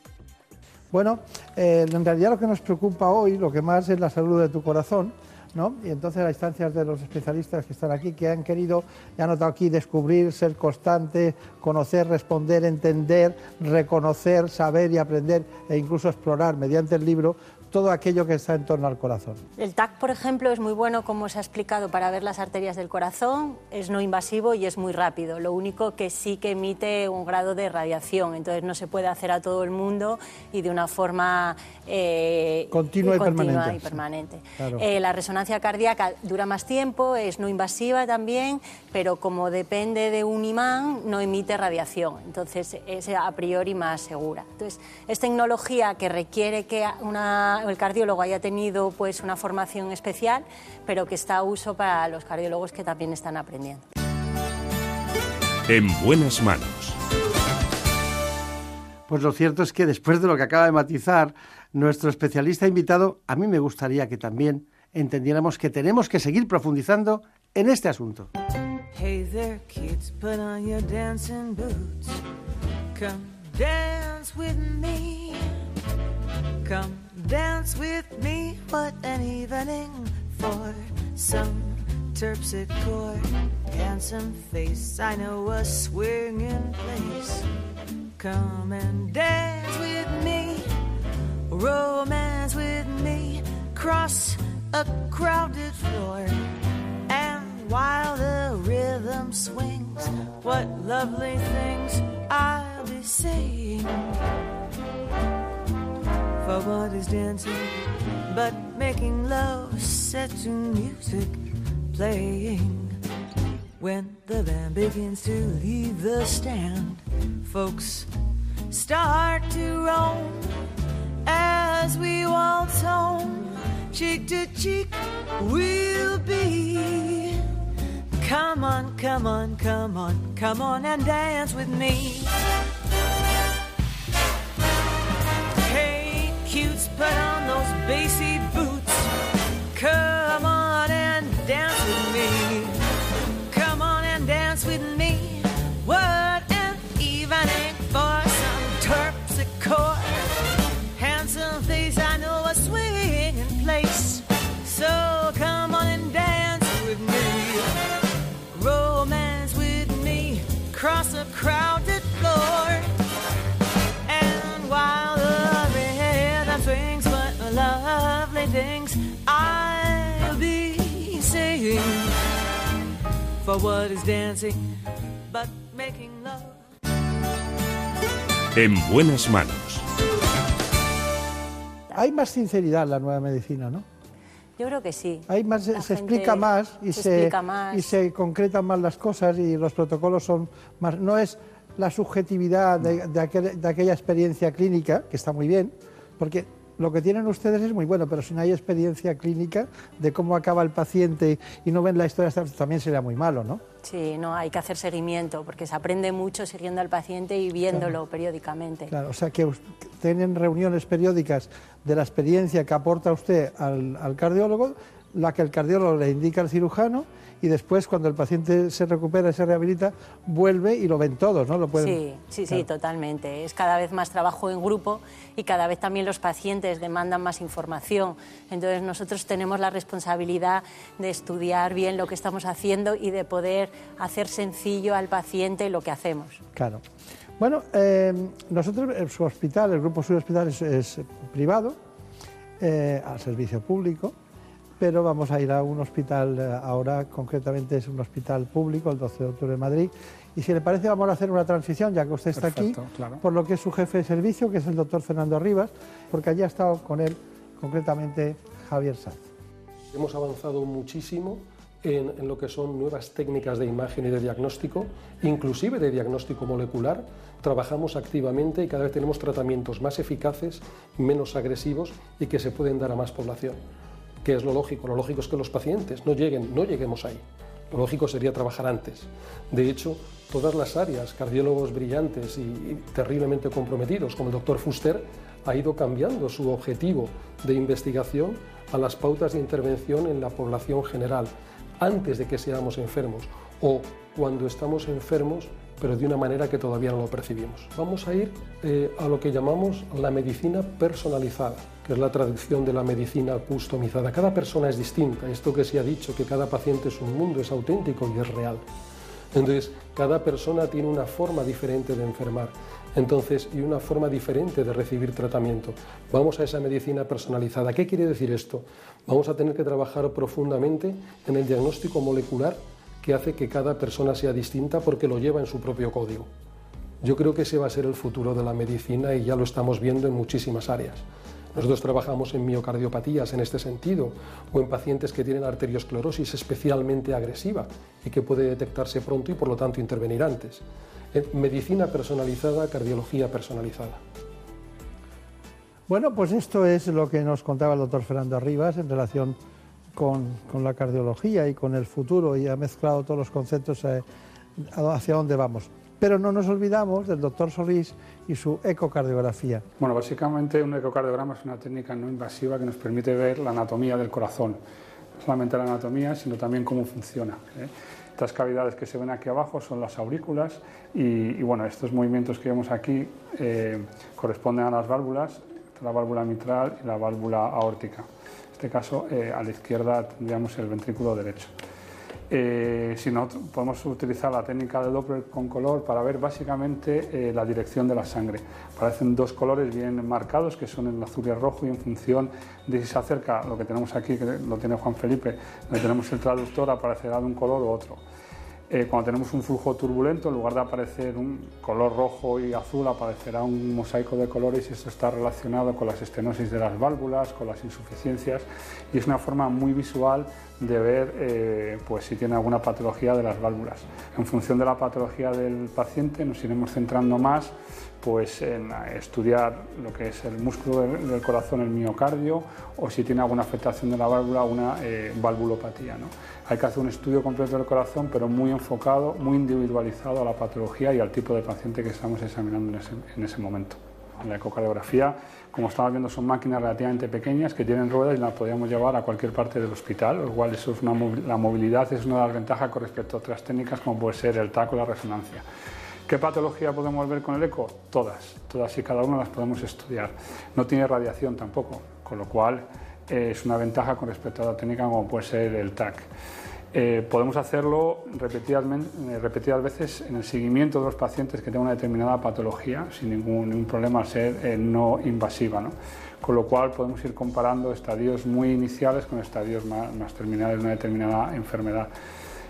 Bueno, eh, en realidad lo que nos preocupa hoy, lo que más es la salud de tu corazón, Y entonces a instancias de los especialistas que están aquí, que han querido, ya han notado aquí, descubrir, ser constante, conocer, responder, entender, reconocer, saber y aprender e incluso explorar mediante el libro todo aquello que está en torno al corazón. El TAC, por ejemplo, es muy bueno, como se ha explicado, para ver las arterias del corazón. Es no invasivo y es muy rápido. Lo único que sí que emite un grado de radiación, entonces no se puede hacer a todo el mundo y de una forma eh, Continua y permanente. y permanente. Claro. Eh, la resonancia cardíaca dura más tiempo, es no invasiva también, pero como depende de un imán, no emite radiación. Entonces es a priori más segura. Entonces es tecnología que requiere que una- el cardiólogo haya tenido pues una formación especial, pero que está a uso para los cardiólogos que también están aprendiendo. En buenas manos. Pues lo cierto es que después de lo que acaba de matizar nuestro especialista invitado, a mí me gustaría que también entendiéramos que tenemos que seguir profundizando en este asunto. Hey there, kids, put on your dancing boots. Come dance with me. Come dance with me. What an evening for some terpsichore. Handsome face, I know a swinging place. Come and dance with me. Romance with me. Cross a crowded floor. And while the rhythm swings, what lovely things I'll be saying. For what is dancing but making love set to music playing. When the band begins to leave the stand, folks start to roam as we waltz home, cheek to cheek. We'll be. Come on, come on, come on, come on and dance with me. Cutes, put on those bassy boots. Come I'll be saying. For what is dancing but making love? En buenas manos. Hay más sinceridad en la nueva medicina, ¿no? Yo creo que sí. Hay más, se explica más y se se, explica más. y se concretan más las cosas y los protocolos son más. No es la subjetividad de, de aquel- de aquella experiencia clínica, que está muy bien, porque lo que tienen ustedes es muy bueno, pero si no hay experiencia clínica de cómo acaba el paciente y no ven la historia, también sería muy malo, ¿no? Sí, no, hay que hacer seguimiento porque se aprende mucho siguiendo al paciente y viéndolo periódicamente. Claro, o sea que tienen reuniones periódicas de la experiencia que aporta usted al, al cardiólogo, la que el cardiólogo le indica al cirujano y después cuando el paciente se recupera y se rehabilita, vuelve y lo ven todos, ¿no? Lo pueden... Sí, sí, sí, totalmente. Es cada vez más trabajo en grupo y cada vez también los pacientes demandan más información. Entonces nosotros tenemos la responsabilidad de estudiar bien lo que estamos haciendo y de poder hacer sencillo al paciente lo que hacemos. Claro. Bueno, eh, nosotros, eh, su hospital, el grupo Sur Hospital es, es privado, eh, al servicio público, pero vamos a ir a un hospital eh, ahora, concretamente es un hospital público, el 12 de octubre de Madrid, y si le parece vamos a hacer una transición, ya que usted está Perfecto, aquí, claro. por lo que es su jefe de servicio, que es el doctor Fernando Rivas, porque allí ha estado con él concretamente Javier Sanz. Hemos avanzado muchísimo en, en lo que son nuevas técnicas de imagen y de diagnóstico, inclusive de diagnóstico molecular. Trabajamos activamente y cada vez tenemos tratamientos más eficaces, menos agresivos y que se pueden dar a más población. ¿Qué es lo lógico? Lo lógico es que los pacientes no lleguen, no lleguemos ahí. Lo lógico sería trabajar antes. De hecho, todas las áreas, cardiólogos brillantes y, terriblemente comprometidos, como el doctor Fuster, ha ido cambiando su objetivo de investigación a las pautas de intervención en la población general, antes de que seamos enfermos o cuando estamos enfermos, pero de una manera que todavía no lo percibimos. Vamos a ir eh, a lo que llamamos la medicina personalizada, es la traducción de la medicina customizada. Cada persona es distinta, esto que se ha dicho, que cada paciente es un mundo, es auténtico y es real. Entonces, cada persona tiene una forma diferente de enfermar. Entonces, y una forma diferente de recibir tratamiento. Vamos a esa medicina personalizada. ¿Qué quiere decir esto? Vamos a tener que trabajar profundamente en el diagnóstico molecular que hace que cada persona sea distinta porque lo lleva en su propio código. Yo creo que ese va a ser el futuro de la medicina y ya lo estamos viendo en muchísimas áreas. Nosotros trabajamos en miocardiopatías en este sentido o en pacientes que tienen arteriosclerosis especialmente agresiva y que puede detectarse pronto y por lo tanto intervenir antes. Medicina personalizada, cardiología personalizada. Bueno, pues esto es lo que nos contaba el doctor Fernando Rivas en relación con, con la cardiología y con el futuro y ha mezclado todos los conceptos eh, hacia dónde vamos. Pero no nos olvidamos del doctor Solís y su ecocardiografía. Bueno, básicamente un ecocardiograma es una técnica no invasiva que nos permite ver la anatomía del corazón. No solamente la anatomía, sino también cómo funciona. ¿eh? Estas cavidades que se ven aquí abajo son las aurículas y, y bueno, estos movimientos que vemos aquí eh, corresponden a las válvulas, la válvula mitral y la válvula aórtica. En este caso, eh, a la izquierda tendríamos el ventrículo derecho. Eh, si no, podemos utilizar la técnica de Doppler con color para ver básicamente eh, la dirección de la sangre. Aparecen dos colores bien marcados, que son el azul y el rojo, y en función de si se acerca lo que tenemos aquí, que lo tiene Juan Felipe, donde tenemos el traductor, aparecerá de un color u otro. Eh, cuando tenemos un flujo turbulento, en lugar de aparecer un color rojo y azul, aparecerá un mosaico de colores y esto está relacionado con las estenosis de las válvulas, con las insuficiencias y es una forma muy visual de ver eh, pues, si tiene alguna patología de las válvulas. En función de la patología del paciente nos iremos centrando más pues, en estudiar lo que es el músculo del, corazón, el miocardio, o si tiene alguna afectación de la válvula, una eh, valvulopatía. ¿no? Hay que hacer un estudio completo del corazón, pero muy enfocado, muy individualizado a la patología y al tipo de paciente que estamos examinando en ese, en ese momento. La ecocardiografía, como estamos viendo, son máquinas relativamente pequeñas que tienen ruedas y las podríamos llevar a cualquier parte del hospital, lo cual eso es una, la movilidad es una de las ventajas con respecto a otras técnicas como puede ser el taco o la resonancia. ¿Qué patología podemos ver con el eco? Todas, todas y cada una las podemos estudiar. No tiene radiación tampoco, con lo cual eh, es una ventaja con respecto a la técnica como puede ser el TAC. Eh, podemos hacerlo repetidas, eh, repetidas, veces en el seguimiento de los pacientes que tengan una determinada patología sin ningún, ningún problema al ser no invasiva. ¿no? Con lo cual podemos ir comparando estadios muy iniciales con estadios más, más terminales de una determinada enfermedad.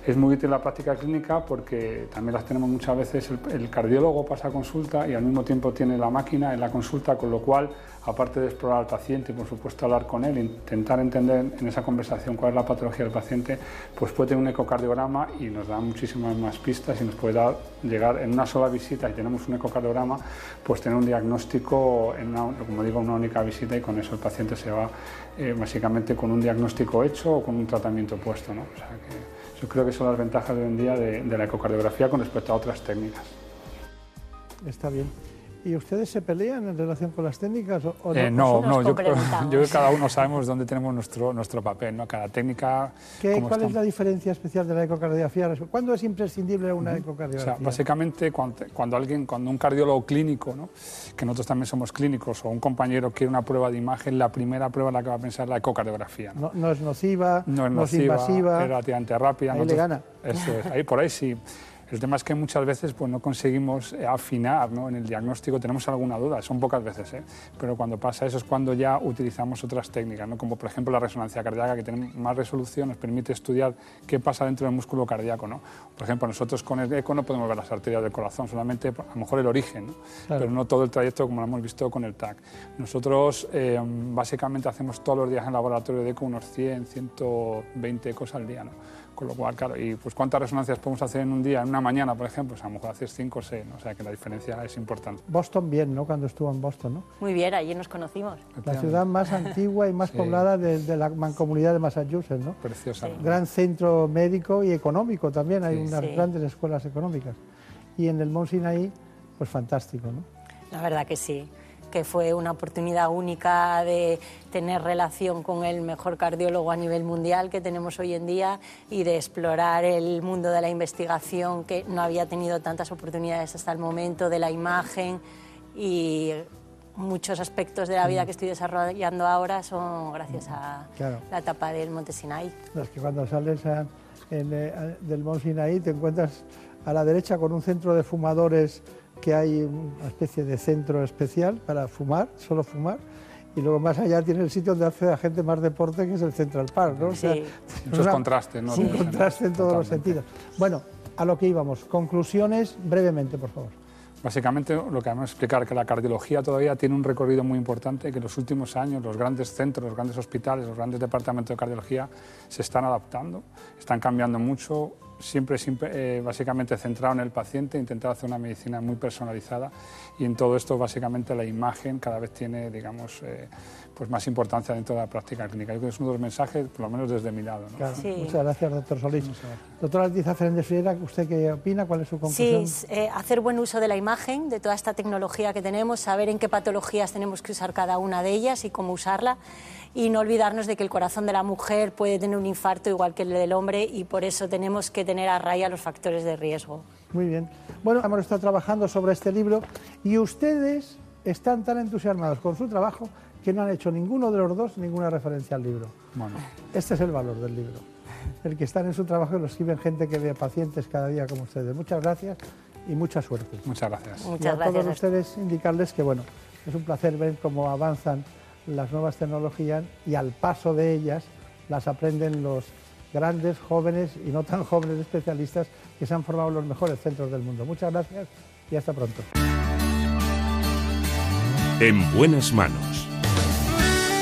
Es muy útil la práctica clínica porque también las tenemos muchas veces, el, cardiólogo pasa consulta y al mismo tiempo tiene la máquina en la consulta, con lo cual, aparte de explorar al paciente y por supuesto hablar con él, intentar entender en esa conversación cuál es la patología del paciente, pues puede tener un ecocardiograma y nos da muchísimas más pistas y nos puede dar, llegar en una sola visita y tenemos un ecocardiograma, pues tener un diagnóstico, en una, como digo, una única visita y con eso el paciente se va eh, básicamente con un diagnóstico hecho o con un tratamiento puesto. ¿no? Yo creo que son las ventajas de hoy en día de, de la ecocardiografía con respecto a otras técnicas. Está bien. ¿Y ustedes se pelean en relación con las técnicas? O, eh, no, no, yo, creo, yo que cada uno sabemos dónde tenemos nuestro, nuestro papel, ¿no? Cada técnica... ¿Qué, ¿Cuál es la diferencia especial de la ecocardiografía? ¿Cuándo es imprescindible una ecocardiografía? O sea, básicamente cuando, cuando, alguien, cuando un cardiólogo clínico, ¿no? que nosotros también somos clínicos, o un compañero quiere una prueba de imagen, la primera prueba en la que va a pensar es la ecocardiografía. No, no, es nociva, no es, nociva, invasiva. Es relativamente rápida. Ahí le gana. Eso es, ahí por ahí sí. El tema es que muchas veces pues, no conseguimos eh, afinar ¿no? en el diagnóstico, tenemos alguna duda, son pocas veces, ¿eh? pero cuando pasa eso es cuando ya utilizamos otras técnicas, ¿no? como por ejemplo la resonancia cardíaca, que tiene más resolución, nos permite estudiar qué pasa dentro del músculo cardíaco. ¿no? Por ejemplo, nosotros con el eco no podemos ver las arterias del corazón, solamente a lo mejor el origen, ¿no? Claro. pero no todo el trayecto como lo hemos visto con el TAC. Nosotros eh, básicamente hacemos todos los días en el laboratorio de eco unos 100, 120 ecos al día. ¿no? Con lo cual, claro, y pues cuántas resonancias podemos hacer en un día, en una mañana, por ejemplo, pues a lo mejor haces 5 o 6, ¿no? o sea que la diferencia es importante. Boston bien, ¿no? Cuando estuvo en Boston, ¿no? Muy bien, allí nos conocimos. La ciudad más antigua y más sí. poblada de, de, la mancomunidad de Massachusetts, ¿no? Preciosa. Sí. Gran centro médico y económico también, hay sí. unas grandes escuelas económicas. Y en el Mont Sinaí, pues fantástico, ¿no? La verdad que sí que fue una oportunidad única de tener relación con el mejor cardiólogo a nivel mundial que tenemos hoy en día y de explorar el mundo de la investigación que no había tenido tantas oportunidades hasta el momento, de la imagen y muchos aspectos de la vida que estoy desarrollando ahora son gracias a claro. la etapa del Monte Sinaí. Es que cuando sales a, en, a, del Monte Sinaí te encuentras a la derecha con un centro de fumadores que hay una especie de centro especial para fumar, solo fumar, y luego más allá tiene el sitio donde hace la gente más deporte, que es el Central Park, ¿no? O sea, sí. Muchos una, contrastes, ¿no? Sí. Un contraste en todos Totalmente. los sentidos. Bueno, a lo que íbamos. Conclusiones, brevemente, por favor. Básicamente lo que vamos a explicar que la cardiología todavía tiene un recorrido muy importante, que en los últimos años los grandes centros, los grandes hospitales, los grandes departamentos de cardiología se están adaptando, están cambiando mucho, siempre, siempre eh, básicamente centrado en el paciente, intentar hacer una medicina muy personalizada y en todo esto básicamente la imagen cada vez tiene, digamos, eh, pues más importancia dentro de la práctica clínica. Yo creo que es uno de los mensajes, por lo menos desde mi lado. ¿no? Claro. Sí. Muchas gracias, doctor Solís. Doctora Altiza Fernández Friera, ¿usted qué opina? ¿Cuál es su conclusión? Sí, eh, hacer buen uso de la imagen, de toda esta tecnología que tenemos, saber en qué patologías tenemos que usar cada una de ellas y cómo usarla y no olvidarnos de que el corazón de la mujer puede tener un infarto igual que el del hombre y por eso tenemos que tener a raya los factores de riesgo. Muy bien. Bueno, hemos estado trabajando sobre este libro y ustedes están tan entusiasmados con su trabajo que no han hecho ninguno de los dos ninguna referencia al libro. Bueno. Este es el valor del libro. El que están en su trabajo y lo escriben gente que ve pacientes cada día como ustedes. Muchas gracias y mucha suerte. Muchas gracias. Muchas y a gracias. todos ustedes indicarles que bueno, es un placer ver cómo avanzan las nuevas tecnologías y al paso de ellas las aprenden los grandes, jóvenes y no tan jóvenes especialistas que se han formado en los mejores centros del mundo. Muchas gracias y hasta pronto. En buenas manos.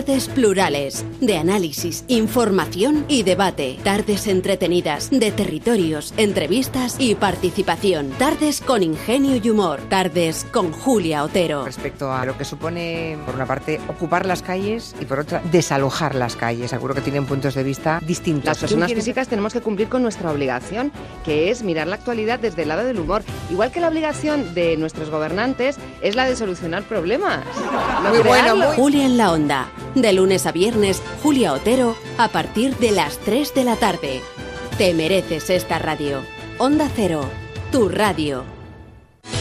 Tardes plurales, de análisis, información y debate. Tardes entretenidas, de territorios, entrevistas y participación. Tardes con ingenio y humor. Tardes con Julia Otero. Respecto a lo que supone, por una parte, ocupar las calles y por otra, desalojar las calles. Seguro que tienen puntos de vista distintos. Las personas físicas tenemos que cumplir con nuestra obligación, que es mirar la actualidad desde el lado del humor. Igual que la obligación de nuestros gobernantes es la de solucionar problemas. No Muy bueno. Julia en la onda. De lunes a viernes, Julia Otero, a partir de las 3 de la tarde. Te mereces esta radio. Onda Cero, tu radio.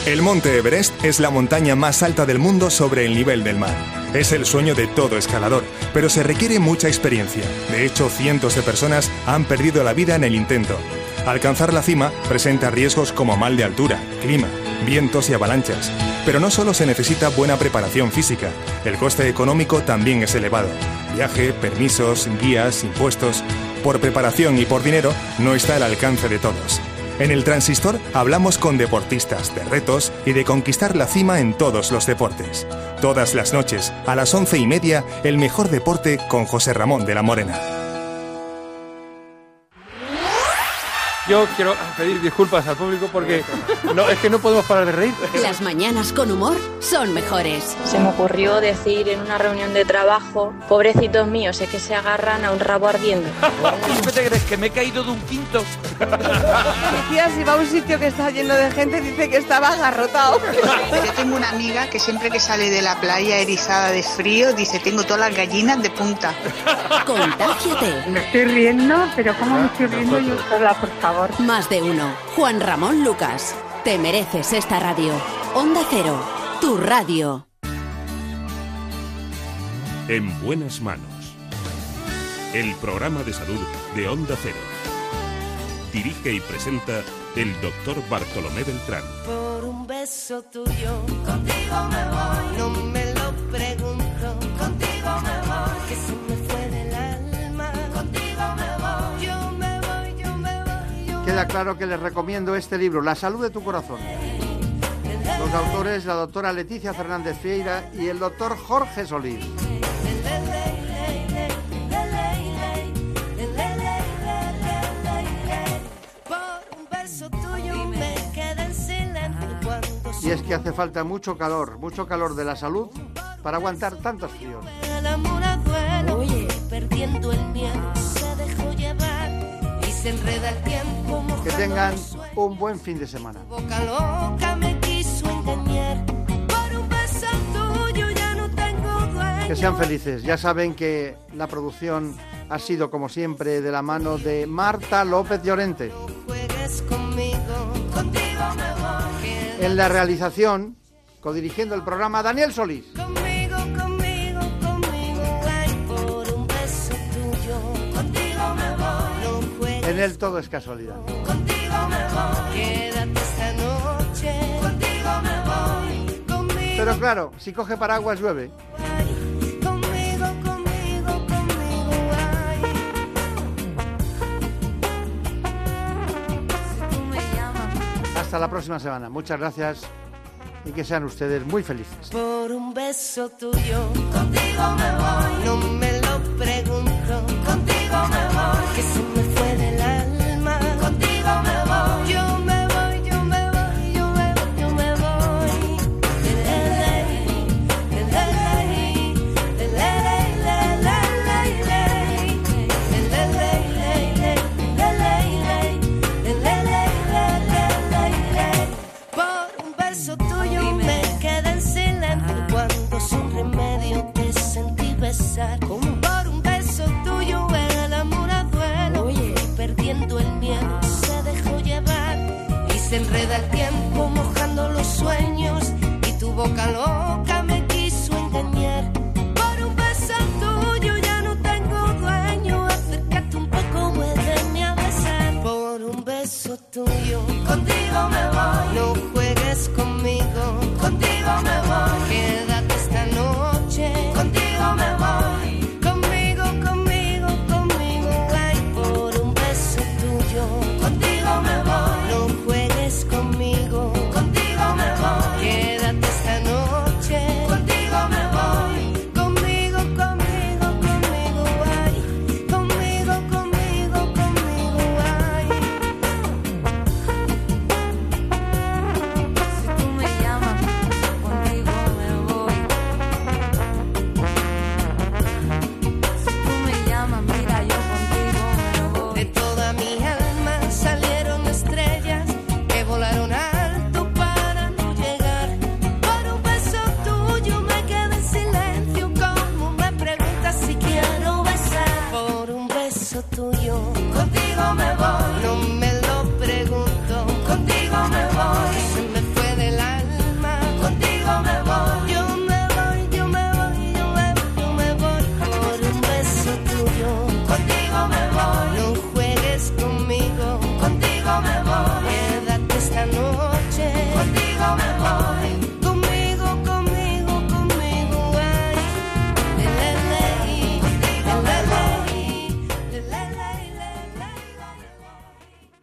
El monte Everest es la montaña más alta del mundo sobre el nivel del mar. Es el sueño de todo escalador, pero se requiere mucha experiencia. De hecho, cientos de personas han perdido la vida en el intento. Alcanzar la cima presenta riesgos como mal de altura, clima, vientos y avalanchas. Pero no solo se necesita buena preparación física, el coste económico también es elevado. Viaje, permisos, guías, impuestos. Por preparación y por dinero no está al alcance de todos. En el Transistor hablamos con deportistas de retos y de conquistar la cima en todos los deportes. Todas las noches, a las once y media, el mejor deporte con José Ramón de la Morena. Yo quiero pedir disculpas al público porque no, es que no podemos parar de reír. Las mañanas con humor son mejores. Se me ocurrió decir en una reunión de trabajo, pobrecitos míos, es que se agarran a un rabo ardiendo. ¿Qué te crees? ¿Que me he caído de un quinto? Tía si va a un sitio que está lleno de gente dice que estaba agarrotado. Yo tengo una amiga que siempre que sale de la playa erizada de frío dice tengo todas las gallinas de punta. Contágiate. Me estoy riendo, pero ¿cómo me estoy riendo yo sola, por favor? Más de uno. Juan Ramón Lucas. Te mereces esta radio. Onda Cero, tu radio. En buenas manos. El programa de salud de Onda Cero. Dirige y presenta el doctor Bartolomé Beltrán. Por un beso tuyo, contigo me voy. No me Queda claro que les recomiendo este libro, La salud de tu corazón. Los autores, la doctora Leticia Fernández Fieira y el doctor Jorge Solís. Y es que hace falta mucho calor, mucho calor de la salud para aguantar tantos fríos. Se enreda el tiempo. Que tengan un buen fin de semana. Boca loca me quiso engañar. Por un beso tuyo ya no tengo dueño. Que sean felices. Ya saben que la producción ha sido, como siempre, de la mano de Marta López Llorente. En la realización, codirigiendo el programa, Daniel Solís. En él todo es casualidad. contigo me voy. Quédate esta noche. Contigo me voy. Conmigo, Pero claro, si coge paraguas llueve. Hasta la próxima semana. Muchas gracias y que sean ustedes muy felices. Por un beso tuyo, contigo me voy. No me lo pregunto, contigo me voy. Se enreda el tiempo